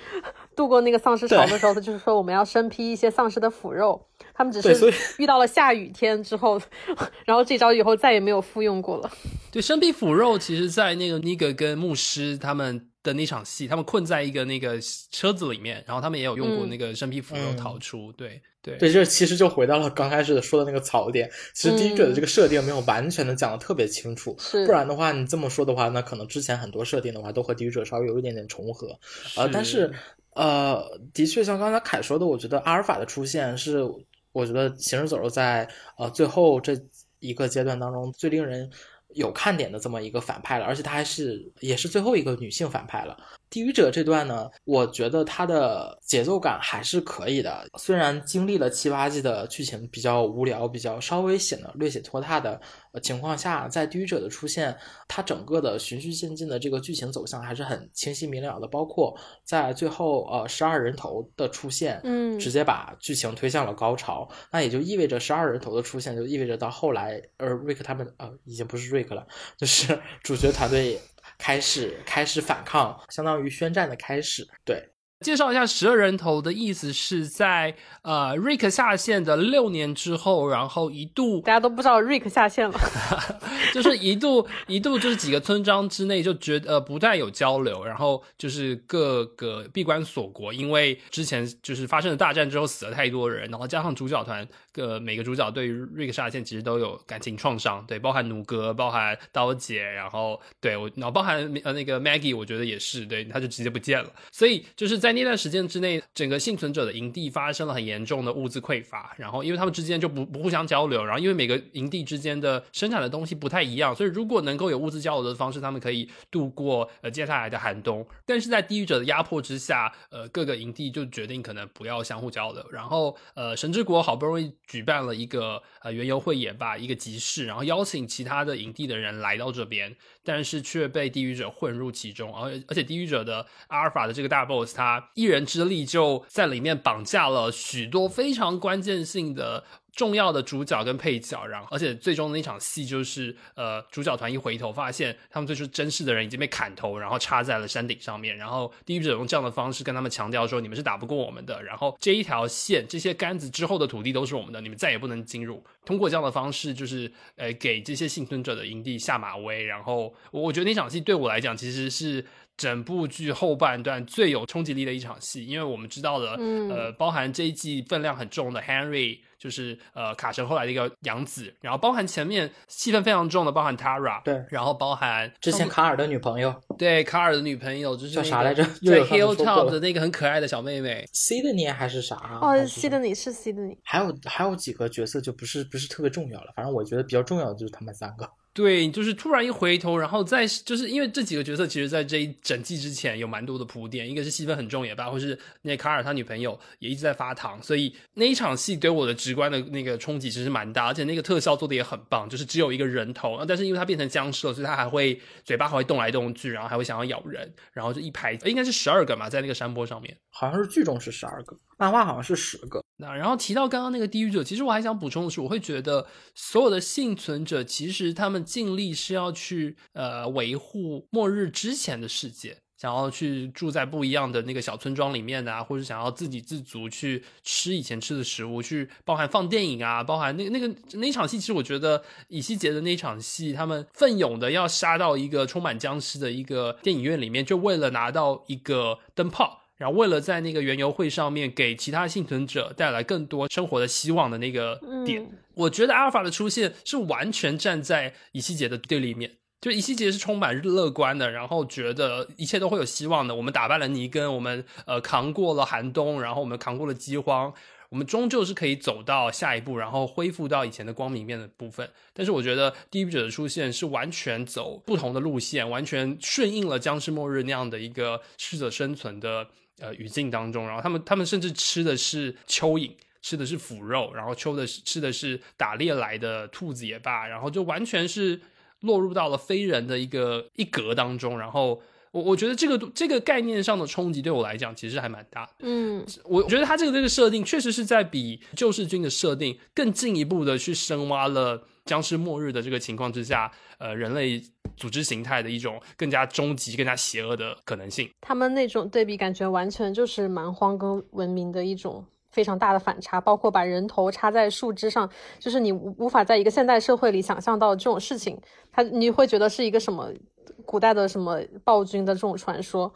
度过那个丧尸潮的时候，他就是说我们要身披一些丧尸的腐肉。他们只是遇到了下雨天之后，然后这招以后再也没有复用过了。对，身披腐肉，其实，在那个尼格跟牧师他们的那场戏，他们困在一个那个车子里面，然后他们也有用过那个身披腐肉逃出。对对对，这其实就回到了刚开始说的那个槽点。其实第一者的这个设定没有完全的讲的特别清楚，不然的话，你这么说的话，那可能之前很多设定的话都和第一者稍微有一点点重合。呃，但是呃，的确像刚才凯说的，我觉得阿尔法的出现是。我觉得《行尸走肉》在呃最后这一个阶段当中最令人有看点的这么一个反派了，而且她还是也是最后一个女性反派了。地狱者这段呢，我觉得它的节奏感还是可以的。虽然经历了七八季的剧情比较无聊，比较稍微显得略显拖沓的情况下，在地狱者的出现，它整个的循序渐进的这个剧情走向还是很清晰明了的。包括在最后，呃，十二人头的出现，嗯，直接把剧情推向了高潮。那也就意味着十二人头的出现，就意味着到后来，呃，瑞克他们，呃，已经不是瑞克了，就是主角团队。开始开始反抗，相当于宣战的开始。对，介绍一下十二人头的意思是在呃瑞克下线的六年之后，然后一度大家都不知道瑞克下线了，就是一度一度就是几个村庄之内就觉得不再有交流，然后就是各个闭关锁国，因为之前就是发生了大战之后死了太多人，然后加上主角团。个每个主角对于瑞克下线其实都有感情创伤，对，包含奴哥，包含刀姐，然后对我，然后包含呃那个 Maggie，我觉得也是，对，他就直接不见了。所以就是在那段时间之内，整个幸存者的营地发生了很严重的物资匮乏，然后因为他们之间就不不互相交流，然后因为每个营地之间的生产的东西不太一样，所以如果能够有物资交流的方式，他们可以度过呃接下来的寒冬。但是在地狱者的压迫之下，呃各个营地就决定可能不要相互交流，然后呃神之国好不容易。举办了一个呃原油汇演吧，一个集市，然后邀请其他的营地的人来到这边，但是却被地狱者混入其中，而而且地狱者的阿尔法的这个大 boss，他一人之力就在里面绑架了许多非常关键性的。重要的主角跟配角，然后而且最终那场戏就是呃主角团一回头发现他们最初真实的人已经被砍头，然后插在了山顶上面，然后地狱者用这样的方式跟他们强调说你们是打不过我们的，然后这一条线这些杆子之后的土地都是我们的，你们再也不能进入。通过这样的方式就是呃给这些幸存者的营地下马威，然后我我觉得那场戏对我来讲其实是。整部剧后半段最有冲击力的一场戏，因为我们知道了，呃，包含这一季分量很重的 Henry，就是呃卡神后来的一个养子，然后包含前面戏份非常重的，包含 Tara，对，然后包含之前卡尔的女朋友，对，卡尔的女朋友就是叫啥来着？对 Hilltop 的那个很可爱的小妹妹，Sydney 还是啥？哦，Sydney 是 Sydney，还有还有几个角色就不是不是特别重要了，反正我觉得比较重要的就是他们三个。对，就是突然一回头，然后再就是因为这几个角色，其实，在这一整季之前有蛮多的铺垫。一个是戏份很重也罢，或是那卡尔他女朋友也一直在发糖，所以那一场戏对我的直观的那个冲击其实蛮大，而且那个特效做的也很棒，就是只有一个人头，但是因为他变成僵尸了，所以他还会嘴巴还会动来动去，然后还会想要咬人，然后就一排应该是十二个嘛，在那个山坡上面，好像是剧中是十二个，漫画好像是十个。那然后提到刚刚那个地狱者，其实我还想补充的是，我会觉得所有的幸存者其实他们尽力是要去呃维护末日之前的世界，想要去住在不一样的那个小村庄里面啊，或者想要自给自足去吃以前吃的食物，去包含放电影啊，包含那那个那场戏，其实我觉得以西结的那场戏，他们奋勇的要杀到一个充满僵尸的一个电影院里面，就为了拿到一个灯泡。然后，为了在那个园游会上面给其他幸存者带来更多生活的希望的那个点，我觉得阿尔法的出现是完全站在乙西杰的对立面。就乙西杰是充满乐观的，然后觉得一切都会有希望的。我们打败了尼根，我们呃扛过了寒冬，然后我们扛过了饥荒。我们终究是可以走到下一步，然后恢复到以前的光明面的部分。但是我觉得地狱者的出现是完全走不同的路线，完全顺应了僵尸末日那样的一个适者生存的呃语境当中。然后他们他们甚至吃的是蚯蚓，吃的是腐肉，然后抽的是吃的是打猎来的兔子也罢，然后就完全是落入到了非人的一个一格当中，然后。我我觉得这个这个概念上的冲击对我来讲其实还蛮大的。嗯，我觉得他这个这个设定确实是在比救世军的设定更进一步的去深挖了僵尸末日的这个情况之下，呃，人类组织形态的一种更加终极、更加邪恶的可能性。他们那种对比感觉完全就是蛮荒跟文明的一种非常大的反差，包括把人头插在树枝上，就是你无无法在一个现代社会里想象到这种事情，他你会觉得是一个什么？古代的什么暴君的这种传说，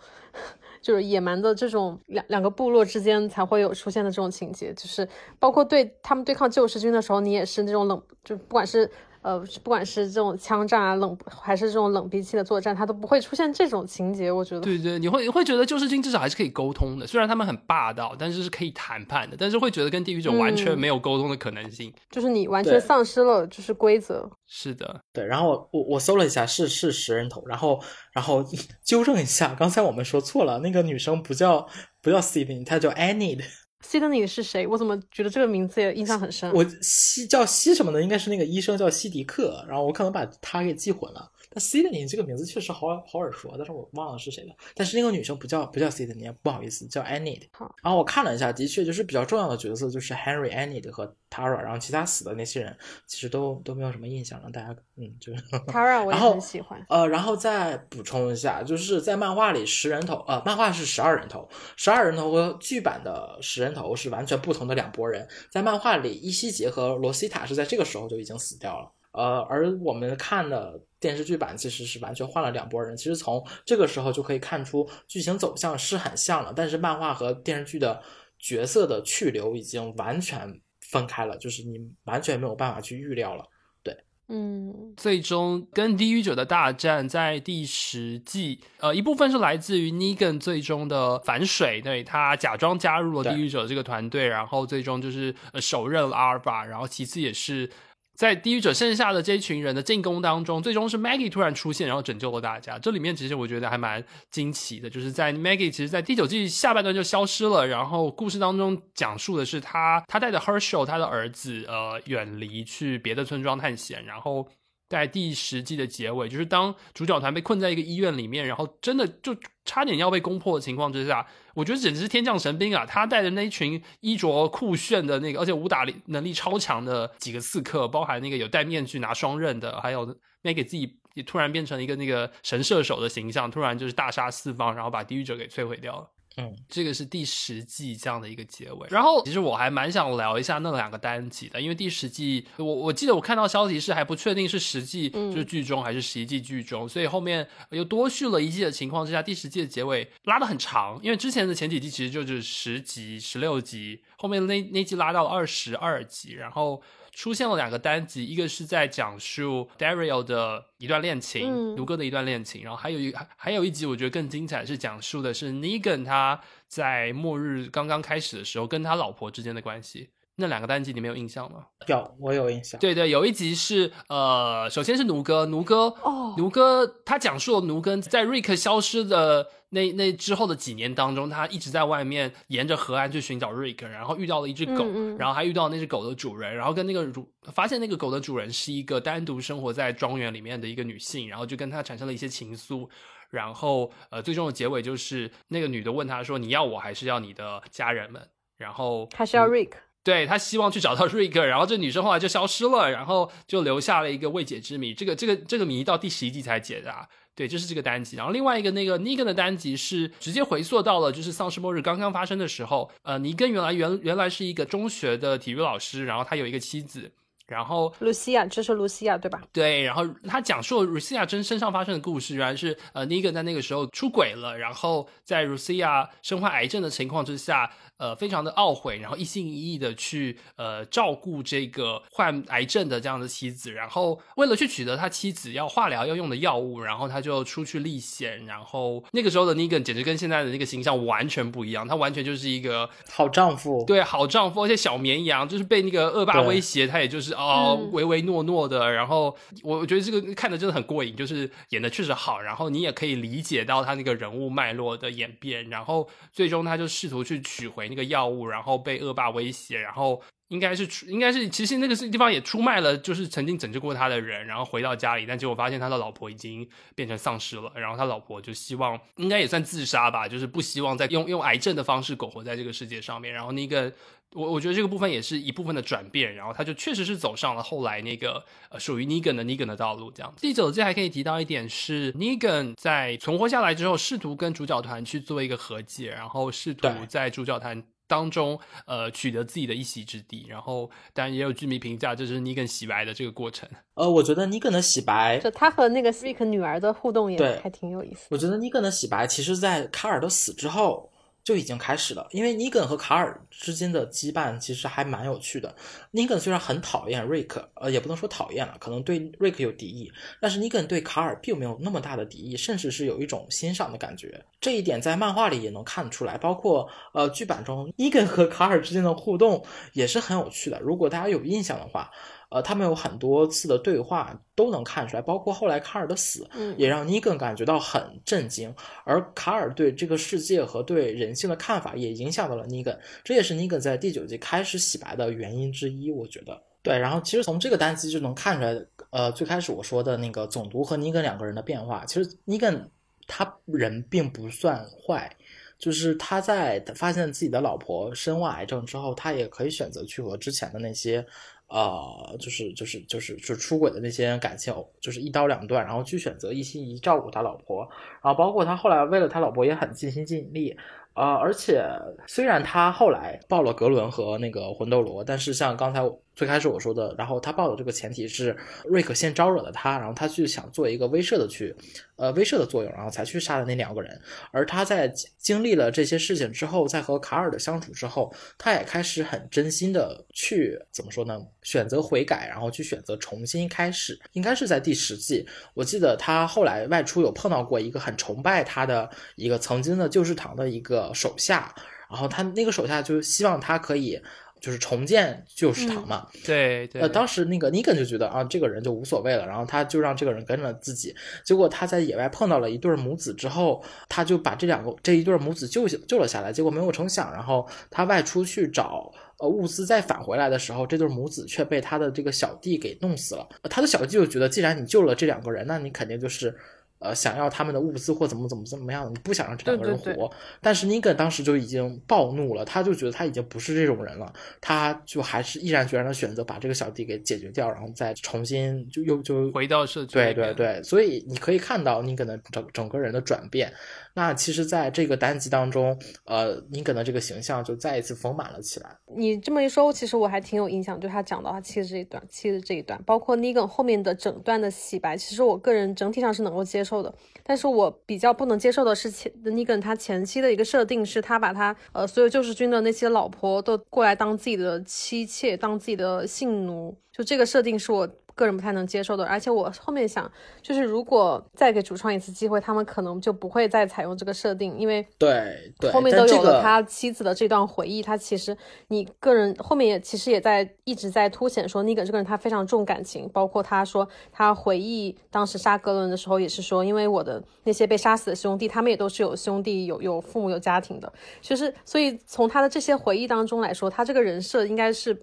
就是野蛮的这种两两个部落之间才会有出现的这种情节，就是包括对他们对抗救世军的时候，你也是那种冷，就不管是。呃，不管是这种枪战啊，冷还是这种冷兵器的作战，它都不会出现这种情节。我觉得，对对，你会你会觉得救世军至少还是可以沟通的，虽然他们很霸道，但是是可以谈判的。但是会觉得跟地狱者完全没有沟通的可能性，就是你完全丧失了就是规则。是的，对。然后我我我搜了一下，是是十人头。然后然后纠正一下，刚才我们说错了，那个女生不叫不叫 Sydney，她叫 Annie 的。Sydney 是谁？我怎么觉得这个名字也印象很深？我西叫西什么的，应该是那个医生叫西迪克，然后我可能把他给记混了。但 Sydney 这个名字确实好好耳熟，但是我忘了是谁了。但是那个女生不叫不叫 Sydney，不好意思，叫 Annie。好，然后我看了一下，的确就是比较重要的角色就是 Henry、Annie 和 Tara，然后其他死的那些人其实都都没有什么印象了。大家嗯，就是 Tara 我也很喜欢。呃，然后再补充一下，就是在漫画里十人头，呃，漫画是十二人头，十二人头和剧版的十人头是完全不同的两拨人。在漫画里，伊西杰和罗西塔是在这个时候就已经死掉了。呃，而我们看的电视剧版其实是完全换了两拨人。其实从这个时候就可以看出剧情走向是很像了，但是漫画和电视剧的角色的去留已经完全分开了，就是你完全没有办法去预料了。对，嗯，最终跟地狱者的大战在第十季，呃，一部分是来自于 Negan 最终的反水，对他假装加入了地狱者这个团队，然后最终就是呃手刃了阿尔法，然后其次也是。在地狱者剩下的这一群人的进攻当中，最终是 Maggie 突然出现，然后拯救了大家。这里面其实我觉得还蛮惊奇的，就是在 Maggie 其实，在第九季下半段就消失了，然后故事当中讲述的是他他带着 Herschel 他的儿子呃远离去别的村庄探险，然后在第十季的结尾，就是当主角团被困在一个医院里面，然后真的就差点要被攻破的情况之下，我觉得简直是天降神兵啊！他带着那一群衣着酷炫的那个，而且武打能力超强的几个刺客，包含那个有戴面具拿双刃的，还有那给自己突然变成一个那个神射手的形象，突然就是大杀四方，然后把地狱者给摧毁掉了。嗯，这个是第十季这样的一个结尾。然后，其实我还蛮想聊一下那两个单集的，因为第十季我我记得我看到消息是还不确定是十季就是剧中还是十一季剧中，所以后面又多续了一季的情况之下，第十季的结尾拉的很长，因为之前的前几季其实就是十集、十六集，后面那那季拉到了二十二集，然后。出现了两个单集，一个是在讲述 Daryl 的一段恋情，卢哥的一段恋情，然后还有一还还有一集，我觉得更精彩，是讲述的是 Negan 他在末日刚刚开始的时候跟他老婆之间的关系。那两个单集你没有印象吗？有，我有印象。对对，有一集是呃，首先是奴哥，奴哥，哦，奴哥他讲述了奴哥在瑞克消失的。那那之后的几年当中，他一直在外面沿着河岸去寻找瑞克，然后遇到了一只狗，然后还遇到那只狗的主人，然后跟那个主发现那个狗的主人是一个单独生活在庄园里面的一个女性，然后就跟他产生了一些情愫，然后呃，最终的结尾就是那个女的问他说：“你要我还是要你的家人们？”然后还是要瑞克，对他希望去找到瑞克，然后这女生后来就消失了，然后就留下了一个未解之谜。这个这个这个谜到第十一季才解答。对，就是这个单集，然后另外一个那个尼根的单集是直接回溯到了就是丧尸末日刚刚发生的时候，呃，尼根原来原原来是一个中学的体育老师，然后他有一个妻子，然后露西亚，这是露西亚对吧？对，然后他讲述了露西亚真身上发生的故事，原来是呃尼根在那个时候出轨了，然后在露西亚身患癌症的情况之下。呃，非常的懊悔，然后一心一意的去呃照顾这个患癌症的这样的妻子，然后为了去取得他妻子要化疗要用的药物，然后他就出去历险，然后那个时候的尼根简直跟现在的那个形象完全不一样，他完全就是一个好丈夫，对，好丈夫，而且小绵羊就是被那个恶霸威胁，他也就是哦唯唯诺诺的，然后我我觉得这个看的真的很过瘾，就是演的确实好，然后你也可以理解到他那个人物脉络的演变，然后最终他就试图去取回。那个药物，然后被恶霸威胁，然后应该是出，应该是其实那个是地方也出卖了，就是曾经拯救过他的人，然后回到家里，但结果发现他的老婆已经变成丧尸了，然后他老婆就希望，应该也算自杀吧，就是不希望再用用癌症的方式苟活在这个世界上面。然后那个，我我觉得这个部分也是一部分的转变，然后他就确实是走上了后来那个呃属于 Negan 的 Negan 的道路。这样，第九季还可以提到一点是，Negan 在存活下来之后，试图跟主角团去做一个和解，然后试图在主角团。当中，呃，取得自己的一席之地，然后当然也有剧迷评价，这是尼根洗白的这个过程。呃，我觉得尼根的洗白，就他和那个 Rick 女儿的互动也还挺有意思。我觉得尼根的洗白，其实在卡尔的死之后。就已经开始了，因为尼根和卡尔之间的羁绊其实还蛮有趣的。尼根虽然很讨厌瑞克，呃，也不能说讨厌了，可能对瑞克有敌意，但是尼根对卡尔并没有那么大的敌意，甚至是有一种欣赏的感觉。这一点在漫画里也能看出来，包括呃剧版中尼根和卡尔之间的互动也是很有趣的。如果大家有印象的话。呃，他们有很多次的对话都能看出来，包括后来卡尔的死，也让尼根感觉到很震惊。而卡尔对这个世界和对人性的看法也影响到了尼根，这也是尼根在第九季开始洗白的原因之一。我觉得，对。然后其实从这个单集就能看出来，呃，最开始我说的那个总督和尼根两个人的变化，其实尼根他人并不算坏，就是他在发现自己的老婆身患癌症之后，他也可以选择去和之前的那些。呃，就是就是就是就出轨的那些感情，就是一刀两断，然后去选择一心一意照顾他老婆，然后包括他后来为了他老婆也很尽心尽力。呃，而且虽然他后来报了格伦和那个魂斗罗，但是像刚才最开始我说的，然后他报的这个前提是瑞克先招惹了他，然后他去想做一个威慑的去，呃，威慑的作用，然后才去杀的那两个人。而他在经历了这些事情之后，在和卡尔的相处之后，他也开始很真心的去怎么说呢？选择悔改，然后去选择重新开始。应该是在第十季，我记得他后来外出有碰到过一个很崇拜他的一个曾经的旧世堂的一个。手下，然后他那个手下就希望他可以就是重建旧食堂嘛。对对。呃，当时那个尼根就觉得啊，这个人就无所谓了，然后他就让这个人跟着自己。结果他在野外碰到了一对母子之后，他就把这两个这一对母子救救了下来。结果没有成想，然后他外出去找。呃物资再返回来的时候，这对母子却被他的这个小弟给弄死了。他的小弟就觉得，既然你救了这两个人，那你肯定就是。呃，想要他们的物资或怎么怎么怎么样，你不想让这两个人活。对对对但是尼根当时就已经暴怒了，他就觉得他已经不是这种人了，他就还是毅然决然的选择把这个小弟给解决掉，然后再重新就又就回到社区对对对，所以你可以看到尼根的整整个人的转变。那其实，在这个单集当中，呃，尼根的这个形象就再一次丰满了起来。你这么一说，其实我还挺有印象，就他讲到他妻子这一段，妻子这一段，包括 Negan 后面的整段的洗白，其实我个人整体上是能够接受的。但是我比较不能接受的是前 Negan 他前期的一个设定是，他把他呃所有救世军的那些老婆都过来当自己的妻妾，当自己的性奴，就这个设定是我。个人不太能接受的，而且我后面想，就是如果再给主创一次机会，他们可能就不会再采用这个设定，因为对对，后面都有了他妻子的这段回忆，他其实你个人后面也其实也在一直在凸显说，尼根这个人他非常重感情，包括他说他回忆当时杀格伦的时候，也是说，因为我的那些被杀死的兄弟，他们也都是有兄弟、有有父母、有家庭的，就是所以从他的这些回忆当中来说，他这个人设应该是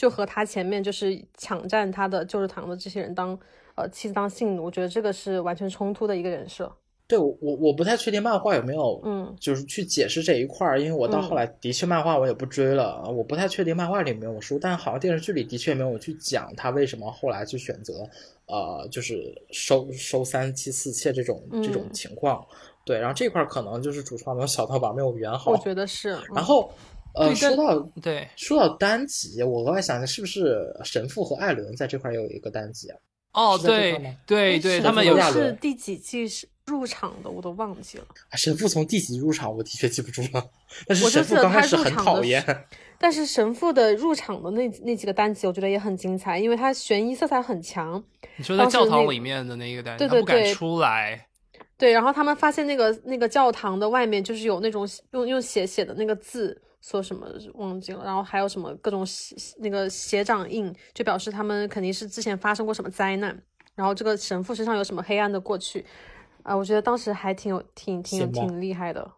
就和他前面就是抢占他的救世堂的这些人当呃妻子当性奴，我觉得这个是完全冲突的一个人设。对我我我不太确定漫画有没有，嗯，就是去解释这一块儿，因为我到后来的确漫画我也不追了，我不太确定漫画里没有说，但好像电视剧里的确没有去讲他为什么后来去选择，呃，就是收收三妻四妾这种这种嗯情况。对，然后这块儿可能就是主创没有小刀把没有圆好我。觉得是。然后呃，说到对，说到单集，我额外想想，是不是神父和艾伦在这块儿有一个单集啊？哦，对对对，他们有是第几季是入场的，我都忘记了。啊神父从第几集入场，我的确记不住了。但是神父刚开始很讨厌，但是神父的入场的那那几个单集，我觉得也很精彩，因为他悬疑色彩很强。你说在教堂里面的那个单，对对他不敢对出来，对，然后他们发现那个那个教堂的外面就是有那种用用血写的那个字，说什么忘记了，然后还有什么各种那个血掌印，就表示他们肯定是之前发生过什么灾难。然后这个神父身上有什么黑暗的过去，啊，我觉得当时还挺有、挺、挺、挺厉害的。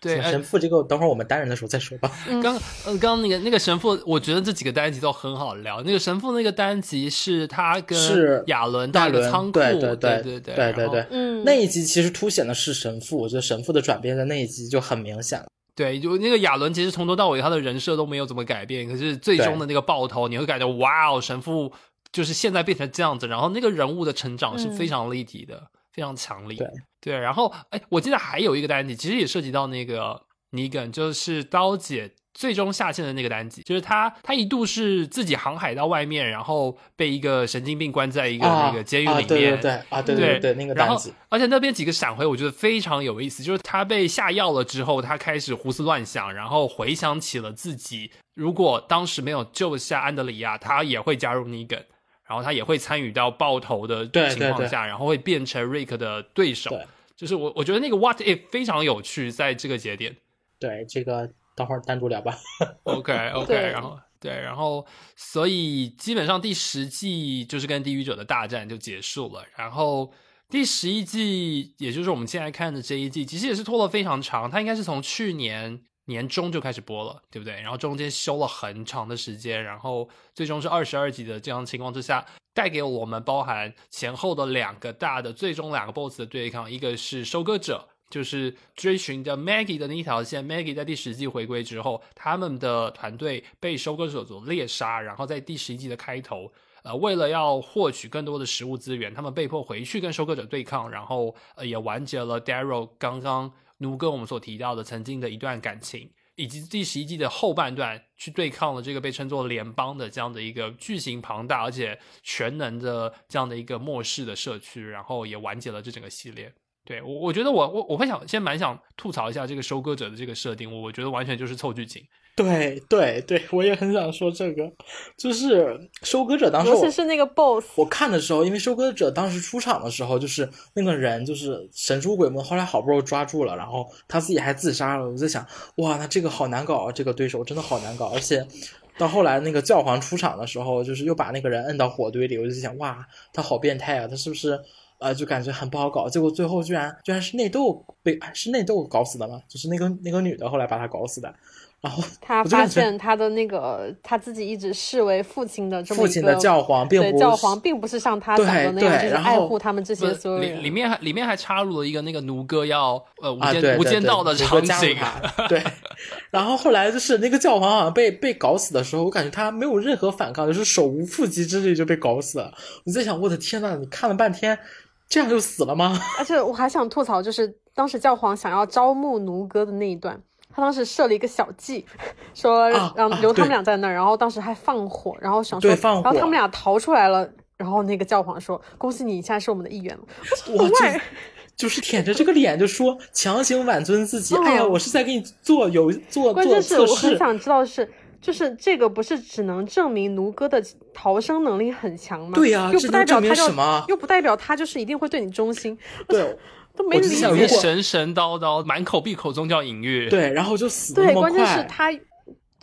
对，神父这个等会儿我们单人的时候再说吧。刚，刚、刚那个、那个神父，我觉得这几个单集都很好聊。那个神父那个单集是他跟亚伦带个仓库，对对对对对对对对。嗯，那一集其实凸显的是神父，我觉得神父的转变在那一集就很明显了。对，就那个亚伦，其实从头到尾他的人设都没有怎么改变，可是最终的那个爆头，你会感觉哇哦，神父就是现在变成这样子，然后那个人物的成长是非常立体的，非常强力。对对，然后哎，我记得还有一个单集，其实也涉及到那个尼根，就是刀姐。最终下线的那个单集，就是他，他一度是自己航海到外面，然后被一个神经病关在一个啊那个监狱啊，里面，对对对啊，对对对，那个单集，，而且那边几个闪回，我觉得非常有意思。就是他被下药了之后，他开始胡思乱想，然后回想起了自己，如果当时没有救下安德里亚，他也会加入尼根，然后他也会参与到爆头的对情况下，然后会变成瑞克的对手。对就是我我觉得那个 What If 非常有趣，在这个节点。对这个等会儿单独聊吧。OK OK，然后对，然后所以基本上第十季就是跟地狱者的大战就结束了，然后第十一季，也就是我们现在看的这一季，其实也是拖了非常长，它应该是从去年年中就开始播了，对不对？然后中间休了很长的时间，然后最终是二十二集的这样情况之下，带给我们包含前后的两个大的最终两个 BOSS 的对抗，一个是收割者。就是追寻着 Maggie 的那一条线，Maggie 在第十季回归之后，他们的团队被收割者所猎杀，然后在第十一季的开头，呃，为了要获取更多的食物资源，他们被迫回去跟收割者对抗，然后呃也完结了 Daryl 刚刚奴哥我们所提到的曾经的一段感情，以及第十一季的后半段去对抗了这个被称作联邦的这样的一个巨型庞大而且全能的这样的一个末世的社区，然后也完结了这整个系列。对我，我觉得我我我会想先蛮想吐槽一下这个收割者的这个设定，我我觉得完全就是凑剧情。对对对，我也很想说这个，就是收割者当时我尤其是那个 BOSS，我看的时候，因为收割者当时出场的时候，就是那个人就是神出鬼没，后来好不容易抓住了，然后他自己还自杀了。我在想，哇，那这个好难搞啊，这个对手真的好难搞，而且。到后来那个教皇出场的时候，就是又把那个人摁到火堆里，我就想，哇，他好变态啊！他是不是呃，就感觉很不好搞？结果最后居然居然是内斗被是内斗搞死的嘛？就是那个那个女的后来把他搞死的。然后 他发现他的那个他自己一直视为父亲的父亲的教皇并不是对教皇并不是像他对讲的那样，就是爱护他们这些所有人。里里面还里面还插入了一个那个奴哥要呃无啊，间、无间道的场景，对，然后后来就是那个教皇好像被被搞死的时候，我感觉他没有任何反抗，就是手无缚鸡之力就被搞死了。我在想，我的天呐，你看了半天，这样就死了吗？而且我还想吐槽，就是当时教皇想要招募奴哥的那一段，他当时设了一个小计，说让留他们俩在那儿，然后当时还放火，然后想说，对放然后他们俩逃出来了，然后那个教皇说：“恭喜你，现在是我们的一员了。”我这就是舔着这个脸就说强行挽尊自己。嗯哎呀，我是在给你做有做做关键是。我很想知道的是，就是这个不是只能证明奴哥的逃生能力很强吗？对呀又不代表他就什么又不代表他就是一定会对你忠心，对都没理解。神神叨叨，满口闭口宗教隐喻。对，然后就死对，那么关键是快。他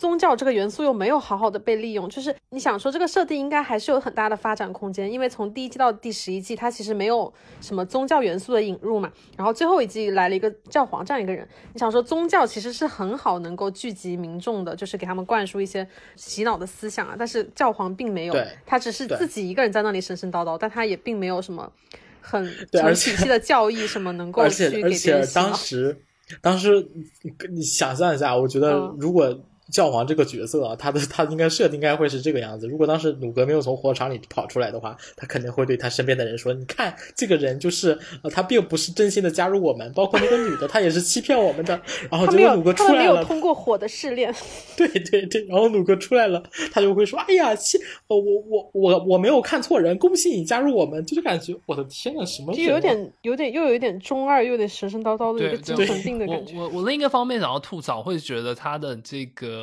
宗教这个元素又没有好好的被利用，就是你想说这个设定应该还是有很大的发展空间，因为从第一季到第十一季，它其实没有什么宗教元素的引入嘛，然后最后一季来了一个教皇这样一个人，你想说宗教其实是很好能够聚集民众的，就是给他们灌输一些洗脑的思想啊，但是教皇并没有，他只是自己一个人在那里神神叨叨，但他也并没有什么很成对而且体系的教义什么能够而去给别且而且人洗脑当。时当时你你想象一下，我觉得嗯如果教皇这个角色啊，他的他应该设定应该会是这个样子。如果当时鲁格没有从火场里跑出来的话，他肯定会对他身边的人说：“你看，这个人就是呃，他并不是真心的加入我们，包括那个女的，她也是欺骗我们的。”然后他没有结果鲁格，他没有出来了，通过火的试炼。对对对，然后鲁格出来了，他就会说：“哎呀，谢呃我我我我没有看错人，恭喜你加入我们。”就是感觉我的天呐，什么就有点有点又有一点中二，又有点神神叨叨的一个精对神病的感觉。我我我另一个方面想要吐槽，会觉得他的这个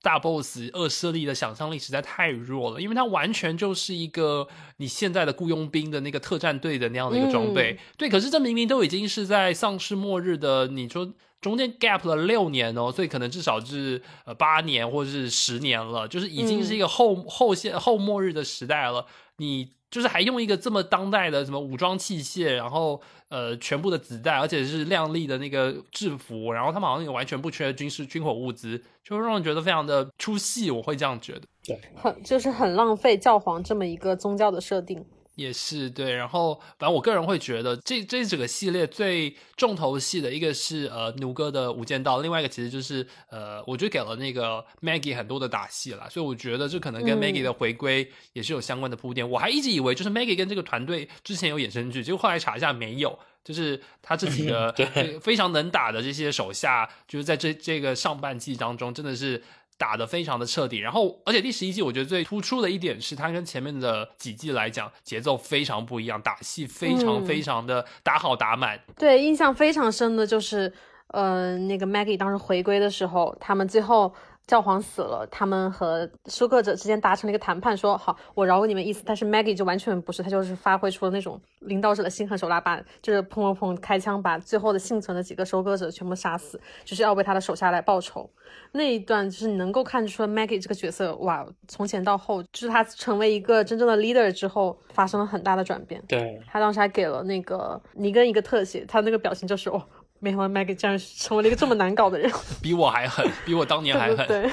大 boss 恶势力的想象力实在太弱了，因为它完全就是一个你现在的雇佣兵的那个特战队的那样的一个装备。对，可是这明明都已经是在丧尸末日的，你说。中间 gap 了六年哦，所以可能至少是呃八年或者是十年了，就是已经是一个后、后现后末日的时代了。你就是还用一个这么当代的什么武装器械，然后呃全部的子弹，而且是亮丽的那个制服，然后他们好像也完全不缺军事军火物资，就会让人觉得非常的出戏。我会这样觉得。对很就是很浪费教皇这么一个宗教的设定。也是对，然后反正我个人会觉得这这整个系列最重头戏的一个是呃奴哥的无间道，另外一个其实就是呃我觉得给了那个 Maggie 很多的打戏啦，所以我觉得这可能跟嗯 Maggie 的回归也是有相关的铺垫。我还一直以为就是 Maggie 跟这个团队之前有衍生剧，结果后来查一下没有，就是他这几个对非常能打的这些手下，就是在这这个上半季当中真的是。打得非常的彻底，然后而且第十一季我觉得最突出的一点是，它跟前面的几季来讲节奏非常不一样，打戏非常嗯非常的打好打满。对，印象非常深的就是，呃，那个 Maggie 当时回归的时候，他们最后教皇死了，他们和收割者之间达成了一个谈判，说好，我饶过你们一次。但是 Maggie 就完全不是，他就是发挥出了那种领导者的心狠手辣，把就是砰砰砰开枪，把最后的幸存的几个收割者全部杀死，就是要为他的手下来报仇。那一段就是你能够看出 Maggie 这个角色，哇，从前到后，就是他成为一个真正的 leader 之后，发生了很大的转变。对，他当时还给了那个尼根一个特写，他那个表情就是哦，没想到 Maggie 竟然成为了一个这么难搞的人，比我还狠，比我当年还狠。对 对对。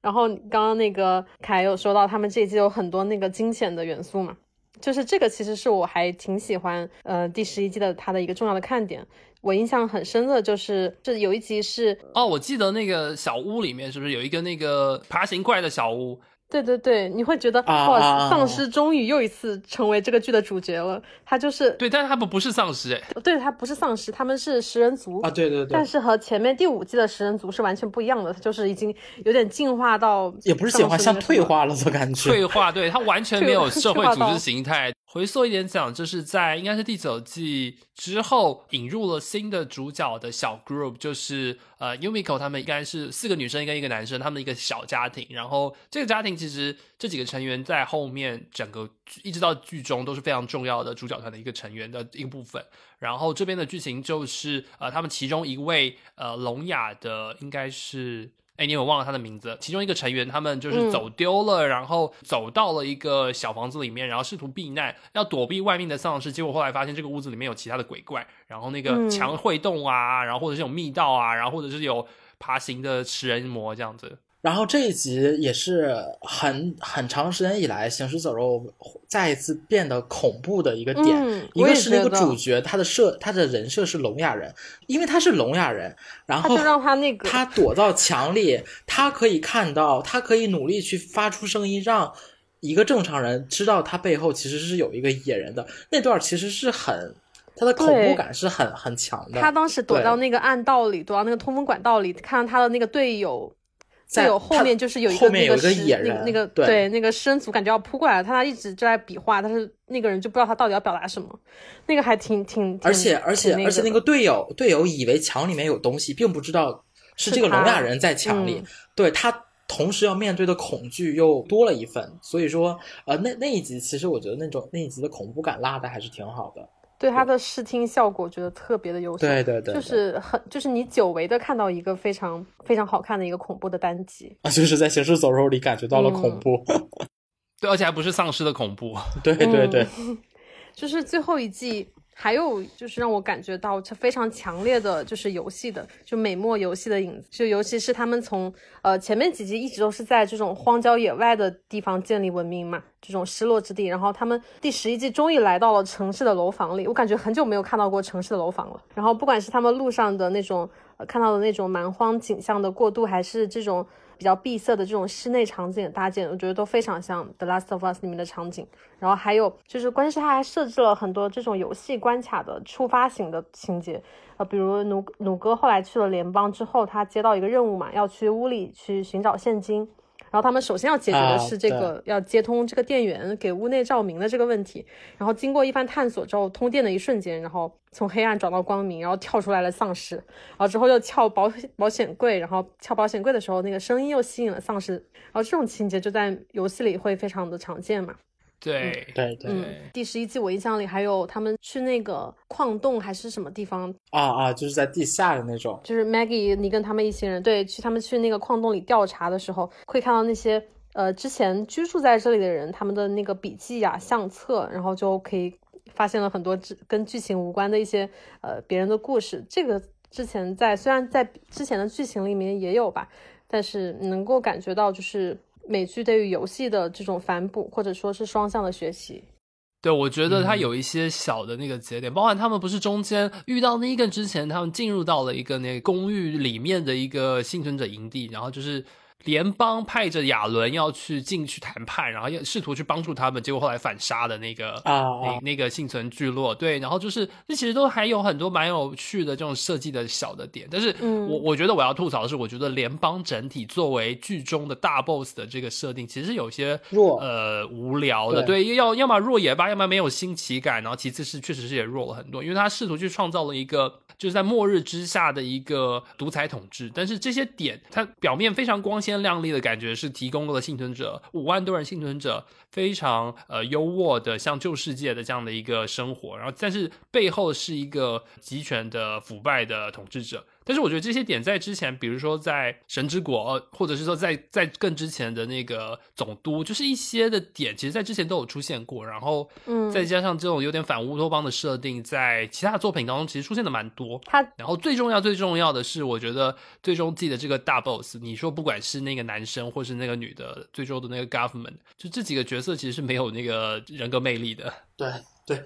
然后刚刚那个凯有说到，他们这一季有很多那个惊险的元素嘛，就是这个其实是我还挺喜欢，呃，第十一季的它的一个重要的看点。我印象很深的就是，这有一集是哦，我记得那个小屋里面是不是有一个那个爬行怪的小屋？对对对，你会觉得啊啊哇，啊丧尸终于又一次成为这个剧的主角了。他就是对，但是他们不是丧尸哎，对他不是丧尸，他们是食人族啊，对对对但，是和前面第五季的食人族是完全不一样的，它就是已经有点进化到也不是进化，像。退化了的感觉。退化，对他完全没有社会组织形态。回溯一点讲，就是在应该是第九季之后引入了新的主角的小 group，就是呃 Umiko 他们应该是四个女生跟一个男生，他们一个小家庭。然后这个家庭其实这几个成员在后面整个一直到剧中都是非常重要的主角团的一个成员的一个部分。然后这边的剧情就是呃他们其中一位呃聋哑的应该是。哎，你有忘了他的名字？其中一个成员，他们就是嗯走丢了，然后走到了一个小房子里面，然后试图避难，要躲避外面的丧尸。结果后来发现这个屋子里面有其他的鬼怪，然后那个嗯墙会动啊，然后或者是有密道啊，然后或者是有爬行的食人魔这样子。然后这一集也是很很长时间以来，行尸走肉再一次变得恐怖的一个点。嗯一个是那个主角，他的设他的人设是聋哑人，因为他是聋哑人，然后他就让他那个他躲到墙里，他可以看到，他可以努力去发出声音，让一个正常人知道他背后其实是有一个野人的。那段其实是很，他的恐怖感是很很强的。他当时躲到那个暗道里，躲到那个通风管道里，看到他的那个队友。在队友后面就是有一个后面有一个那尸野人那个那个对那个尸人族感觉要扑过来了，他他一直就在比划，但是那个人就不知道他到底要表达什么，那个还挺挺，挺而且而且挺而且那个队友队友以为墙里面有东西，并不知道是这个聋哑人在墙里，嗯对他同时要面对的恐惧又多了一份。所以说，呃，那那一集其实我觉得那种那一集的恐怖感拉的还是挺好的。对它的视听效果觉得特别的优秀，对对对，就对是很就是你久违的看到一个非常非常好看的一个恐怖的单集，啊，就是在行尸走肉里感觉到了恐嗯怖。对，而且还不是丧尸的恐怖。对对对，嗯 就是最后一季，还有就是让我感觉到这非常强烈的，就是游戏的，就美墨游戏的影子，就尤其是他们从呃前面几集一直都是在这种荒郊野外的地方建立文明嘛，这种失落之地，然后他们第十一季终于来到了城市的楼房里，我感觉很久没有看到过城市的楼房了。然后不管是他们路上的那种、呃、看到的那种蛮荒景象的过渡，还是这种。比较闭塞的这种室内场景的搭建，我觉得都非常像《The Last of Us》里面的场景。然后还有就是，关键是它还设置了很多这种游戏关卡的触发型的情节，呃，比如努努哥后来去了联邦之后，他接到一个任务嘛，要去屋里去寻找现金。然后他们首先要解决的是这个、啊要接通这个电源给屋内照明的这个问题。然后经过一番探索之后，通电的一瞬间，然后从黑暗转到光明，然后跳出来了丧尸。然后之后又撬保保险柜，然后撬保险柜的时候，那个声音又吸引了丧尸。然后这种情节就在游戏里会非常的常见嘛。对，对对嗯，第十一季我印象里还有他们去那个矿洞还是什么地方，啊啊，就是在地下的那种。就是 Maggie 你跟他们一行人对去他们去那个矿洞里调查的时候，会看到那些呃之前居住在这里的人他们的那个笔记啊、相册，然后就可以发现了很多之跟剧情无关的一些呃别人的故事。这个之前在虽然在之前的剧情里面也有吧，但是能够感觉到就是美剧对于游戏的这种反哺或者说是双向的学习。对，我觉得它嗯有一些小的那个节点，包含他们不是中间遇到那一个之前，他们进入到了一个那个公寓里面的一个幸存者营地，然后就是联邦派着亚伦要去进去谈判，然后要试图去帮助他们，结果后来反杀的那个啊那啊。那个幸存聚落，对，然后就是这其实都还有很多蛮有趣的这种设计的小的点，但是嗯。我我觉得我要吐槽的是，我觉得联邦整体作为剧中的大 boss 的这个设定，其实有些弱呃无聊的，对。对，要要么弱也罢，要么没有新奇感，然后其次是确实是也弱了很多，因为他试图去创造了一个就是在末日之下的一个独裁统治，但是这些点它表面非常光鲜亮丽的感觉是提供了幸存者五万多人幸存者非常呃优渥的像旧世界的这样的一个生活，然后但是背后是一个集权的腐败的统治者。但是我觉得这些点在之前，比如说在神之国，呃或者是说在在更之前的那个总督，就是一些的点，其实在之前都有出现过。然后，嗯再加上这种有点反乌托邦的设定，在其他的作品当中其实出现的蛮多。他然后最重要、最重要的是，我觉得最终季的这个大 boss，你说不管是那个男生或是那个女的，最终的那个 government，就这几个角色其实是没有那个人格魅力的。对对，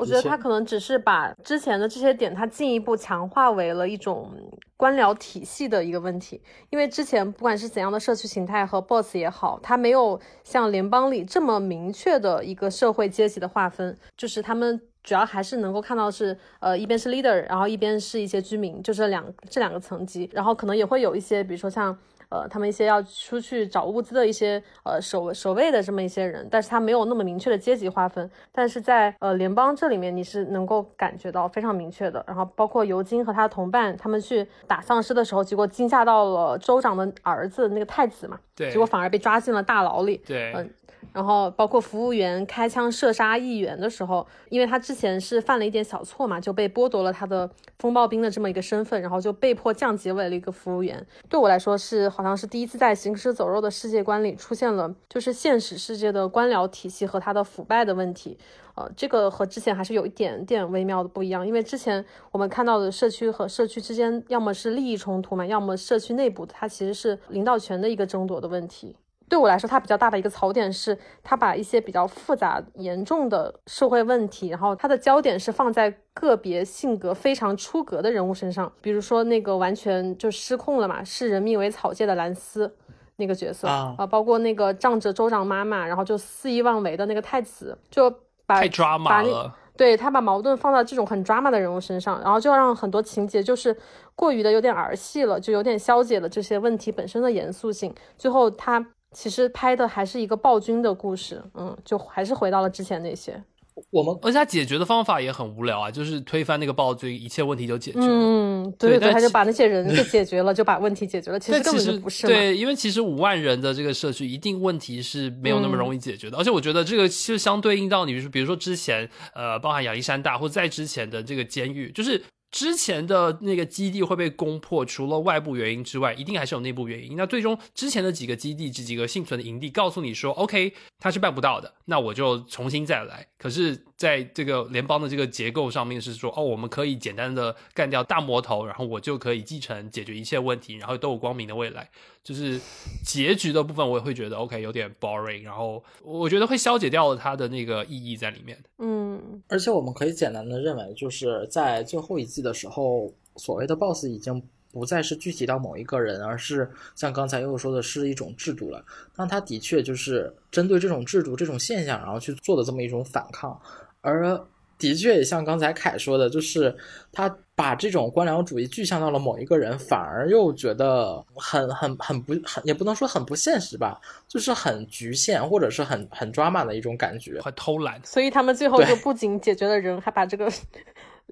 我觉得他可能只是把之前的这些点，他进一步强化为了一种官僚体系的一个问题。因为之前不管是怎样的社区形态和 BOSS 也好，他没有像联邦里这么明确的一个社会阶级的划分，就是他们主要还是能够看到是呃一边是 leader，然后一边是一些居民，就这两这两个层级，然后可能也会有一些，比如说像。呃，他们一些要出去找物资的一些呃守守卫的这么一些人，但是他没有那么明确的阶级划分，但是在呃联邦这里面你是能够感觉到非常明确的。然后包括尤金和他的同伴，他们去打丧尸的时候，结果惊吓到了州长的儿子那个太子嘛，对结果反而被抓进了大牢里。对，嗯然后包括服务员开枪射杀议员的时候，因为他之前是犯了一点小错嘛，就被剥夺了他的风暴兵的这么一个身份，然后就被迫降级为了一个服务员。对我来说是好像是第一次在行尸走肉的世界观里出现了，就是现实世界的官僚体系和它的腐败的问题。呃，这个和之前还是有一点点微妙的不一样，因为之前我们看到的社区和社区之间要么是利益冲突嘛，要么社区内部它其实是领导权的一个争夺的问题。对我来说，它比较大的一个槽点是，它把一些比较复杂、严重的社会问题，然后它的焦点是放在个别性格非常出格的人物身上，比如说那个完全就失控了嘛，视人命为草芥的兰斯那个角色啊，包括那个仗着州长妈妈，然后就肆意妄为的那个太子，就把太抓马了。对他把矛盾放到这种很抓马的人物身上，然后就让很多情节就是过于的有点儿戏了，就有点消解了这些问题本身的严肃性，最后他。其实拍的还是一个暴君的故事，嗯，就还是回到了之前那些。我们而且他解决的方法也很无聊啊，就是推翻那个暴君，一切问题就解决了。嗯，对对，他就把那些人给解决了，就把问题解决了。其实根本就不是。对，因为其实五万人的这个社区，一定问题是没有那么容易解决的。而且我觉得这个其实相对应到你，比如说之前呃，包含亚历山大或在之前的这个监狱，就是。之前的那个基地会被攻破，除了外部原因之外，一定还是有内部原因。那最终之前的几个基地、这几个幸存的营地，告诉你说，OK，他是办不到的，那我就重新再来。可是。在这个联邦的这个结构上面是说，哦，我们可以简单的干掉大魔头，然后我就可以继承解决一切问题，然后都有光明的未来。就是结局的部分，我也会觉得 OK 有点 boring，然后我觉得会消解掉了它的那个意义在里面。嗯，而且我们可以简单的认为，就是在最后一季的时候，所谓的 boss 已经。不再是具体到某一个人，而是像刚才又说的是一种制度了。那他的确就是针对这种制度、这种现象，然后去做的这么一种反抗。而的确也像刚才凯说的，就是他把这种官僚主义具象到了某一个人，反而又觉得很很很不很，也不能说很不现实吧，就是很局限或者是很很抓马的一种感觉，很偷懒。所以他们最后就不仅解决了人，还把这个。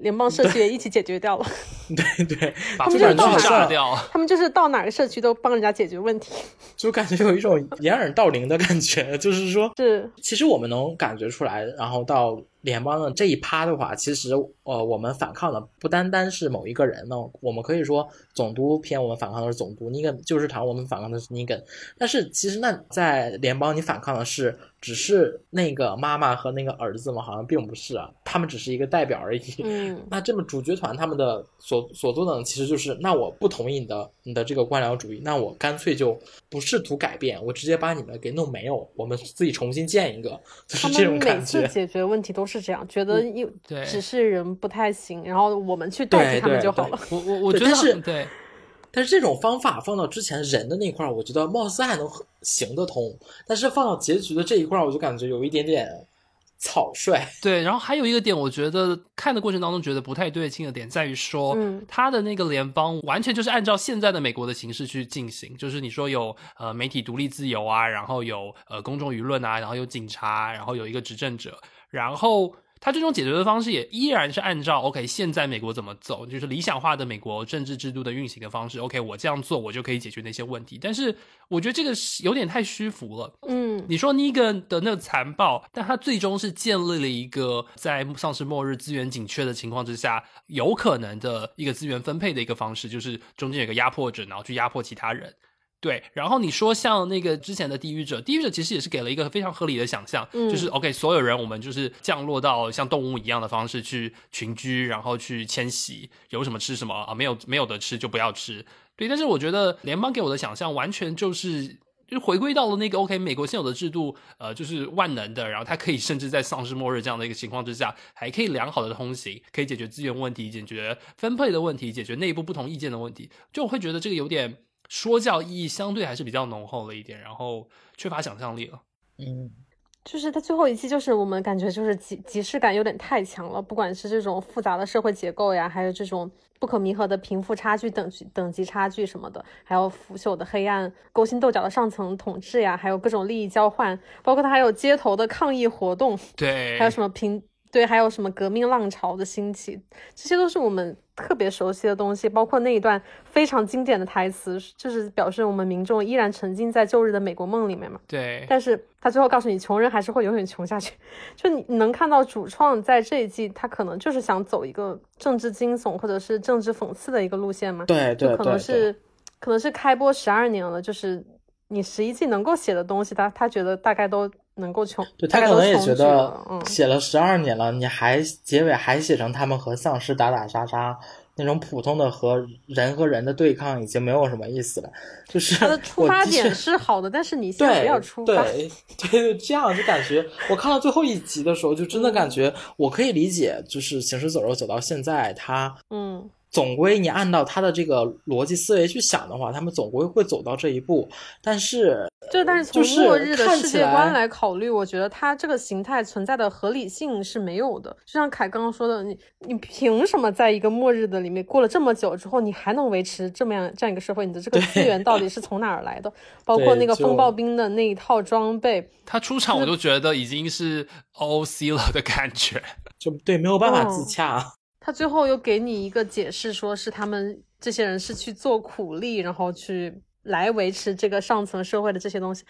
联邦社区也一起解决掉了，对对，把他们就是到哪掉，他们就是到哪个社区都帮人家解决问题，就感觉有一种掩耳盗铃的感觉，就是说，是，其实我们能感觉出来，然后到。联邦的这一趴的话，其实呃，我们反抗的不单单是某一个人呢。我们可以说，总督偏我们反抗的是总督，尼根旧市场我们反抗的是尼根。但是其实那在联邦，你反抗的是只是那个妈妈和那个儿子吗？好像并不是啊，他们只是一个代表而已。嗯，那这么主角团他们的所所做的，其实就是那我不同意你的你的这个官僚主义，那我干脆就不试图改变，我直接把你们给弄没有，我们自己重新建一个，就是这种感觉。每次解决问题都是。这样，觉得有只是人不太行，然后我们去代替他们就好了。我我 我觉得是对，但是这种方法放到之前人的那块儿，我觉得貌似还能行得通，但是放到结局的这一块儿，我就感觉有一点点。草率 对，然后还有一个点，我觉得看的过程当中觉得不太对劲的点在于说，嗯他的那个联邦完全就是按照现在的美国的形式去进行，就是你说有呃媒体独立自由啊，然后有呃公众舆论啊，然后有警察，然后有一个执政者，然后。他最终解决的方式也依然是按照 OK，现在美国怎么走，就是理想化的美国政治制度的运行的方式。OK，我这样做，我就可以解决那些问题。但是我觉得这个是有点太虚浮了。嗯，你说尼根的那个残暴，但他最终是建立了一个在丧尸末日资源紧缺的情况之下，有可能的一个资源分配的一个方式，就是中间有个压迫者，然后去压迫其他人。对，然后你说像那个之前的地狱者，地狱者其实也是给了一个非常合理的想象，就是 OK，所有人我们就是降落到像动物一样的方式去群居，然后去迁徙，有什么吃什么啊，没有没有的吃就不要吃。对，但是我觉得联邦给我的想象完全就是就回归到了那个 OK，美国现有的制度，呃，就是万能的，然后它可以甚至在丧尸末日这样的一个情况之下，还可以良好的通行，可以解决资源问题，解决分配的问题，解决内部不同意见的问题，就我会觉得这个有点。说教意义相对还是比较浓厚了一点，然后缺乏想象力了。嗯，就是它最后一期，就是我们感觉就是即即视感有点太强了，不管是这种复杂的社会结构呀，还有这种不可弥合的贫富差距、等级等级差距什么的，还有腐朽的黑暗、勾心斗角的上层统治呀，还有各种利益交换，包括它还有街头的抗议活动，对，还有什么平。对，还有什么革命浪潮的兴起，这些都是我们特别熟悉的东西，包括那一段非常经典的台词，就是表示我们民众依然沉浸在旧日的美国梦里面嘛。对，但是他最后告诉你，穷人还是会永远穷下去。就你能看到主创在这一季，他可能就是想走一个政治惊悚或者是政治讽刺的一个路线嘛。对对就可能是可能是开播十二年了，就是你十一季能够写的东西，他他觉得大概都。能够穷，对他可能也觉得写了十二年了，你还结尾还写成他们和丧尸打打杀杀那种普通的和人和人的对抗，已经没有什么意思了。就是他的出发点是好的，但是你先不要出发。对对对，这样就感觉我看到最后一集的时候，就真的感觉我可以理解，就是行尸走肉走到现在，他嗯。总归你按照他的这个逻辑思维去想的话，他们总归会走到这一步。但是，就但是从末日的世界观来考虑，我觉得它这个形态存在的合理性是没有的。就像凯刚刚说的，你你凭什么在一个末日的里面过了这么久之后，你还能维持这么样这样一个社会？你的这个资源到底是从哪儿来的？包括那个风暴兵的那一套装备，他出场我就觉得已经是 O C 了的感觉，就对没有办法自洽。他最后又给你一个解释，说是他们这些人是去做苦力，然后去来维持这个上层社会的这些东西。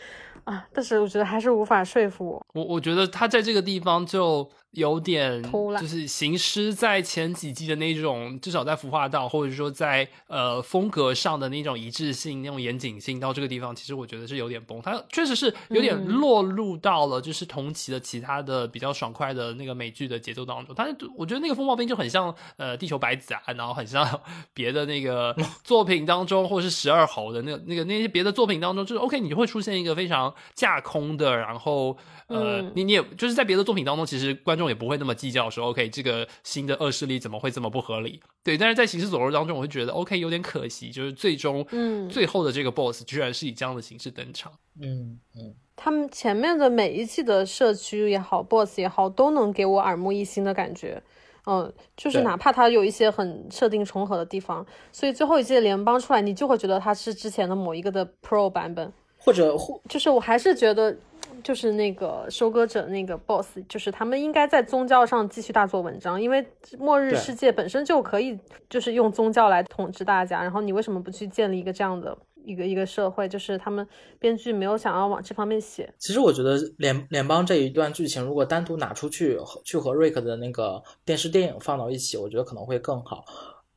啊，但是我觉得还是无法说服我。我我觉得他在这个地方就。有点偷懒就是行尸在前几季的那种，至少在服化道或者说在呃风格上的那种一致性、那种严谨性，到这个地方，其实我觉得是有点崩。他确实是有点落入到了就是同期的其他的比较爽快的那个美剧的节奏当中。但是我觉得那个风暴兵就很像呃地球白子啊，然后很像 别的那个 作品当中，或者是十二猴的那个那个那些别的作品当中，就是 OK，你会出现一个非常架空的，然后。呃，你你也就是在别的作品当中，其实观众也不会那么计较说，OK，这个新的恶势力怎么会这么不合理？对，但是在行尸走肉当中，我会觉得 OK 有点可惜，就是最终，嗯，最后的这个 BOSS 居然是以这样的形式登场。嗯嗯，他们前面的每一季的社区也好，BOSS 也好，都能给我耳目一新的感觉。嗯，就是哪怕它有一些很设定重合的地方，所以最后一季的联邦出来，你就会觉得它是之前的某一个的 Pro 版本，或者或就是我还是觉得。就是那个收割者那个 boss，就是他们应该在宗教上继续大做文章，因为末日世界本身就可以就是用宗教来统治大家，然后你为什么不去建立一个这样的一个一个社会？就是他们编剧没有想要往这方面写。其实我觉得联联邦这一段剧情如果单独拿出去去和瑞克的那个电视电影放到一起，我觉得可能会更好，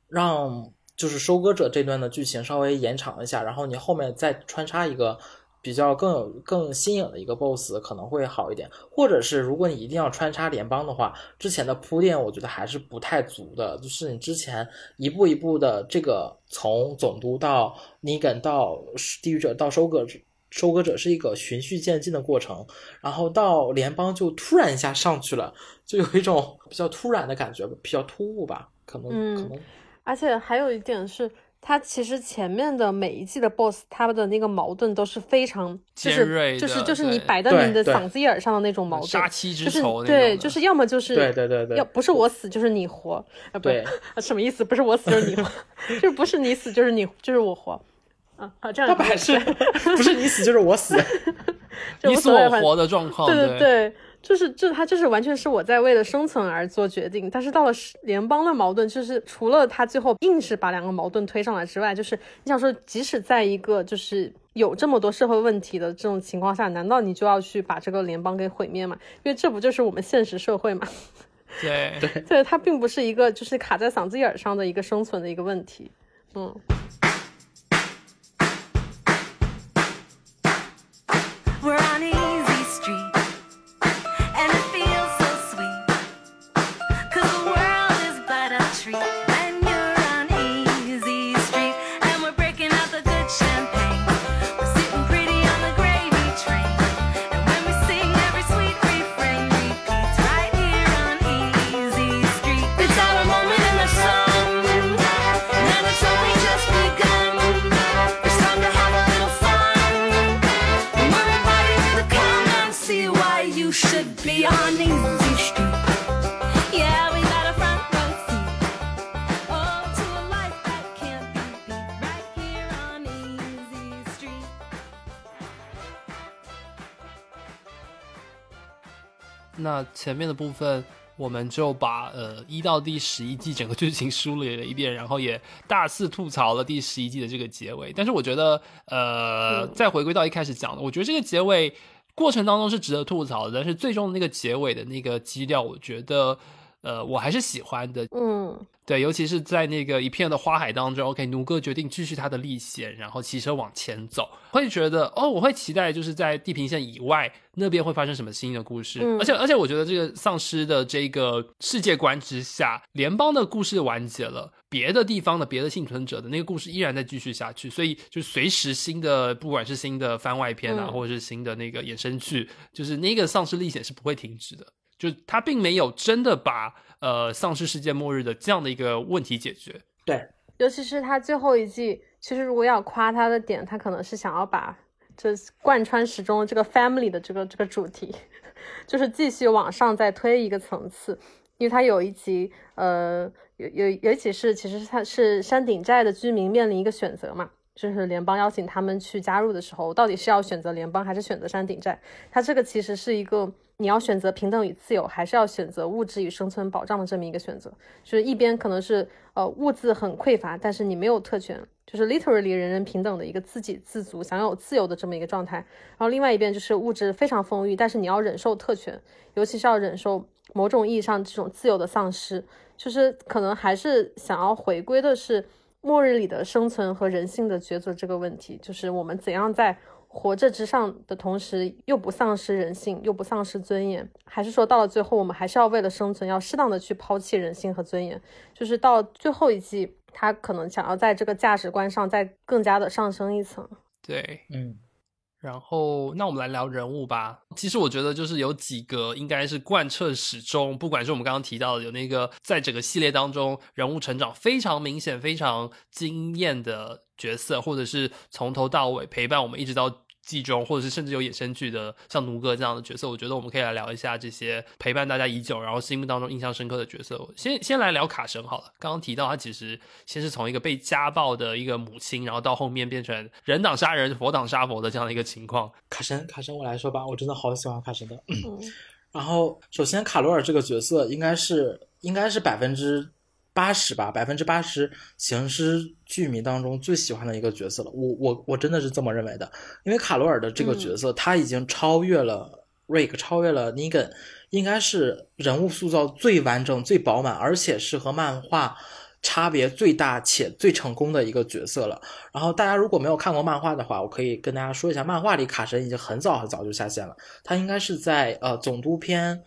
让就是收割者这段的剧情稍微延长一下，然后你后面再穿插一个。比较更有更新颖的一个 BOSS 可能会好一点，或者是如果你一定要穿插联邦的话，之前的铺垫我觉得还是不太足的。就是你之前一步一步的这个从总督到尼根到地狱者到收割收割者是一个循序渐进的过程，然后到联邦就突然一下上去了，就有一种比较突然的感觉，比较突兀吧？可能可能。而且还有一点是。他其实前面的每一季的 BOSS，他们的那个矛盾都是非常就是就是就是你摆在你的嗓子眼上的那种矛盾，杀妻之仇对，就是要么就是对对对对，要不是我死就是你活啊，不 什么意思？不是我死就是你活，就是不是你死就是你就是我活啊啊这样。那不还是 不是你死就是我死，你死我活的状况，对对对。就是，这他就是完全是我在为了生存而做决定，但是到了联邦的矛盾，就是除了他最后硬是把两个矛盾推上来之外，就是你想说，即使在一个就是有这么多社会问题的这种情况下，难道你就要去把这个联邦给毁灭吗？因为这不就是我们现实社会吗？对对，对，它并不是一个就是卡在嗓子眼上的一个生存的一个问题，嗯。那前面的部分，我们就把呃一到第十一季整个剧情梳理了一遍，然后也大肆吐槽了第十一季的这个结尾。但是我觉得，呃，再回归到一开始讲的，我觉得这个结尾过程当中是值得吐槽的，但是最终那个结尾的那个基调，我觉得。呃，我还是喜欢的，嗯，对，尤其是在那个一片的花海当中，OK，奴哥决定继续他的历险，然后骑车往前走，会觉得哦，我会期待就是在地平线以外那边会发生什么新的故事，而且而且我觉得这个丧尸的这个世界观之下，联邦的故事完结了，别的地方的别的幸存者的那个故事依然在继续下去，所以就随时新的不管是新的番外篇啊，或者是新的那个衍生剧，就是那个丧尸历险是不会停止的。就他并没有真的把呃丧尸世界末日的这样的一个问题解决。对，尤其是他最后一季，其实如果要夸他的点，他可能是想要把这贯穿始终这个 family 的这个这个主题，就是继续往上再推一个层次。因为他有一集，呃，有有有一集是其实他是山顶寨的居民面临一个选择嘛。就是联邦邀请他们去加入的时候，到底是要选择联邦还是选择山顶寨？它这个其实是一个你要选择平等与自由，还是要选择物质与生存保障的这么一个选择。就是一边可能是呃物资很匮乏，但是你没有特权，就是 literally 人人平等的一个自给自足、享有自由的这么一个状态。然后另外一边就是物质非常丰裕，但是你要忍受特权，尤其是要忍受某种意义上这种自由的丧失。就是可能还是想要回归的是。末日里的生存和人性的抉择这个问题，就是我们怎样在活着之上的同时，又不丧失人性，又不丧失尊严？还是说到了最后，我们还是要为了生存，要适当的去抛弃人性和尊严？就是到最后一季，他可能想要在这个价值观上再更加的上升一层。对，嗯。然后，那我们来聊人物吧。其实我觉得，就是有几个应该是贯彻始终，不管是我们刚刚提到的有那个在整个系列当中人物成长非常明显、非常惊艳的角色，或者是从头到尾陪伴我们一直到。剧中，或者是甚至有衍生剧的，像奴哥这样的角色，我觉得我们可以来聊一下这些陪伴大家已久，然后心目当中印象深刻的角色。先先来聊卡神好了。刚刚提到他其实先是从一个被家暴的一个母亲，然后到后面变成人挡杀人，佛挡杀佛的这样的一个情况。卡神，卡神，我来说吧，我真的好喜欢卡神的。然后，首先卡罗尔这个角色应该是应该是百分之。八十吧，百分之八十行尸剧迷当中最喜欢的一个角色了。我我我真的是这么认为的，因为卡罗尔的这个角色他已经超越了 Rick，超越了 Negan，应该是人物塑造最完整、最饱满，而且是和漫画差别最大且最成功的一个角色了。然后大家如果没有看过漫画的话，我可以跟大家说一下，漫画里卡神已经很早很早就下线了，他应该是在呃总督篇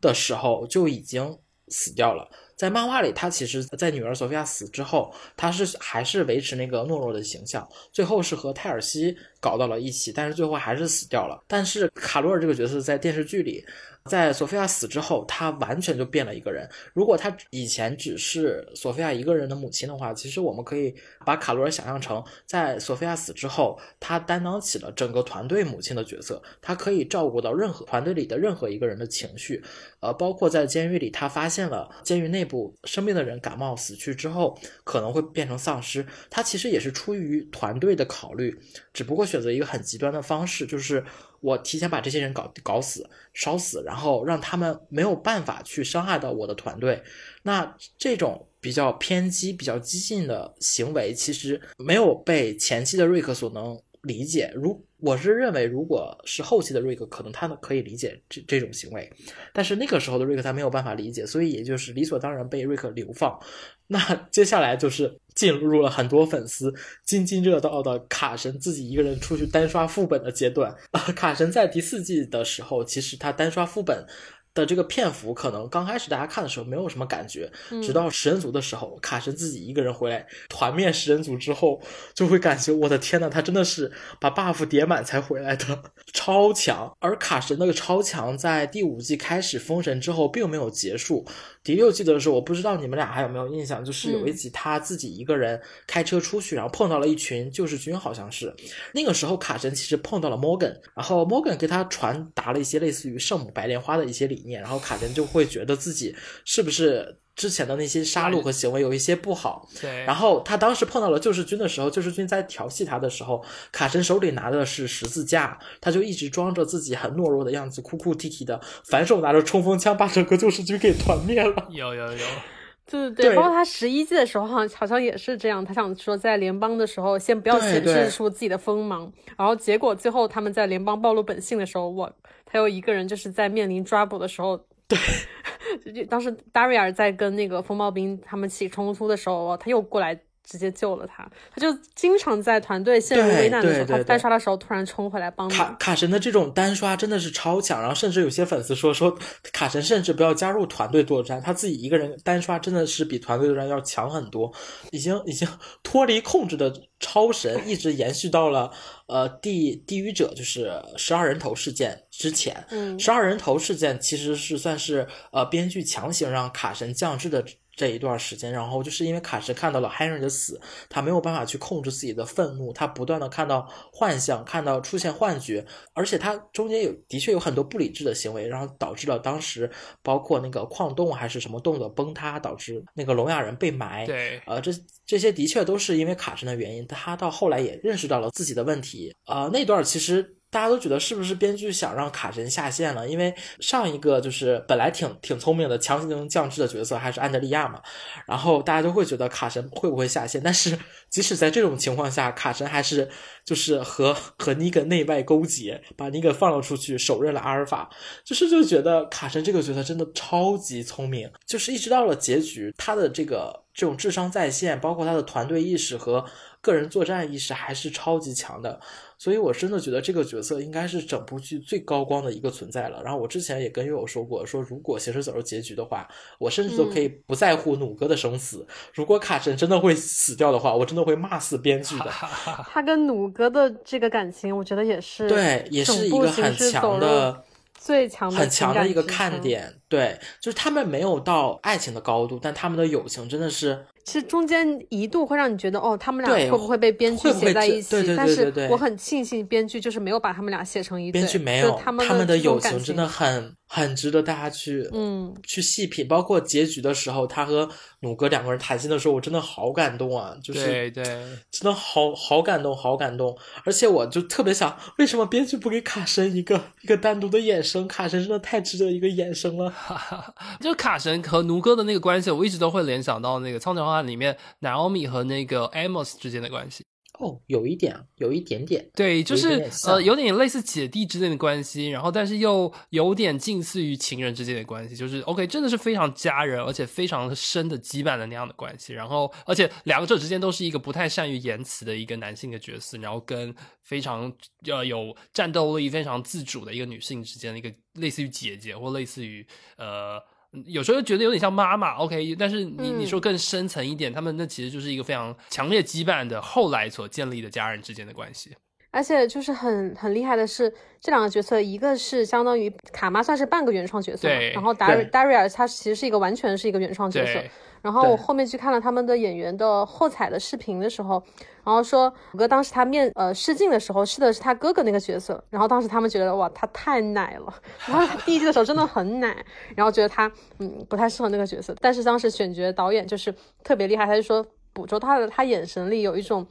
的时候就已经死掉了。在漫画里，他其实，在女儿索菲亚死之后，他是还是维持那个懦弱的形象，最后是和泰尔西搞到了一起，但是最后还是死掉了。但是卡罗尔这个角色在电视剧里。在索菲亚死之后，他完全就变了一个人。如果他以前只是索菲亚一个人的母亲的话，其实我们可以把卡罗尔想象成在索菲亚死之后，他担当起了整个团队母亲的角色。他可以照顾到任何团队里的任何一个人的情绪，呃，包括在监狱里，他发现了监狱内部生病的人感冒死去之后可能会变成丧尸，他其实也是出于团队的考虑，只不过选择一个很极端的方式，就是。我提前把这些人搞搞死、烧死，然后让他们没有办法去伤害到我的团队。那这种比较偏激、比较激进的行为，其实没有被前期的瑞克所能理解。如我是认为，如果是后期的瑞克，可能他们可以理解这这种行为，但是那个时候的瑞克他没有办法理解，所以也就是理所当然被瑞克流放。那 接下来就是进入了很多粉丝津津乐道的卡神自己一个人出去单刷副本的阶段。卡神在第四季的时候，其实他单刷副本。的这个片幅可能刚开始大家看的时候没有什么感觉，直到食人族的时候，卡神自己一个人回来团灭食人族之后，就会感觉我的天呐，他真的是把 buff 叠满才回来的，超强。而卡神那个超强在第五季开始封神之后并没有结束，第六季的时候，我不知道你们俩还有没有印象，就是有一集他自己一个人开车出去，然后碰到了一群救世军，好像是那个时候卡神其实碰到了 Morgan，然后 Morgan 给他传达了一些类似于圣母白莲花的一些理。然后卡神就会觉得自己是不是之前的那些杀戮和行为有一些不好。对，然后他当时碰到了救世军的时候，救世军在调戏他的时候，卡神手里拿的是十字架，他就一直装着自己很懦弱的样子，哭哭啼啼的，反手拿着冲锋枪把整个救世军给团灭了。有有有，对对对，包括他十一季的时候，好像好像也是这样。他想说在联邦的时候，先不要显示出自己的锋芒，然后结果最后他们在联邦暴露本性的时候，哇，他又一个人就是在面临抓捕的时候。对，当时达瑞尔在跟那个风暴兵他们起冲突的时候，他又过来直接救了他。他就经常在团队陷入危难的时候，他单刷的时候突然冲回来帮。卡卡神的这种单刷真的是超强，然后甚至有些粉丝说说卡神甚至不要加入团队作战，他自己一个人单刷真的是比团队作战要强很多，已经已经脱离控制的超神，一直延续到了。呃，地地狱者就是十二人头事件之前，嗯，十二人头事件其实是算是呃编剧强行让卡神降智的这一段时间，然后就是因为卡神看到了 Henry 的死，他没有办法去控制自己的愤怒，他不断的看到幻象，看到出现幻觉，而且他中间有的确有很多不理智的行为，然后导致了当时包括那个矿洞还是什么洞的崩塌，导致那个聋哑人被埋，对，呃，这这些的确都是因为卡神的原因，他到后来也认识到了自己的问题。啊，那段其实大家都觉得是不是编剧想让卡神下线了？因为上一个就是本来挺挺聪明的强行降智的角色还是安德利亚嘛，然后大家都会觉得卡神会不会下线？但是即使在这种情况下，卡神还是就是和和尼格内外勾结，把尼格放了出去，手刃了阿尔法，就是就觉得卡神这个角色真的超级聪明，就是一直到了结局，他的这个这种智商在线，包括他的团队意识和。个人作战意识还是超级强的，所以我真的觉得这个角色应该是整部剧最高光的一个存在了。然后我之前也跟悠悠说过，说如果行尸走肉结局的话，我甚至都可以不在乎弩哥的生死。如果卡神真的会死掉的话，我真的会骂死编剧的。他跟弩哥的这个感情，我觉得也是对，也是一个很强的。最强的很强的一个看点，对，就是他们没有到爱情的高度，但他们的友情真的是，其实中间一度会让你觉得，哦，他们俩会不会被编剧写在一起？对对对对。我很庆幸编剧就是没有把他们俩写成一对，编剧没有，他们的友情真的很。很值得大家去，嗯，去细品。包括结局的时候，他和努哥两个人谈心的时候，我真的好感动啊！就是对对，真的好好感动，好感动。而且我就特别想，为什么编剧不给卡神一个一个单独的眼生？卡神真的太值得一个眼生了。就卡神和努哥的那个关系，我一直都会联想到那个《苍穹幻》里面 Naomi 和那个 Amos 之间的关系。哦，有一点，有一点点，对，就是呃，有点类似姐弟之间的关系，然后但是又有点近似于情人之间的关系，就是 OK，真的是非常家人，而且非常深的羁绊的那样的关系。然后，而且两者之间都是一个不太善于言辞的一个男性的角色，然后跟非常呃有战斗力、非常自主的一个女性之间的一个类似于姐姐或类似于呃。有时候觉得有点像妈妈，OK，但是你你说更深层一点，他们那其实就是一个非常强烈羁绊的后来所建立的家人之间的关系。而且就是很很厉害的是，这两个角色，一个是相当于卡妈算是半个原创角色，然后达瑞达瑞尔他其实是一个完全是一个原创角色。然后我后面去看了他们的演员的后采的视频的时候，然后说五哥当时他面呃试镜的时候试的是他哥哥那个角色，然后当时他们觉得哇他太奶了，然后第一季的时候真的很奶，然后觉得他嗯不太适合那个角色，但是当时选角导演就是特别厉害，他就说捕捉他的他眼神里有一种。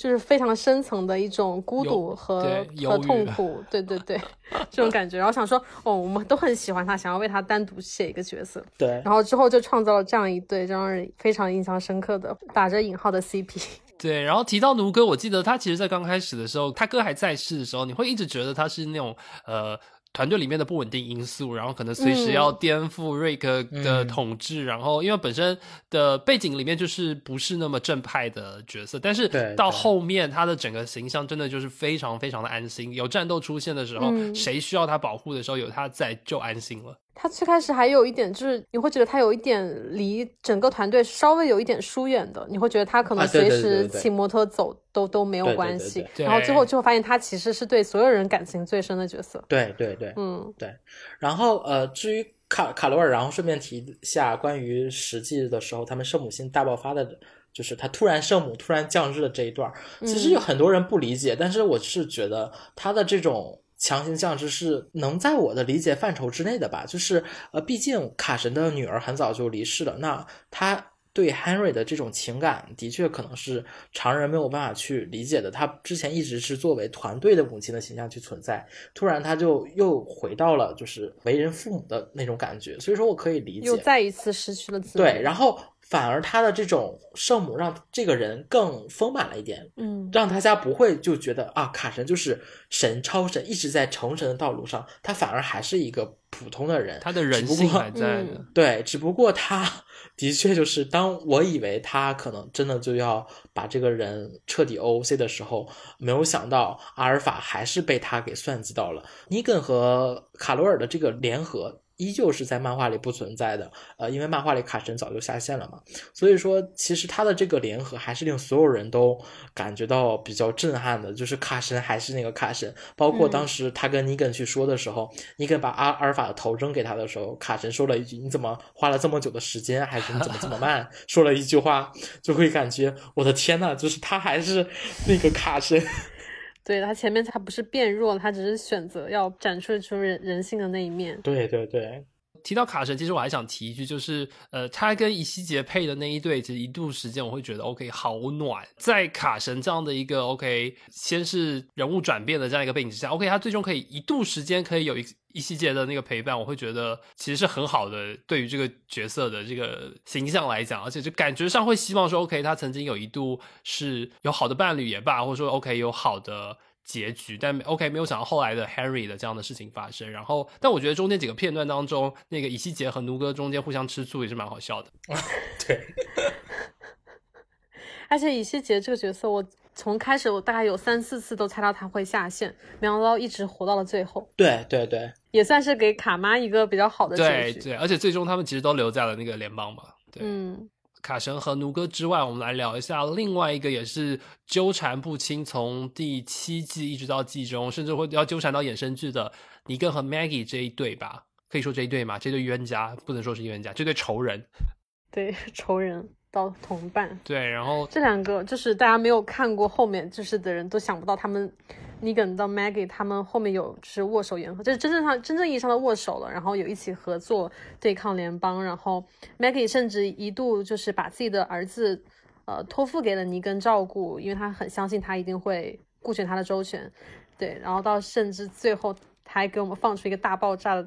就是非常深层的一种孤独和和痛苦，对对对，这种感觉。然后想说，哦，我们都很喜欢他，想要为他单独写一个角色。对。然后之后就创造了这样一对让人非常印象深刻的打着引号的 CP。对。然后提到奴哥，我记得他其实，在刚开始的时候，他哥还在世的时候，你会一直觉得他是那种呃。团队里面的不稳定因素，然后可能随时要颠覆瑞克的统治，然后因为本身的背景里面就是不是那么正派的角色，但是到后面他的整个形象真的就是非常非常的安心，有战斗出现的时候，谁需要他保护的时候有他在就安心了。他最开始还有一点，就是你会觉得他有一点离整个团队稍微有一点疏远的，你会觉得他可能随时骑摩托走都都没有关系。然后最后就会发现他其实是对所有人感情最深的角色。对对对，嗯对。然后呃，至于卡卡罗尔，然后顺便提一下关于实际的时候他们圣母心大爆发的，就是他突然圣母突然降日的这一段，其实有很多人不理解，但是我是觉得他的这种。强行降智是能在我的理解范畴之内的吧？就是呃，毕竟卡神的女儿很早就离世了，那他。对 Henry 的这种情感，的确可能是常人没有办法去理解的。他之前一直是作为团队的母亲的形象去存在，突然他就又回到了就是为人父母的那种感觉。所以说我可以理解，又再一次失去了自对，然后反而他的这种圣母让这个人更丰满了一点，嗯，让大家不会就觉得啊卡神就是神超神，一直在成神的道路上，他反而还是一个普通的人，他的人性还在的。对，只不过他。的确，就是当我以为他可能真的就要把这个人彻底 OOC 的时候，没有想到阿尔法还是被他给算计到了。尼根和卡罗尔的这个联合。依旧是在漫画里不存在的，呃，因为漫画里卡神早就下线了嘛，所以说其实他的这个联合还是令所有人都感觉到比较震撼的，就是卡神还是那个卡神，包括当时他跟尼根去说的时候，尼根把阿阿尔法的头扔给他的时候，卡神说了一句：“你怎么花了这么久的时间，还是你怎么这么慢？” 说了一句话，就会感觉我的天呐，就是他还是那个卡神。对他前面他不是变弱，他只是选择要展示出人人性的那一面。对对对，提到卡神，其实我还想提一句，就是呃，他跟伊希杰配的那一对，其实一度时间我会觉得 OK 好暖。在卡神这样的一个 OK，先是人物转变的这样一个背景之下，OK，他最终可以一度时间可以有一。一细节的那个陪伴，我会觉得其实是很好的，对于这个角色的这个形象来讲，而且就感觉上会希望说，OK，他曾经有一度是有好的伴侣也罢，或者说 OK 有好的结局，但 OK 没有想到后来的 Harry 的这样的事情发生。然后，但我觉得中间几个片段当中，那个以西杰和奴哥中间互相吃醋也是蛮好笑的。对，而且以西杰这个角色，我。从开始我大概有三四次都猜到他会下线，没想到一直活到了最后。对对对，也算是给卡妈一个比较好的结局。对，而且最终他们其实都留在了那个联邦嘛。对，嗯，卡神和奴哥之外，我们来聊一下另外一个也是纠缠不清，从第七季一直到季中，甚至会要纠缠到衍生剧的尼根和 Maggie 这一对吧？可以说这一对嘛？这对冤家不能说是冤家，这对仇人。对，仇人。到同伴对，然后这两个就是大家没有看过后面就是的人都想不到他们尼根到 Maggie 他们后面有就是握手言和，就是真正上真正意义上的握手了，然后有一起合作对抗联邦，然后 Maggie 甚至一度就是把自己的儿子呃托付给了尼根照顾，因为他很相信他一定会顾全他的周全，对，然后到甚至最后。还给我们放出一个大爆炸的，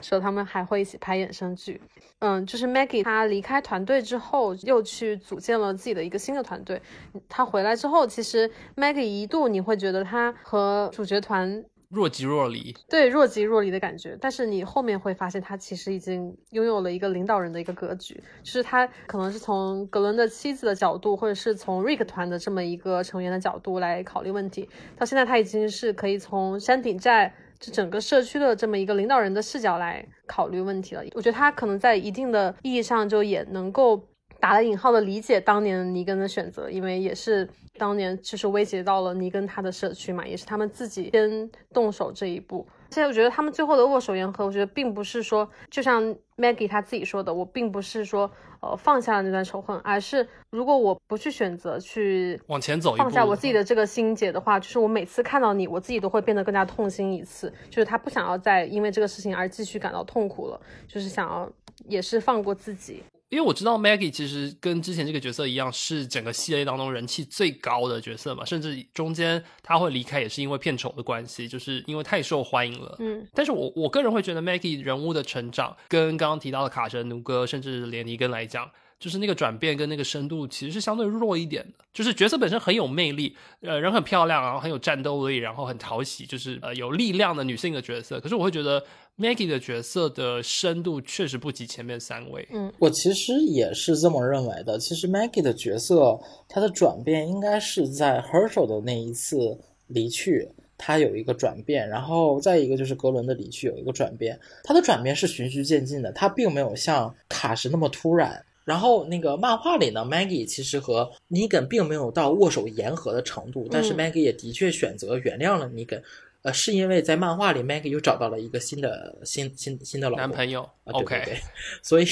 说他们还会一起拍衍生剧。嗯，就是 Maggie 他离开团队之后，又去组建了自己的一个新的团队。他回来之后，其实 Maggie 一度你会觉得他和主角团。若即若离，对若即若离的感觉。但是你后面会发现，他其实已经拥有了一个领导人的一个格局，就是他可能是从格伦的妻子的角度，或者是从 Rick 团的这么一个成员的角度来考虑问题。到现在，他已经是可以从山顶寨这整个社区的这么一个领导人的视角来考虑问题了。我觉得他可能在一定的意义上，就也能够打了引号的理解当年尼根的选择，因为也是。当年就是威胁到了尼根他的社区嘛，也是他们自己先动手这一步。现在我觉得他们最后的握手言和，我觉得并不是说，就像 Maggie 他自己说的，我并不是说呃放下了那段仇恨，而是如果我不去选择去往前走，放下我自己的这个心结的话，就是我每次看到你，我自己都会变得更加痛心一次。就是他不想要再因为这个事情而继续感到痛苦了，就是想要也是放过自己。因为我知道 Maggie 其实跟之前这个角色一样，是整个系列当中人气最高的角色嘛，甚至中间他会离开也是因为片酬的关系，就是因为太受欢迎了。嗯，但是我我个人会觉得 Maggie 人物的成长跟刚刚提到的卡神、奴哥，甚至连尼根来讲。就是那个转变跟那个深度其实是相对弱一点的，就是角色本身很有魅力，呃，人很漂亮，然后很有战斗力，然后很讨喜，就是呃有力量的女性的角色。可是我会觉得 Maggie 的角色的深度确实不及前面三位。嗯，我其实也是这么认为的。其实 Maggie 的角色她的转变应该是在 Herschel 的那一次离去，他有一个转变，然后再一个就是格伦的离去有一个转变，他的转变是循序渐进的，他并没有像卡什那么突然。然后那个漫画里呢，Maggie 其实和尼根并没有到握手言和的程度，但是 Maggie 也的确选择原谅了尼根。呃，是因为在漫画里，Maggie 又找到了一个新的新新新的老公男朋友啊，对对，OK，对，所以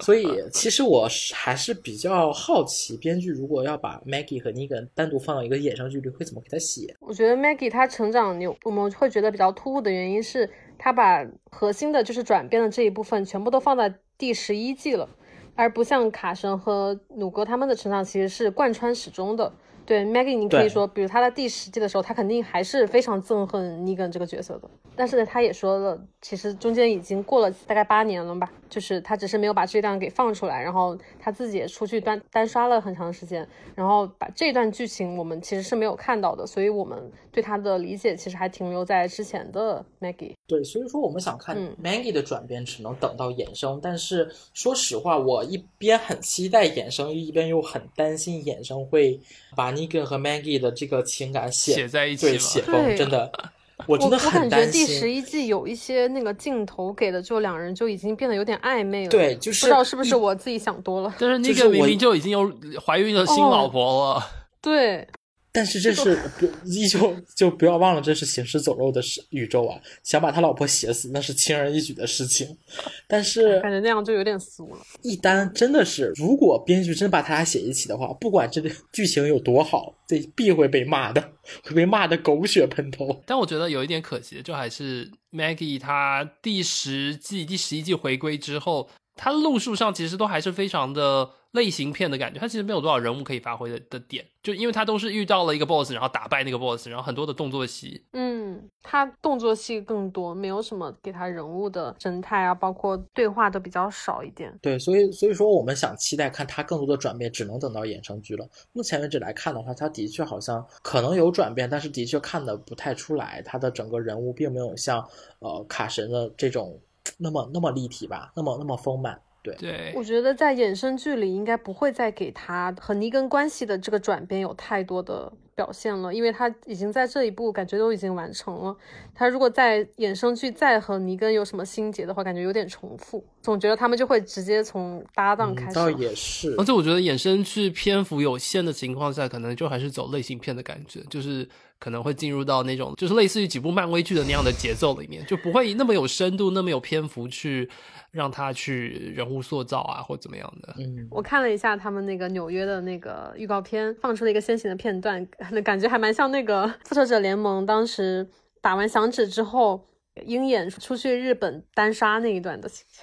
所以其实我是还是比较好奇，编剧如果要把 Maggie 和 Negan 单独放到一个衍生剧里，会怎么给他写？我觉得 Maggie 她成长有我们会觉得比较突兀的原因是，她把核心的就是转变的这一部分全部都放在第十一季了，而不像卡神和努哥他们的成长其实是贯穿始终的。对 Maggie，你可以说，比如他在第十季的时候，他肯定还是非常憎恨 Negan 这个角色的。但是呢，他也说了，其实中间已经过了大概八年了吧，就是他只是没有把这段给放出来，然后他自己也出去单单刷了很长时间，然后把这段剧情我们其实是没有看到的，所以我们对他的理解其实还停留在之前的 Maggie。对，所以说我们想看嗯 Maggie 的转变，只能等到衍生。但是说实话，我一边很期待衍生，一边又很担心衍生会把 Negan 和 Maggie 的这个情感写写在一起了对写崩，真的，我我我真的很感觉第十。一季有一些那个镜头给的，就两人就已经变得有点暧昧了。，对，就是不知道是不是我自己想多了。但是那个明明就已经有怀孕的新老婆了，对，但是这是不依旧就不要忘了，这是行尸走肉的世宇宙啊！想把他老婆写死，那是轻而易举的事情。但是感觉那样就有点俗了。一单真的是，如果编剧真把他俩写一起的话，不管这个剧情有多好，这必会被骂的，会被骂的狗血喷头。但我觉得有一点可惜，就还是 Maggie 她第十季、第十一季回归之后，她路数上其实都还是非常的类型片的感觉，它其实没有多少人物可以发挥的的点，就因为它都是遇到了一个 boss，然后打败那个 boss，然后很多的动作戏，嗯，他动作戏更多，没有什么给他人物的神态啊，包括对话都比较少一点。对，所以所以说我们想期待看他更多的转变，只能等到衍生剧了。目前为止来看的话，他的确好像可能有转变，但是的确看的不太出来，他的整个人物并没有像呃卡神的这种那么那么立体吧，那么那么丰满。对，对我，觉得在衍生剧里应该不会再给他和尼根关系的这个转变有太多的表现了，因为他已经在这一步感觉都已经完成了。他如果在衍生剧再和尼根有什么心结的话，感觉有点重复，总觉得他们就会直接从搭档开嗯，倒始。也是而。且我觉得衍生剧篇幅有限的情况下，可能就还是走类型片的感觉，就是可能会进入到那种就是类似于几部漫威剧的那样的节奏里面，就不会那么有深度、那么有篇幅去让他去人物塑造啊，或怎么样的。嗯，我看了一下他们那个纽约的那个预告片，放出了一个先行的片段，感觉还蛮像那个复仇者联盟当时打完响指之后，鹰眼出去日本单杀那一段的情节，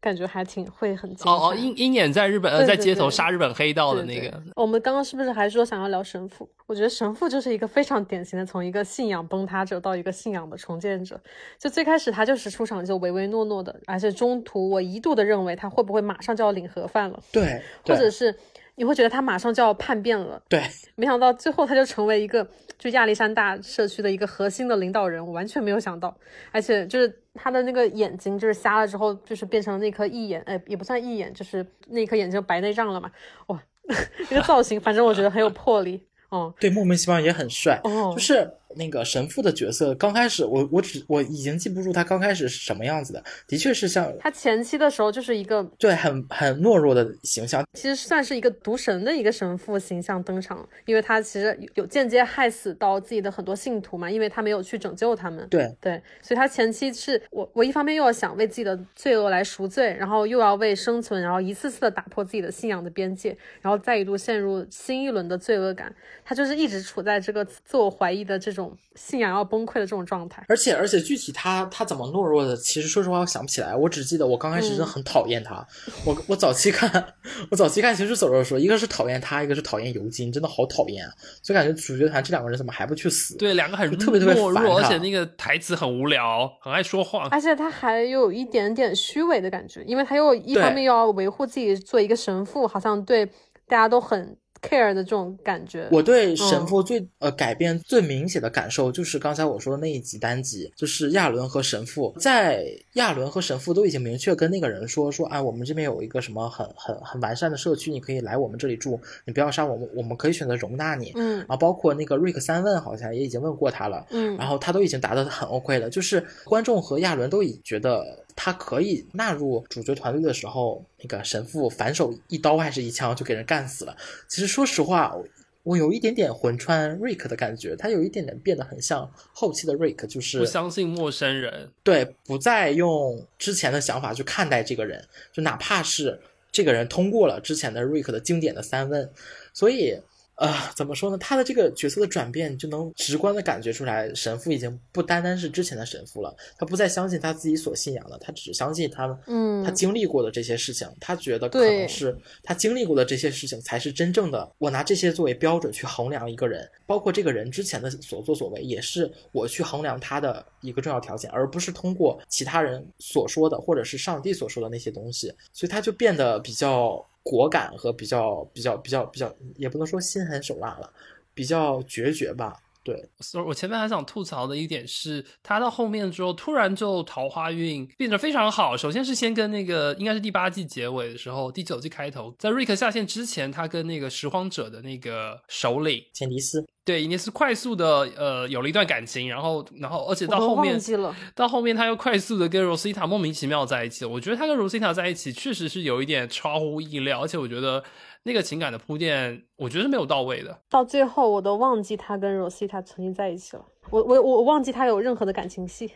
感觉还挺会很。哦哦，鹰鹰眼在日本呃在街头杀日本黑道的对对那个，我们刚刚是不是还说想要聊神父？我觉得神父就是一个非常典型的从一个信仰崩塌者到一个信仰的重建者。就最开始他就是出场就唯唯诺诺的，而且中途我一度的认为他会不会马上就要领盒饭了，对，或者对是你会觉得他马上就要叛变了。对，没想到最后他就成为一个就亚历山大社区的一个核心的领导人，我完全没有想到，而且就是他的那个眼睛就是瞎了之后，就是变成那颗异眼，哎，也不算异眼，就是那颗眼睛白内障了嘛，哇，那个造型反正我觉得很有魄力，哦、对，莫名其妙也很帅。哦，就是那个神父的角色，刚开始我我只我已经记不住他刚开始是什么样子的，的确是像他前期的时候就是一个对很很懦弱的形象，其实算是一个毒神的一个神父形象登场，因为他其实有间接害死到自己的很多信徒嘛，因为他没有去拯救他们。对对，所以他前期是我我一方面又要想为自己的罪恶来赎罪，然后又要为生存，然后一次次的打破自己的信仰的边界，然后再一度陷入新一轮的罪恶感。他就是一直处在这个自我怀疑的这种信仰要崩溃的这种状态。而且而且具体他他怎么懦弱的，其实说实话我想不起来，我只记得我刚开始真的很讨厌他。我我早期看我早期看《行尸走肉》的时候，一个是讨厌他，一个是讨厌尤金，真的好讨厌啊！就感觉主角团这两个人怎么还不去死？对，两个很特别特别懦弱，而且那个台词很无聊，很爱说话。而且他还有一点点虚伪的感觉，因为他又一方面又要维护自己做一个神父，好像对大家都很 care 的这种感觉。我对神父最、呃改变最明显的感受就是刚才我说的那一集单集，就是亚伦和神父，在亚伦和神父都已经明确跟那个人说说，啊，我们这边有一个什么很很很完善的社区，你可以来我们这里住，你不要杀我们，我们可以选择容纳你。嗯然后，包括那个瑞克三问好像也已经问过他了，嗯然后他都已经答得很 OK 了，就是观众和亚伦都已觉得他可以纳入主角团队的时候，那个神父反手一刀还是一枪就给人干死了。其实说实话，我有一点点魂穿 Rick 的感觉，他有一点点变得很像后期的 Rick，就是不相信陌生人，对，不再用之前的想法去看待这个人，就哪怕是这个人通过了之前的 Rick 的经典的三问，所以。呃，怎么说呢？他的这个角色的转变，就能直观的感觉出来，神父已经不单单是之前的神父了。他不再相信他自己所信仰的，他只相信他，嗯，他经历过的这些事情。他觉得可能是他经历过的这些事情才是真正的。我拿这些作为标准去衡量一个人，包括这个人之前的所作所为，也是我去衡量他的一个重要条件，而不是通过其他人所说的或者是上帝所说的那些东西。所以他就变得比较。果敢和比较比较比较比较，也不能说心狠手辣了，比较决绝吧。对，所以我前面还想吐槽的一点是，他到后面之后突然就桃花运变得非常好。首先是先跟那个应该是第八季结尾的时候，第九季开头，在瑞克下线之前，他跟那个拾荒者的那个首领简尼斯，对，伊尼斯快速的呃有了一段感情，然后然后而且到后面到后面他又快速的跟罗西塔莫名其妙在一起。我觉得他跟罗西塔在一起确实是有一点超乎意料，而且我觉得。那个情感的铺垫，我觉得是没有到位的。到最后，我都忘记他跟 Rosita 曾经在一起了。我我我忘记他有任何的感情戏。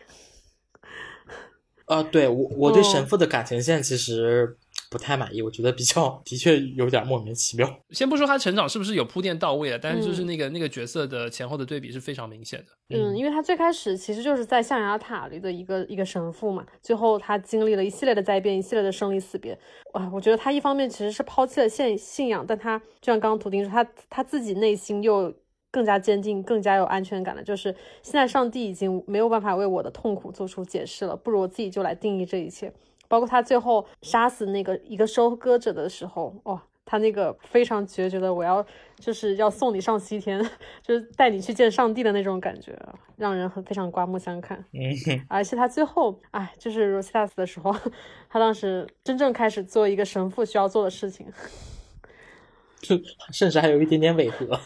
啊，对我我对神父的感情线其实。不太满意，我觉得比较的确有点莫名其妙。先不说他成长是不是有铺垫到位了，但是就是那个那个角色的前后的对比是非常明显的。嗯，因为他最开始其实就是在象牙塔里的一个一个神父嘛，最后他经历了一系列的灾变，一系列的生离死别。哇，我觉得他一方面其实是抛弃了信信仰，但他就像刚刚图钉说，他他自己内心又更加坚定，更加有安全感的，就是现在上帝已经没有办法为我的痛苦做出解释了，不如我自己就来定义这一切。包括他最后杀死那个一个收割者的时候，哇，他那个非常决绝的，我要就是要送你上西天，就是带你去见上帝的那种感觉，让人很非常刮目相看。嗯，而且他最后，哎，就是 Rosita 死的时候，他当时真正开始做一个神父需要做的事情，就甚至还有一点点违和。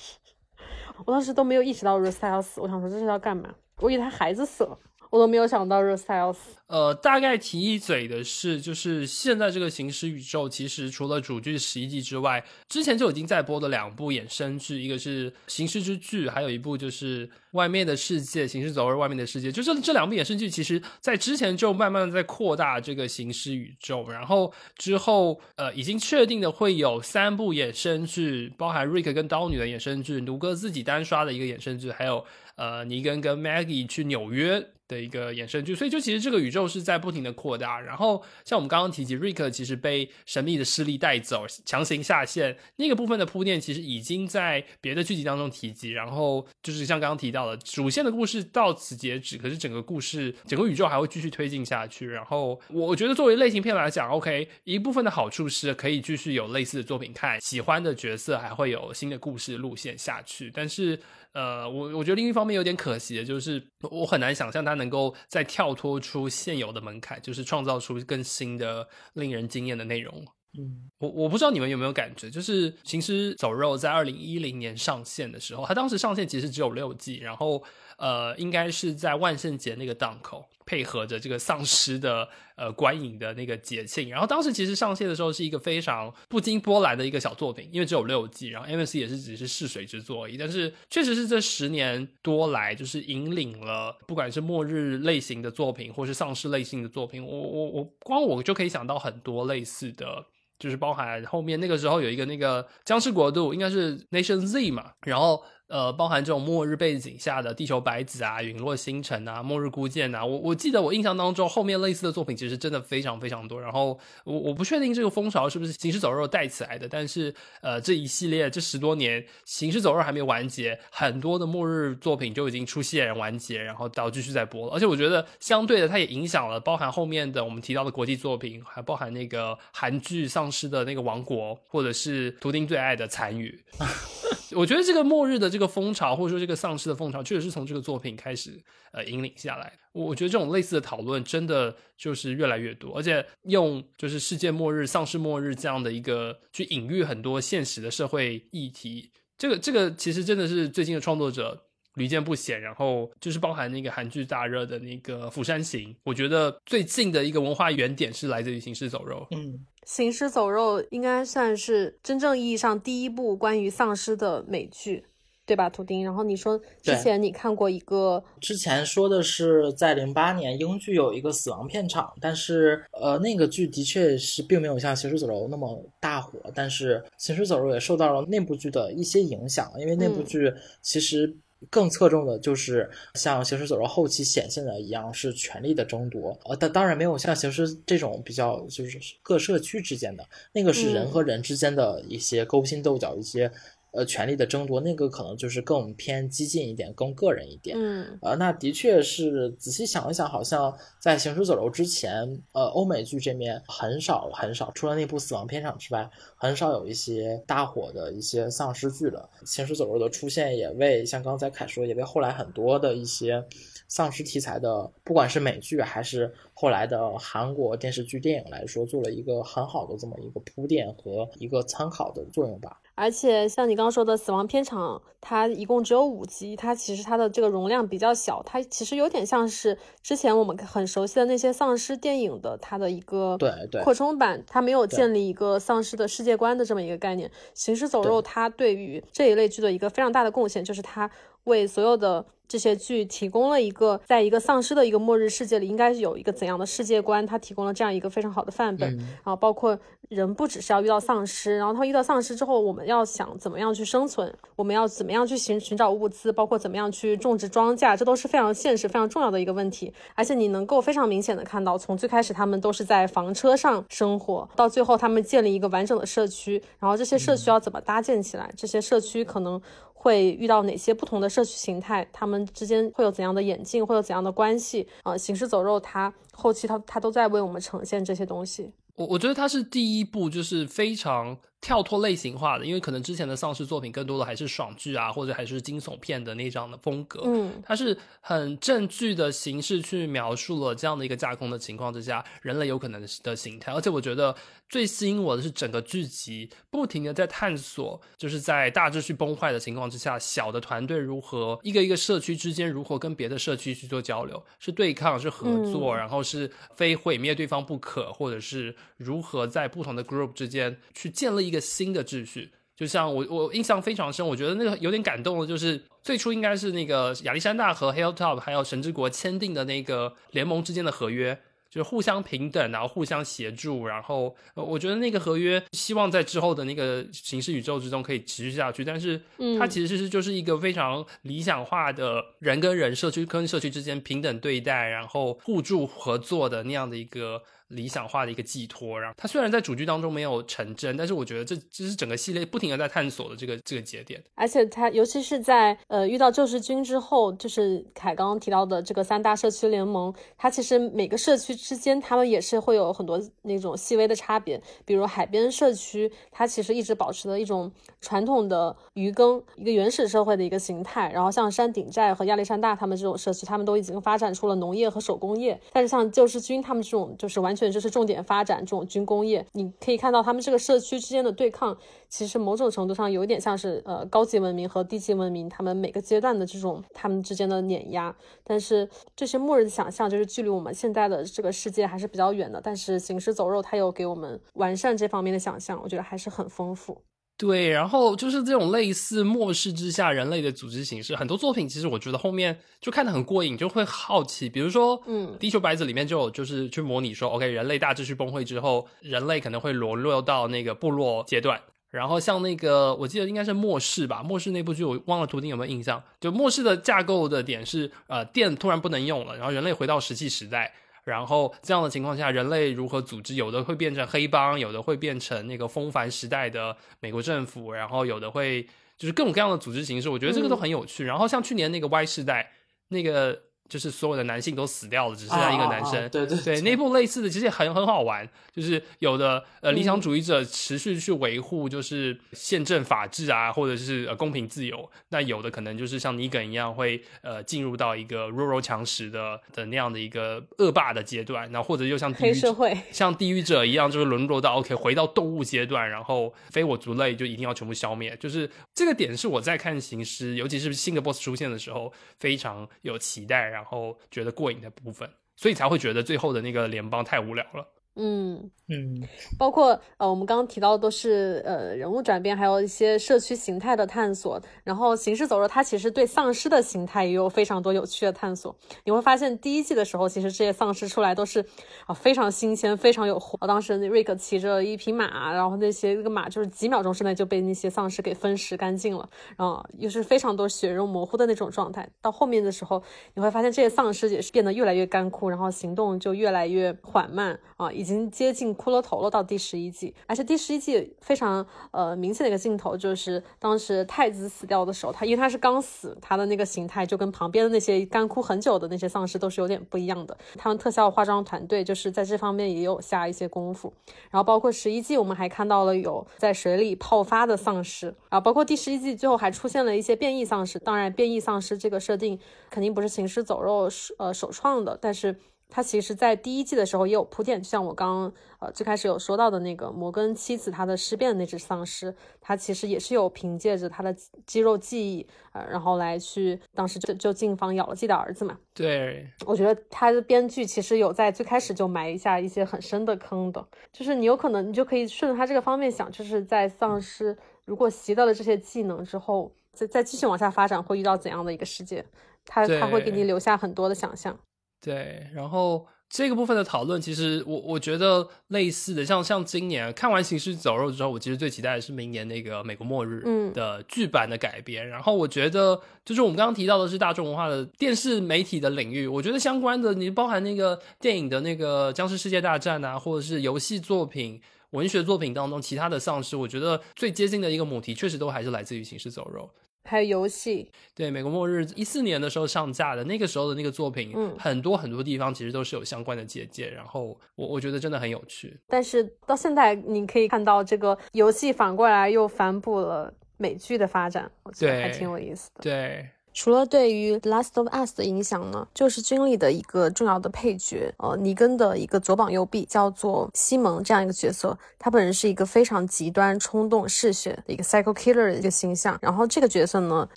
我当时都没有意识到 Rosita 死，我想说这是要干嘛？我以为他孩子死了。我都没有想到 r o s t l s 呃，大概提一嘴的是，就是现在这个行尸宇宙，其实除了主剧十一季之外，之前就已经在播的两部衍生剧，一个是《行尸之剧》，还有一部就是《外面的世界》《行尸走肉外面的世界》。就是这两部衍生剧，其实在之前就慢慢的在扩大这个行尸宇宙，然后之后呃，已经确定的会有三部衍生剧，包含瑞克跟刀女的衍生剧，卢哥自己单刷的一个衍生剧，还有呃，尼根跟 Maggie 去纽约。的一个衍生剧，所以就其实这个宇宙是在不停的扩大。然后像我们刚刚提及，瑞克其实被神秘的势力带走，强行下线那个部分的铺垫，其实已经在别的剧集当中提及。然后就是像刚刚提到的，主线的故事到此截止，可是整个故事整个宇宙还会继续推进下去。然后我觉得作为类型片来讲，OK，一部分的好处是可以继续有类似的作品看，喜欢的角色还会有新的故事路线下去，但是。呃，我我觉得另一方面有点可惜的就是，我很难想象它能够再跳脱出现有的门槛，就是创造出更新的、令人惊艳的内容。嗯，我我不知道你们有没有感觉，就是《行尸走肉》在二零一零年上线的时候，它当时上线其实只有六季，然后。呃，应该是在万圣节那个档口，配合着这个丧尸的呃观影的那个节庆。然后当时其实上线的时候是一个非常不经波澜的一个小作品，因为只有六季，然后 M C 也是只是试水之作而已。但是确实是这十年多来，就是引领了不管是末日类型的作品，或是丧尸类型的作品，我我我光我就可以想到很多类似的，就是包含后面那个时候有一个那个僵尸国度，应该是 Nation Z 嘛，然后。呃，包含这种末日背景下的地球白子啊、陨落星辰啊、末日孤舰啊，我我记得我印象当中后面类似的作品其实真的非常非常多。然后我我不确定这个风潮是不是行尸走肉带起来的，但是呃这一系列这十多年行尸走肉还没完结，很多的末日作品就已经出现完结，然后到继续在播了。而且我觉得相对的，它也影响了包含后面的我们提到的国际作品，还包含那个韩剧丧尸的那个王国，或者是图钉最爱的残余。我觉得这个末日的这这个风潮，或者说这个丧尸的风潮，确实是从这个作品开始呃引领下来。我觉得这种类似的讨论，真的就是越来越多，而且用就是世界末日、丧尸末日这样的一个去隐喻很多现实的社会议题。这个这个其实真的是最近的创作者屡见不鲜。然后就是包含那个韩剧大热的那个《釜山行》，我觉得最近的一个文化原点是来自于《行尸走肉》。嗯，《行尸走肉》应该算是真正意义上第一部关于丧尸的美剧。对吧，图钉？然后你说之前你看过一个，之前说的是在零八年英剧有一个死亡片场，但是呃那个剧的确是并没有像《行尸走肉》那么大火，但是《行尸走肉》也受到了那部剧的一些影响，因为那部剧其实更侧重的就是像《行尸走肉》后期显现的一样，是权力的争夺，呃，但当然没有像《行尸》这种比较就是各社区之间的那个是人和人之间的一些勾心斗角，一些。呃，权力的争夺，那个可能就是更偏激进一点，更个人一点。嗯，呃，那的确是仔细想一想，好像在《行尸走肉》之前，呃，欧美剧这面很少很少，除了那部《死亡片场》之外，很少有一些大火的一些丧尸剧了。《行尸走肉》的出现也为像刚才凯说，也为后来很多的一些丧尸题材的，不管是美剧还是后来的韩国电视剧、电影来说，做了一个很好的这么一个铺垫和一个参考的作用吧。而且像你刚刚说的《死亡片场》，它一共只有五集，它其实它的这个容量比较小，它其实有点像是之前我们很熟悉的那些丧尸电影的它的一个对对扩充版，它没有建立一个丧尸的世界观的这么一个概念。《行尸走肉》它对于这一类剧的一个非常大的贡献，就是它为所有的这些剧提供了一个，在一个丧尸的一个末日世界里，应该有一个怎样的世界观，它提供了这样一个非常好的范本。然后包括人不只是要遇到丧尸，然后他遇到丧尸之后，我们要想怎么样去生存，我们要怎么样去寻寻找物资，包括怎么样去种植庄稼，这都是非常现实、非常重要的一个问题。而且你能够非常明显的看到，从最开始他们都是在房车上生活，到最后他们建立一个完整的社区，然后这些社区要怎么搭建起来，这些社区可能。会遇到哪些不同的社区形态？他们之间会有怎样的演进？会有怎样的关系？啊，行尸走肉，它后期它它都在为我们呈现这些东西。我我觉得它是第一部，就是非常。跳脱类型化的，因为可能之前的丧尸作品更多的还是爽剧啊，或者还是惊悚片的那样的风格。嗯，它是很正剧的形式去描述了这样的一个架空的情况之下，人类有可能的形态。而且我觉得最吸引我的是整个剧集不停的在探索，就是在大秩序崩坏的情况之下，小的团队如何一个一个社区之间如何跟别的社区去做交流，是对抗，是合作，然后是非毁灭对方不可，或者是如何在不同的 group 之间去建立。一个新的秩序，就像我我印象非常深，我觉得那个有点感动的，就是最初应该是那个亚历山大和 Hilltop 还有神之国签订的那个联盟之间的合约，就是互相平等，然后互相协助，然后我觉得那个合约希望在之后的那个形式宇宙之中可以持续下去，但是它其实是就是一个非常理想化的人跟人社区跟社区之间平等对待，然后互助合作的那样的一个。理想化的一个寄托，然后它虽然在主剧当中没有成真，但是我觉得这这是整个系列不停的在探索的这个这个节点。而且它尤其是在呃遇到救世军之后，就是凯刚刚提到的这个三大社区联盟，它其实每个社区之间他们也是会有很多那种细微的差别。比如海边社区，它其实一直保持了一种传统的渔耕一个原始社会的一个形态。然后像山顶寨和亚历山大他们这种社区，他们都已经发展出了农业和手工业。但是像救世军他们这种就是完。全就是重点发展这种军工业，你可以看到他们这个社区之间的对抗，其实某种程度上有点像是呃高级文明和低级文明他们每个阶段的这种他们之间的碾压。但是这些末日的想象就是距离我们现在的这个世界还是比较远的。但是行尸走肉它有给我们完善这方面的想象，我觉得还是很丰富。对，然后就是这种类似末世之下人类的组织形式，很多作品其实我觉得后面就看得很过瘾，就会好奇，比如说，嗯，地球白子里面就有就是去模拟说，OK，人类大秩序崩溃之后，人类可能会沦落到那个部落阶段，然后像那个我记得应该是末世吧，末世那部剧我忘了图钉有没有印象，就末世的架构的点是，呃，电突然不能用了，然后人类回到石器时代。然后这样的情况下，人类如何组织？有的会变成黑帮，有的会变成那个风帆时代的美国政府，然后有的会就是各种各样的组织形式。我觉得这个都很有趣。然后像去年那个 Y 世代，那个就是所有的男性都死掉了，只剩下一个男生。对对对，那部类似的其实很很好玩，就是有的呃理想主义者持续去维护就是宪政法治啊，或者是呃公平自由。那有的可能就是像尼根一样，会呃进入到一个弱肉强食的的那样的一个恶霸的阶段，那或者又像黑社会，像地狱者一样，就是沦落到 OK 回到动物阶段，然后非我族类就一定要全部消灭。就是这个点是我在看行尸，尤其是新的 BOSS 出现的时候，非常有期待，然后觉得过瘾的部分，所以才会觉得最后的那个联邦太无聊了。嗯嗯，包括呃，我们刚刚提到的都是呃人物转变，还有一些社区形态的探索。然后《行尸走肉》它其实对丧尸的形态也有非常多有趣的探索。你会发现第一季的时候，其实这些丧尸出来都是啊非常新鲜，非常有活。当时瑞克骑着一匹马，然后那些那个马就是几秒钟之内就被那些丧尸给分食干净了，然后又是非常多血肉模糊的那种状态。到后面的时候，你会发现这些丧尸也是变得越来越干枯，然后行动就越来越缓慢啊，以。已经接近骷髅头了，到第十一季，而且第十一季非常呃明显的一个镜头就是当时太子死掉的时候，他因为他是刚死，他的那个形态就跟旁边的那些干枯很久的那些丧尸都是有点不一样的。他们特效化妆团队就是在这方面也有下一些功夫。然后包括十一季，我们还看到了有在水里泡发的丧尸啊，包括第十一季最后还出现了一些变异丧尸。当然，变异丧尸这个设定肯定不是行尸走肉呃首创的，但是。他其实，在第一季的时候也有铺垫，就像我刚刚呃最开始有说到的那个摩根妻子，他的尸变的那只丧尸，他其实也是有凭借着他的肌肉记忆，呃，然后来去当时就就进房咬了自己的儿子嘛。对，我觉得他的编剧其实有在最开始就埋下一些很深的坑的，就是你有可能你就可以顺着他这个方面想，就是在丧尸如果习到了这些技能之后，再再继续往下发展，会遇到怎样的一个世界？他他会给你留下很多的想象。对，然后这个部分的讨论，其实我我觉得类似的，像像今年看完《行尸走肉》之后，我其实最期待的是明年那个《美国末日》的剧版的改编。然后我觉得，就是我们刚刚提到的是大众文化的电视媒体的领域，我觉得相关的，你包含那个电影的那个《僵尸世界大战》啊，或者是游戏作品、文学作品当中其他的丧尸，我觉得最接近的一个母题，确实都还是来自于《行尸走肉》。还有游戏，对《美国末日》一四年的时候上架的那个时候的那个作品，嗯，很多很多地方其实都是有相关的借鉴，然后我我觉得真的很有趣。但是到现在你可以看到这个游戏反过来又反哺了美剧的发展，我觉得还挺有意思的。对。除了对于《Last of Us》的影响呢，就是军里的一个重要的配角，呃，尼根的一个左膀右臂，叫做西蒙这样一个角色，他本人是一个非常极端、冲动、嗜血的一个 Psycho Killer 的一个形象。然后这个角色呢，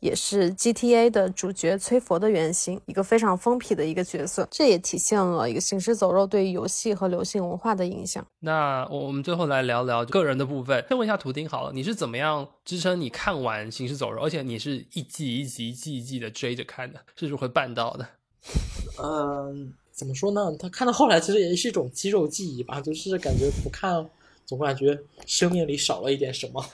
也是 GTA 的主角崔佛的原型，一个非常疯批的一个角色。这也体现了一个行尸走肉对于游戏和流行文化的影响。那我们最后来聊聊个人的部分，先问一下图丁好了，你是怎么样支撑你看完《行尸走肉》，而且你是一季一集一季一季。的追着看的，是如何办到的？嗯，怎么说呢？他看到后来其实也是一种肌肉记忆吧，就是感觉不看，总感觉生命里少了一点什么，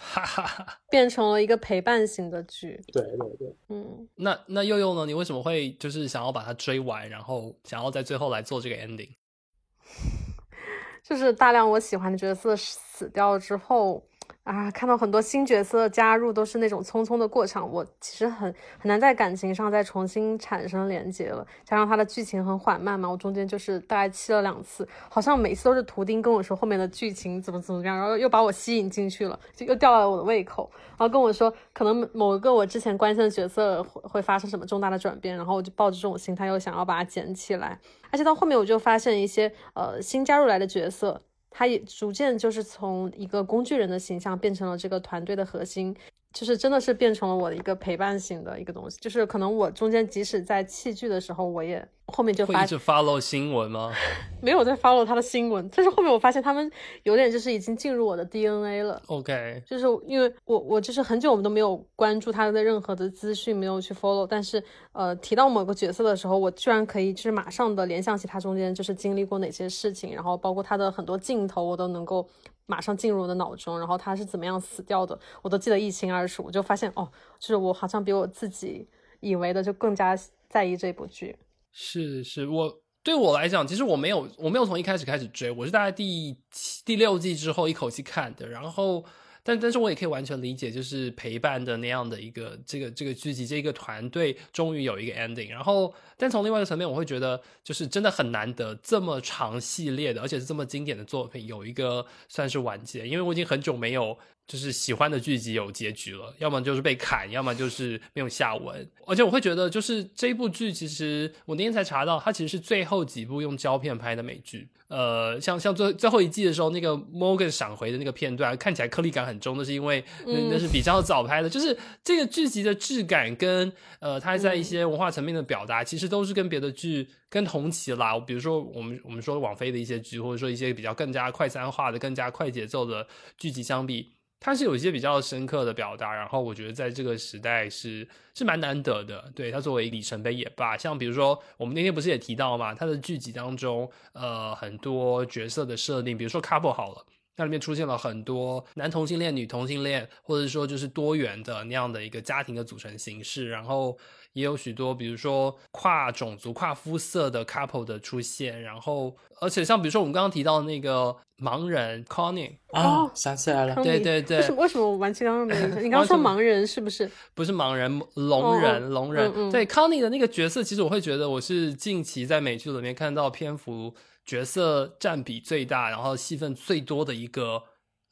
变成了一个陪伴型的剧。对对对，嗯。那那佑佑呢？你为什么会就是想要把它追完，然后想要在最后来做这个 ending？就是大量我喜欢的角色死掉之后。啊，看到很多新角色加入，都是那种匆匆的过场，我其实很很难在感情上再重新产生连接了。加上它的剧情很缓慢嘛，我中间就是大概气了两次，好像每次都是图钉跟我说后面的剧情怎么怎么样，然后又把我吸引进去了，就又吊了我的胃口，然后跟我说可能某一个我之前关心的角色会会发生什么重大的转变，然后我就抱着这种心态又想要把它捡起来，而且到后面我就发现一些呃新加入来的角色。他也逐渐就是从一个工具人的形象变成了这个团队的核心。就是真的是变成了我的一个陪伴型的一个东西，就是可能我中间即使在弃剧的时候，我也后面就会一直 follow 新闻吗？没有在 follow 他的新闻，但是后面我发现他们有点就是已经进入我的 DNA 了。OK，就是因为我我就是很久我们都没有关注他的任何的资讯，没有去 follow，但是呃提到某个角色的时候，我居然可以就是马上的联想起他中间就是经历过哪些事情，然后包括他的很多镜头，我都能够。马上进入我的脑中，然后他是怎么样死掉的，我都记得一清二楚。我就发现，哦，就是我好像比我自己以为的就更加在意这部剧。是是，我对我来讲，其实我没有，我没有从一开始开始追，我是大概第七、第六季之后一口气看的。然后但但是我也可以完全理解，就是陪伴的那样的一个这个这个剧集这个团队终于有一个 ending。然后，但从另外一个层面，我会觉得就是真的很难得这么长系列的，而且是这么经典的作品有一个算是完结，因为我已经很久没有。就是喜欢的剧集有结局了，要么就是被砍，要么就是没有下文。而且我会觉得，就是这部剧，其实我那天才查到，它其实是最后几部用胶片拍的美剧。呃，像像最最后一季的时候，那个 Morgan 闪回的那个片段，看起来颗粒感很重，那是因为那是比较早拍的。就是这个剧集的质感跟呃，它在一些文化层面的表达，其实都是跟别的剧跟同期啦。比如说我们我们说网飞的一些剧，或者说一些比较更加快餐化的、更加快节奏的剧集相比。它是有一些比较深刻的表达，然后我觉得在这个时代是是蛮难得的。对它作为里程碑也罢，像比如说我们那天不是也提到嘛，它的剧集当中，呃，很多角色的设定，比如说 couple 好了，那里面出现了很多男同性恋、女同性恋，或者说就是多元的那样的一个家庭的组成形式，然后。也有许多，比如说跨种族、跨肤色的 couple 的出现，然后，而且像比如说我们刚刚提到的那个盲人 Connie 啊，想起来了，对对对，为什么为什么我完全刚刚没印象？你刚刚说盲人是不是？不是盲人，聋人，聋人。对 Connie 的那个角色，其实我会觉得我是近期在美剧里面看到篇幅角色占比最大，然后戏份最多的一个。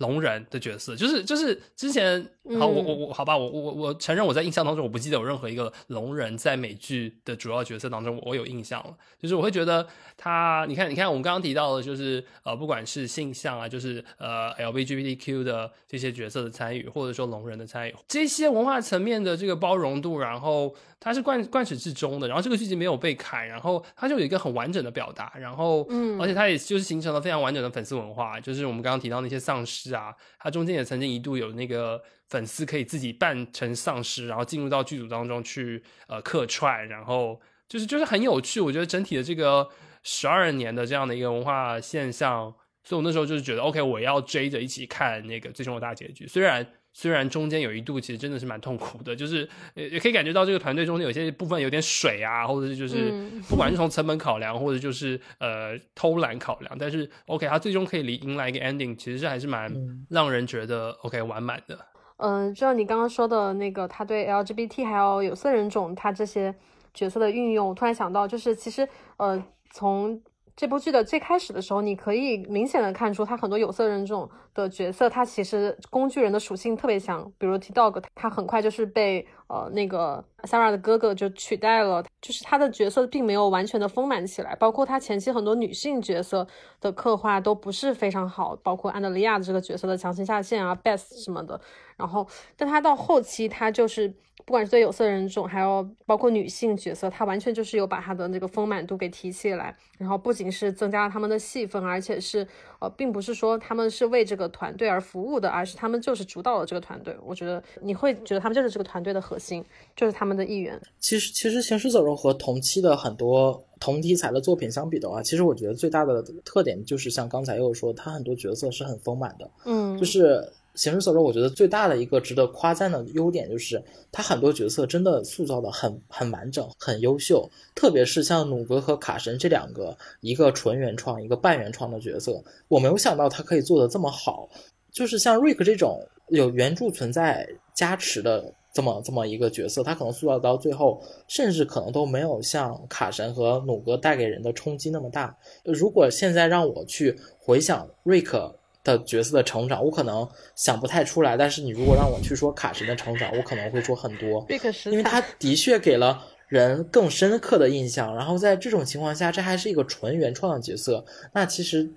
聋人的角色，就是就是之前好，我我我好吧，我我我承认我在印象当中我不记得有任何一个龙人在美剧的主要角色当中我有印象了，就是我会觉得他，你看你看我们刚刚提到的，就是呃不管是性向啊，就是呃 LGBTQ 的这些角色的参与，或者说龙人的参与，这些文化层面的这个包容度，然后。它是贯贯始至终的，然后这个剧集没有被砍，然后它就有一个很完整的表达，然后，嗯，而且它也就是形成了非常完整的粉丝文化，就是我们刚刚提到那些丧尸啊，它中间也曾经一度有那个粉丝可以自己扮成丧尸，然后进入到剧组当中去呃客串，然后就是就是很有趣，我觉得整体的这个十二年的这样的一个文化现象，所以我那时候就是觉得 OK，我要追着一起看那个最终的大结局，虽然。虽然中间有一度其实真的是蛮痛苦的，就是也也可以感觉到这个团队中间有些部分有点水啊，或者是就是不管是从成本考量，或者就是呃偷懒考量，但是 OK，他最终可以离迎来一个 ending，其实是还是蛮让人觉得 OK 完满的。嗯，就像你刚刚说的那个，他对 LGBT 还有有色人种他这些角色的运用，我突然想到，就是其实呃从。这部剧的最开始的时候，你可以明显的看出，他很多有色人种的角色，他其实工具人的属性特别强。比如 T Dog，他很快就是被呃那个 Sarah 的哥哥就取代了，就是他的角色并没有完全的丰满起来。包括他前期很多女性角色的刻画都不是非常好，包括安德利亚的这个角色的强行下线啊，Best 什么的。然后，但他到后期，他就是。不管是对有色人种，还有包括女性角色，他完全就是有把他的那个丰满度给提起来，然后不仅是增加了他们的戏份，而且是呃，并不是说他们是为这个团队而服务的，而是他们就是主导了这个团队。我觉得你会觉得他们就是这个团队的核心，就是他们的一员。其实，其实《行尸走肉》和同期的很多同题材的作品相比的话，其实我觉得最大的特点就是像刚才又说，他很多角色是很丰满的，嗯，就是。行尸走肉，我觉得最大的一个值得夸赞的优点就是，他很多角色真的塑造的很很完整，很优秀。特别是像努格和卡神这两个，一个纯原创，一个半原创的角色，我没有想到他可以做的这么好。就是像瑞克这种有原著存在加持的这么这么一个角色，他可能塑造到最后，甚至可能都没有像卡神和努格带给人的冲击那么大。如果现在让我去回想瑞克。的角色的成长，我可能想不太出来。但是你如果让我去说卡神的成长，我可能会说很多，因为他的确给了人更深刻的印象。然后在这种情况下，这还是一个纯原创的角色。那其实，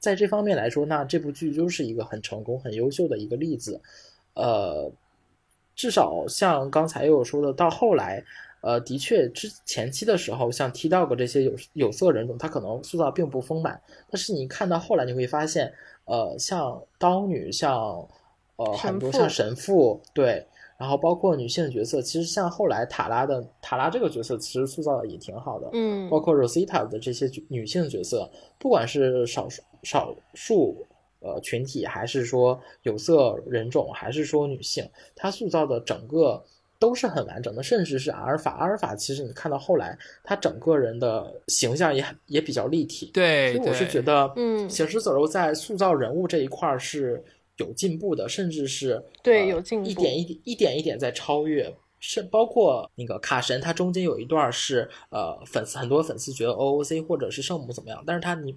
在这方面来说，那这部剧就是一个很成功、很优秀的一个例子。呃，至少像刚才又有说的，到后来，呃，的确之前期的时候，像 T Dog 这些有有色人种，他可能塑造并不丰满。但是你看到后来，你会发现。呃，像刀女，像呃很多像神父，对，然后包括女性角色，其实像后来塔拉的塔拉这个角色，其实塑造的也挺好的，嗯，包括 Rosita 的这些女性角色，不管是少数少数呃群体，还是说有色人种，还是说女性，她塑造的整个。都是很完整的，甚至是阿尔法。阿尔法其实你看到后来，他整个人的形象也也比较立体。对，所以我是觉得，嗯，行尸走肉在塑造人物这一块儿是有进步的，甚至是对呃有进步一点一点一点一点在超越。是包括那个卡神，他中间有一段是呃粉丝很多粉丝觉得 OOC 或者是圣母怎么样，但是他你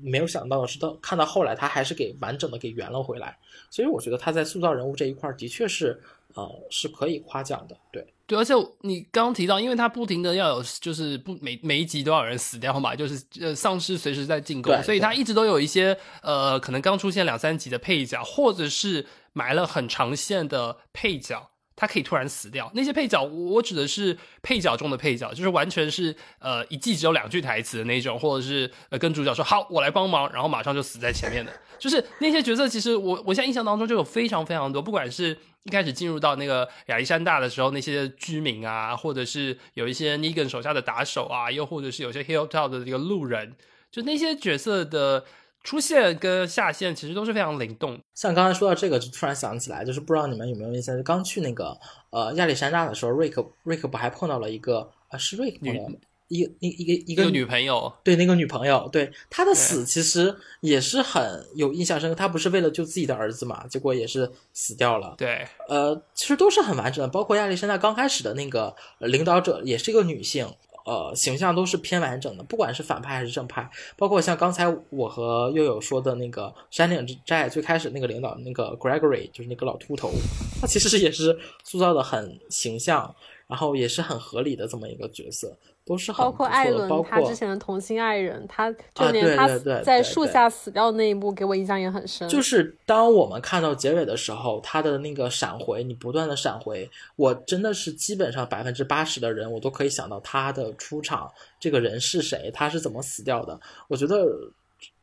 没有想到的是，到看到后来他还是给完整的给圆了回来，所以我觉得他在塑造人物这一块儿的确是呃是可以夸奖的，对。对，而且你刚刚提到，因为他不停的要有，就是不每每一集都要有人死掉嘛，就是呃丧尸随时在进攻，所以他一直都有一些呃可能刚出现两三集的配角，或者是埋了很长线的配角。他可以突然死掉，那些配角，我我指的是配角中的配角，就是完全是呃一季只有两句台词的那种，或者是呃跟主角说好我来帮忙，然后马上就死在前面的，就是那些角色，其实我我现在印象当中就有非常非常多，不管是一开始进入到那个亚历山大的时候，那些居民啊，或者是有一些 Negan 手下的打手啊，又或者是有些 Hilltop 的这个路人，就那些角色的出现跟下线其实都是非常灵动。像刚才说到这个，就突然想起来，就是不知道你们有没有印象，就刚去那个呃亚历山大的时候，瑞克瑞克不还碰到了一个啊是瑞克碰到的一个一一个一个一个女朋友，对那个女朋友，对她的死其实也是很有印象深刻。她不是为了救自己的儿子嘛，结果也是死掉了。对，呃，其实都是很完整的，包括亚历山大刚开始的那个呃领导者也是一个女性，呃，形象都是偏完整的，不管是反派还是正派，包括像刚才我和悠悠说的那个山顶之寨最开始那个领导那个 Gregory，就是那个老秃头，他其实也是塑造的很形象，然后也是很合理的这么一个角色，都是很包括艾伦他之前的同性爱人，他就连他在树下死掉的那一幕给我印象也很深。就是当我们看到结尾的时候，他的那个闪回，你不断的闪回，我真的是基本上百分之八十的人，我都可以想到他的出场，这个人是谁，他是怎么死掉的。我觉得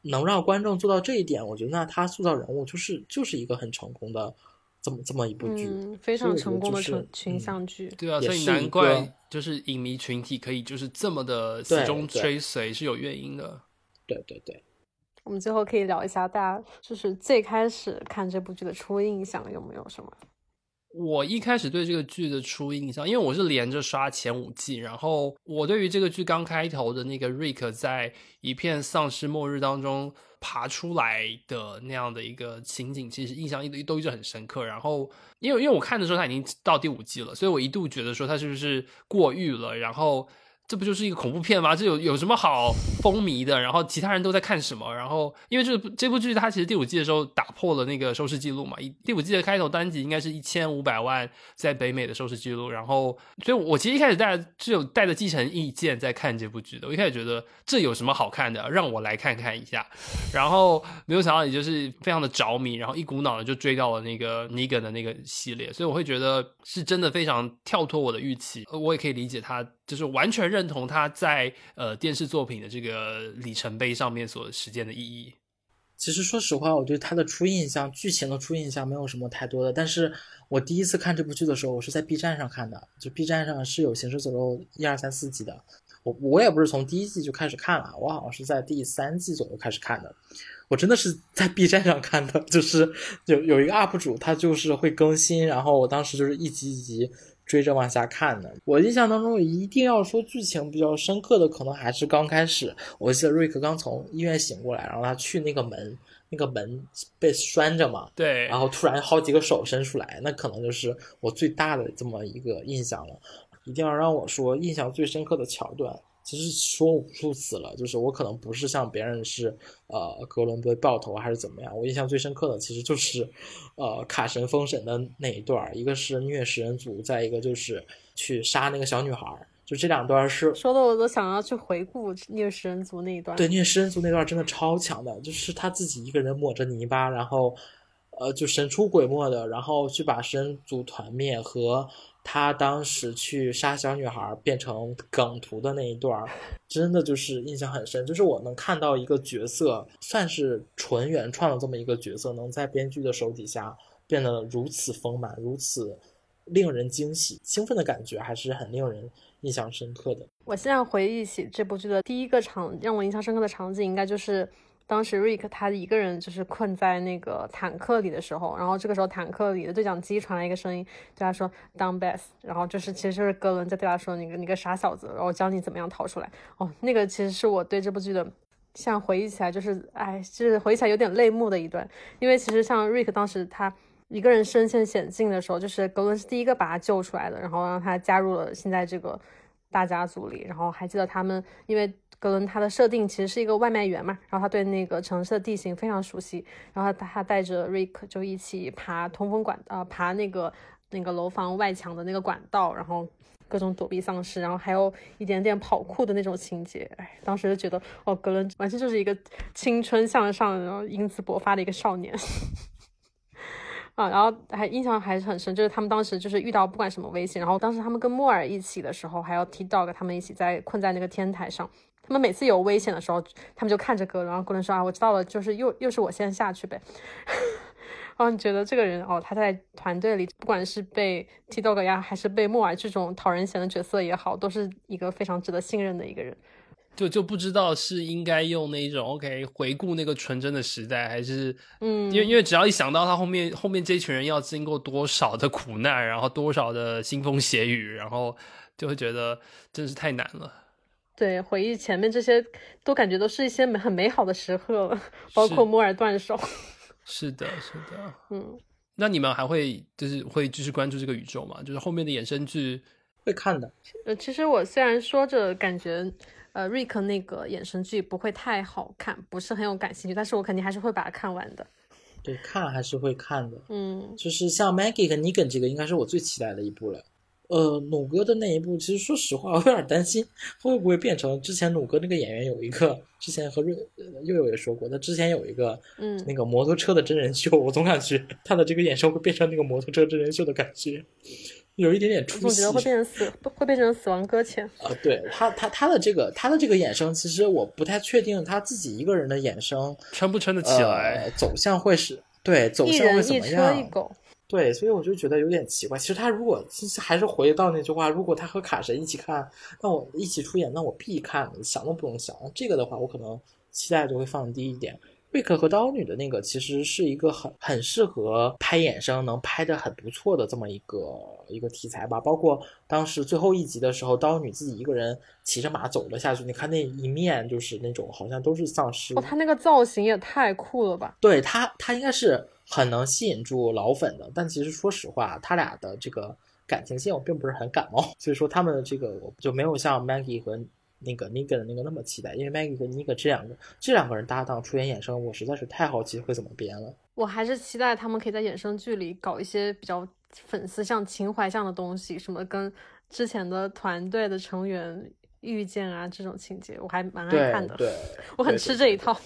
能让观众做到这一点，我觉得那他塑造人物就是就是一个很成功的这么这么一部剧。嗯，非常成功的就是群群嗯像剧。对啊，所以难怪就是影迷群体可以就是这么的始终追随是有原因的。对对对，我们最后可以聊一下大家就是最开始看这部剧的初印象有没有什么？我一开始对这个剧的初印象，因为我是连着刷前五季，然后我对于这个剧刚开头的那个 Rick 在一片丧尸末日当中爬出来的那样的一个情景，其实印象一都一直很深刻。然后，因为因为我看的时候他已经到第五季了，所以我一度觉得说他是不是过誉了，然后。这不就是一个恐怖片吗？这有有什么好风靡的？然后其他人都在看什么？然后因为这这部剧它其实第五季的时候打破了那个收视记录嘛，第五季的开头单集应该是一千五百万在北美的收视记录。然后，所以我其实一开始带着是有带着继承意见在看这部剧的。我一开始觉得这有什么好看的，让我来看看一下。然后没有想到，也就是非常的着迷，然后一股脑的就追到了那个尼根的那个系列。所以我会觉得是真的非常跳脱我的预期。我也可以理解他，就是完全认同他在呃电视作品的这个里程碑上面所实践的意义。其实说实话，我对他的初印象，剧情的初印象没有什么太多的。但是我第一次看这部剧的时候，我是在 B 站上看的，就 B 站上是有《行尸走肉》一二三四季的。我我也不是从第一季就开始看了，我好像是在第三季左右开始看的。我真的是在 B 站上看的，就是有有一个 UP 主，他就是会更新，然后我当时就是一集一集追着往下看的。我印象当中，一定要说剧情比较深刻的，可能还是刚开始，我记得瑞克刚从医院醒过来，然后他去那个门，那个门被拴着嘛，对，然后突然好几个手伸出来，那可能就是我最大的这么一个印象了。一定要让我说印象最深刻的桥段，其实说无数次了，就是我可能不是像别人是呃哥伦布爆头还是怎么样，我印象最深刻的其实就是呃卡神封神的那一段儿，一个是虐食人族，再一个就是去杀那个小女孩儿，就这两段是说的我都想要去回顾虐食人族那一段。对，虐食人族那段真的超强的，就是他自己一个人抹着泥巴，然后，呃，就神出鬼没的，然后去把食人族团灭，和他当时去杀小女孩变成梗图的那一段儿，真的就是印象很深。就是我能看到一个角色，算是纯原创的这么一个角色，能在编剧的手底下变得如此丰满，如此令人惊喜、兴奋的感觉，还是很令人印象深刻的。我现在回忆起这部剧的第一个场让我印象深刻的场景，应该就是当时 Rick 他一个人就是困在那个坦克里的时候，然后这个时候坦克里的对讲机传来一个声音，对他说 “Down Beth”，然后就是其实就是格伦在对他说：“你个你个傻小子，然后教你怎么样逃出来。”哦，那个其实是我对这部剧的像回忆起来就是，哎，就是回忆起来有点泪目的一段，因为其实像 Rick 当时他一个人身陷险境的时候，就是格伦是第一个把他救出来的，然后让他加入了现在这个大家族里，然后还记得他们，因为格伦他的设定其实是一个外卖员嘛，然后他对那个城市的地形非常熟悉，然后他带着 Rick 就一起爬通风管，呃，爬那个那个楼房外墙的那个管道，然后。各种躲避丧尸，然后还有一点点跑酷的那种情节，哎，当时就觉得哦，格伦完全就是一个青春向上，然后英姿勃发的一个少年。啊，然后还印象还是很深，就是他们当时就是遇到不管什么危险，然后当时他们跟莫尔一起的时候，还有 T Dog 他们一起在困在那个天台上，他们每次有危险的时候，他们就看着哥，然后哥伦说啊，我知道了，就是又又是我先下去呗。然 后你觉得这个人哦，他在团队里，不管是被 T Dog 呀，还是被莫尔这种讨人嫌的角色也好，都是一个非常值得信任的一个人。就就不知道是应该用那种 OK 回顾那个纯真的时代，还是嗯，因为因为只要一想到他后面后面这群人要经过多少的苦难，然后多少的腥风血雨，然后就会觉得真是太难了。对，回忆前面这些都感觉都是一些美很美好的时刻了，包括摩尔断手。是的，是的，嗯。那你们还会就是会继续关注这个宇宙吗？就是后面的衍生剧会看的。呃，其实我虽然说着感觉。呃，瑞克那个衍生剧不会太好看，不是很有感兴趣，但是我肯定还是会把它看完的。对，看还是会看的。嗯，就是像 Maggie 和 Negan 这个，应该是我最期待的一部了。呃，弩哥的那一部，其实说实话，我有点担心会不会变成之前弩哥那个演员有一个，之前和瑞悠悠也说过，他之前有一个，嗯，那个摩托车的真人秀，我总感觉他的这个演生会变成那个摩托车真人秀的感觉。有一点点出戏，我觉得会变成死，会变成死亡搁浅。啊，对他，他他的这个他的这个衍生，其实我不太确定他自己一个人的衍生撑不撑得起来，呃、走向会是对走向会怎么样？一车一狗。对，所以我就觉得有点奇怪。其实他如果其实还是回到那句话，如果他和卡神一起看，那我一起出演，那我必看，想都不用想。这个的话，我可能期待就会放低一点。瑞克和刀女的那个其实是一个很很适合拍衍生，能拍的很不错的这么一个一个题材吧。包括当时最后一集的时候，刀女自己一个人骑着马走了下去，你看那一面就是那种好像都是丧尸。哦，他那个造型也太酷了吧！对他，他应该是很能吸引住老粉的。但其实说实话，他俩的这个感情线我并不是很感冒，所以说他们的这个我就没有像 Maggie 和。那个 Negan 的那个那么期待，因为 Maggie 和 Negan 这两个这两个人搭档出演衍生，我实在是太好奇会怎么编了。我还是期待他们可以在衍生剧里搞一些比较粉丝像、情怀像的东西，什么跟之前的团队的成员遇见啊这种情节，我还蛮爱看的。对，我很吃这一套。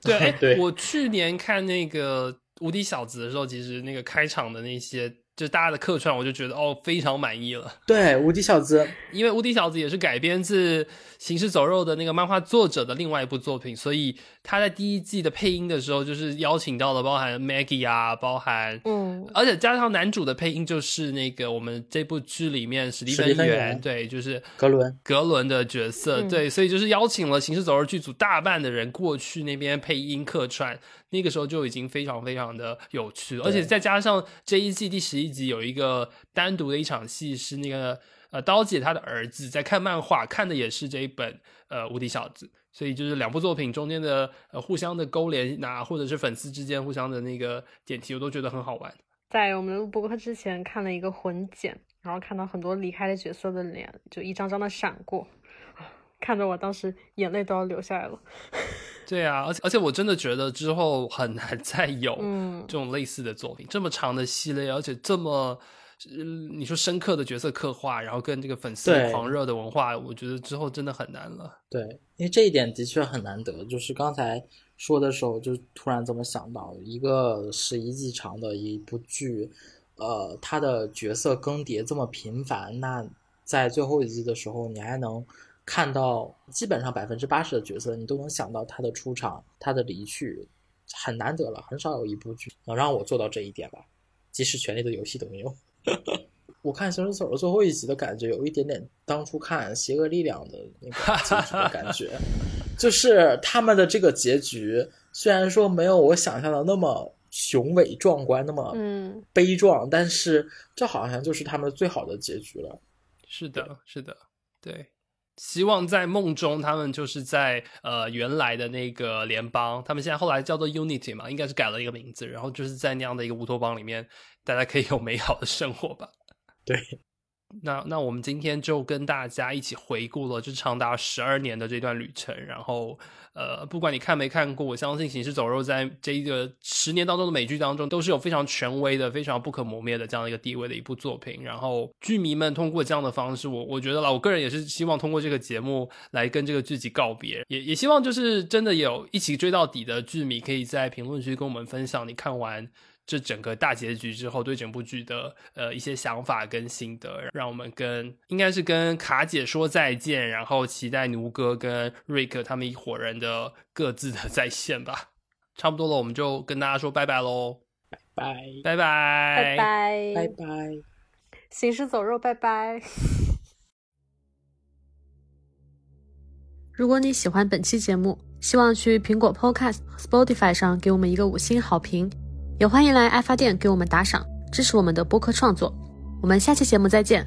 对，对我去年看那个《无敌小子》的时候，其实那个开场的那些。就大家的客串，我就觉得哦，非常满意了。对，无敌小子，因为无敌小子也是改编自《行尸走肉》的那个漫画作者的另外一部作品，所以他在第一季的配音的时候，就是邀请到了包含 Maggie 啊，包含嗯，而且加上男主的配音就是那个我们这部剧里面史蒂芬元，对，就是格伦格伦的角色，嗯、对，所以就是邀请了《行尸走肉》剧组大半的人过去那边配音客串。那个时候就已经非常非常的有趣了，而且再加上这一季第十一集有一个单独的一场戏，是那个呃刀姐她的儿子在看漫画，看的也是这一本呃无敌小子，所以就是两部作品中间的呃互相的勾连啊，或者是粉丝之间互相的那个点题，我都觉得很好玩。在我们录播客之前看了一个混剪，然后看到很多离开的角色的脸就一张张的闪过，看着我当时眼泪都要流下来了。对啊，而且而且我真的觉得之后很难再有嗯这种类似的作品，这么长的系列，而且这么、呃、你说深刻的角色刻画，然后跟这个粉丝狂热的文化，我觉得之后真的很难了。对，因为这一点的确很难得。就是刚才说的时候，就突然这么想到，一个十一季长的一部剧，呃，它的角色更迭这么频繁，那在最后一季的时候，你还能。看到基本上百分之八十的角色，你都能想到他的出场、他的离去，很难得了，很少有一部剧能让我做到这一点吧。即使《权力的游戏》都没有。我看《行尸走肉》最后一集的感觉，有一点点当初看《邪恶力量》的那个结局的感觉，就是他们的这个结局，虽然说没有我想象的那么雄伟壮观，那么嗯悲壮，但是这好像就是他们最好的结局了。是的，是的，对。希望在梦中他们就是在呃原来的那个联邦，他们现在后来叫做 Unity 嘛，应该是改了一个名字，然后就是在那样的一个乌托邦里面，大家可以有美好的生活吧。对。那那我们今天就跟大家一起回顾了这长达十二年的这段旅程，然后呃，不管你看没看过，我相信《行尸走肉》在这一个十年当中的美剧当中，都是有非常权威的、非常不可磨灭的这样一个地位的一部作品。然后剧迷们通过这样的方式，我我觉得啦，我个人也是希望通过这个节目来跟这个剧集告别，也也希望就是真的有一起追到底的剧迷，可以在评论区跟我们分享你看完。这整个大结局之后对整部剧的呃一些想法跟心得，让我们跟应该是跟卡姐说再见，然后期待奴哥跟瑞克他们一伙人的各自的 再现吧。差不多了，我们就跟大家说拜拜喽，拜拜拜拜拜拜拜拜，行尸走肉拜拜。如果你喜欢本期节目，希望去苹果 Podcast、Spotify 上给我们一个五星好评。也欢迎来爱发电给我们打赏，支持我们的播客创作。我们下期节目再见。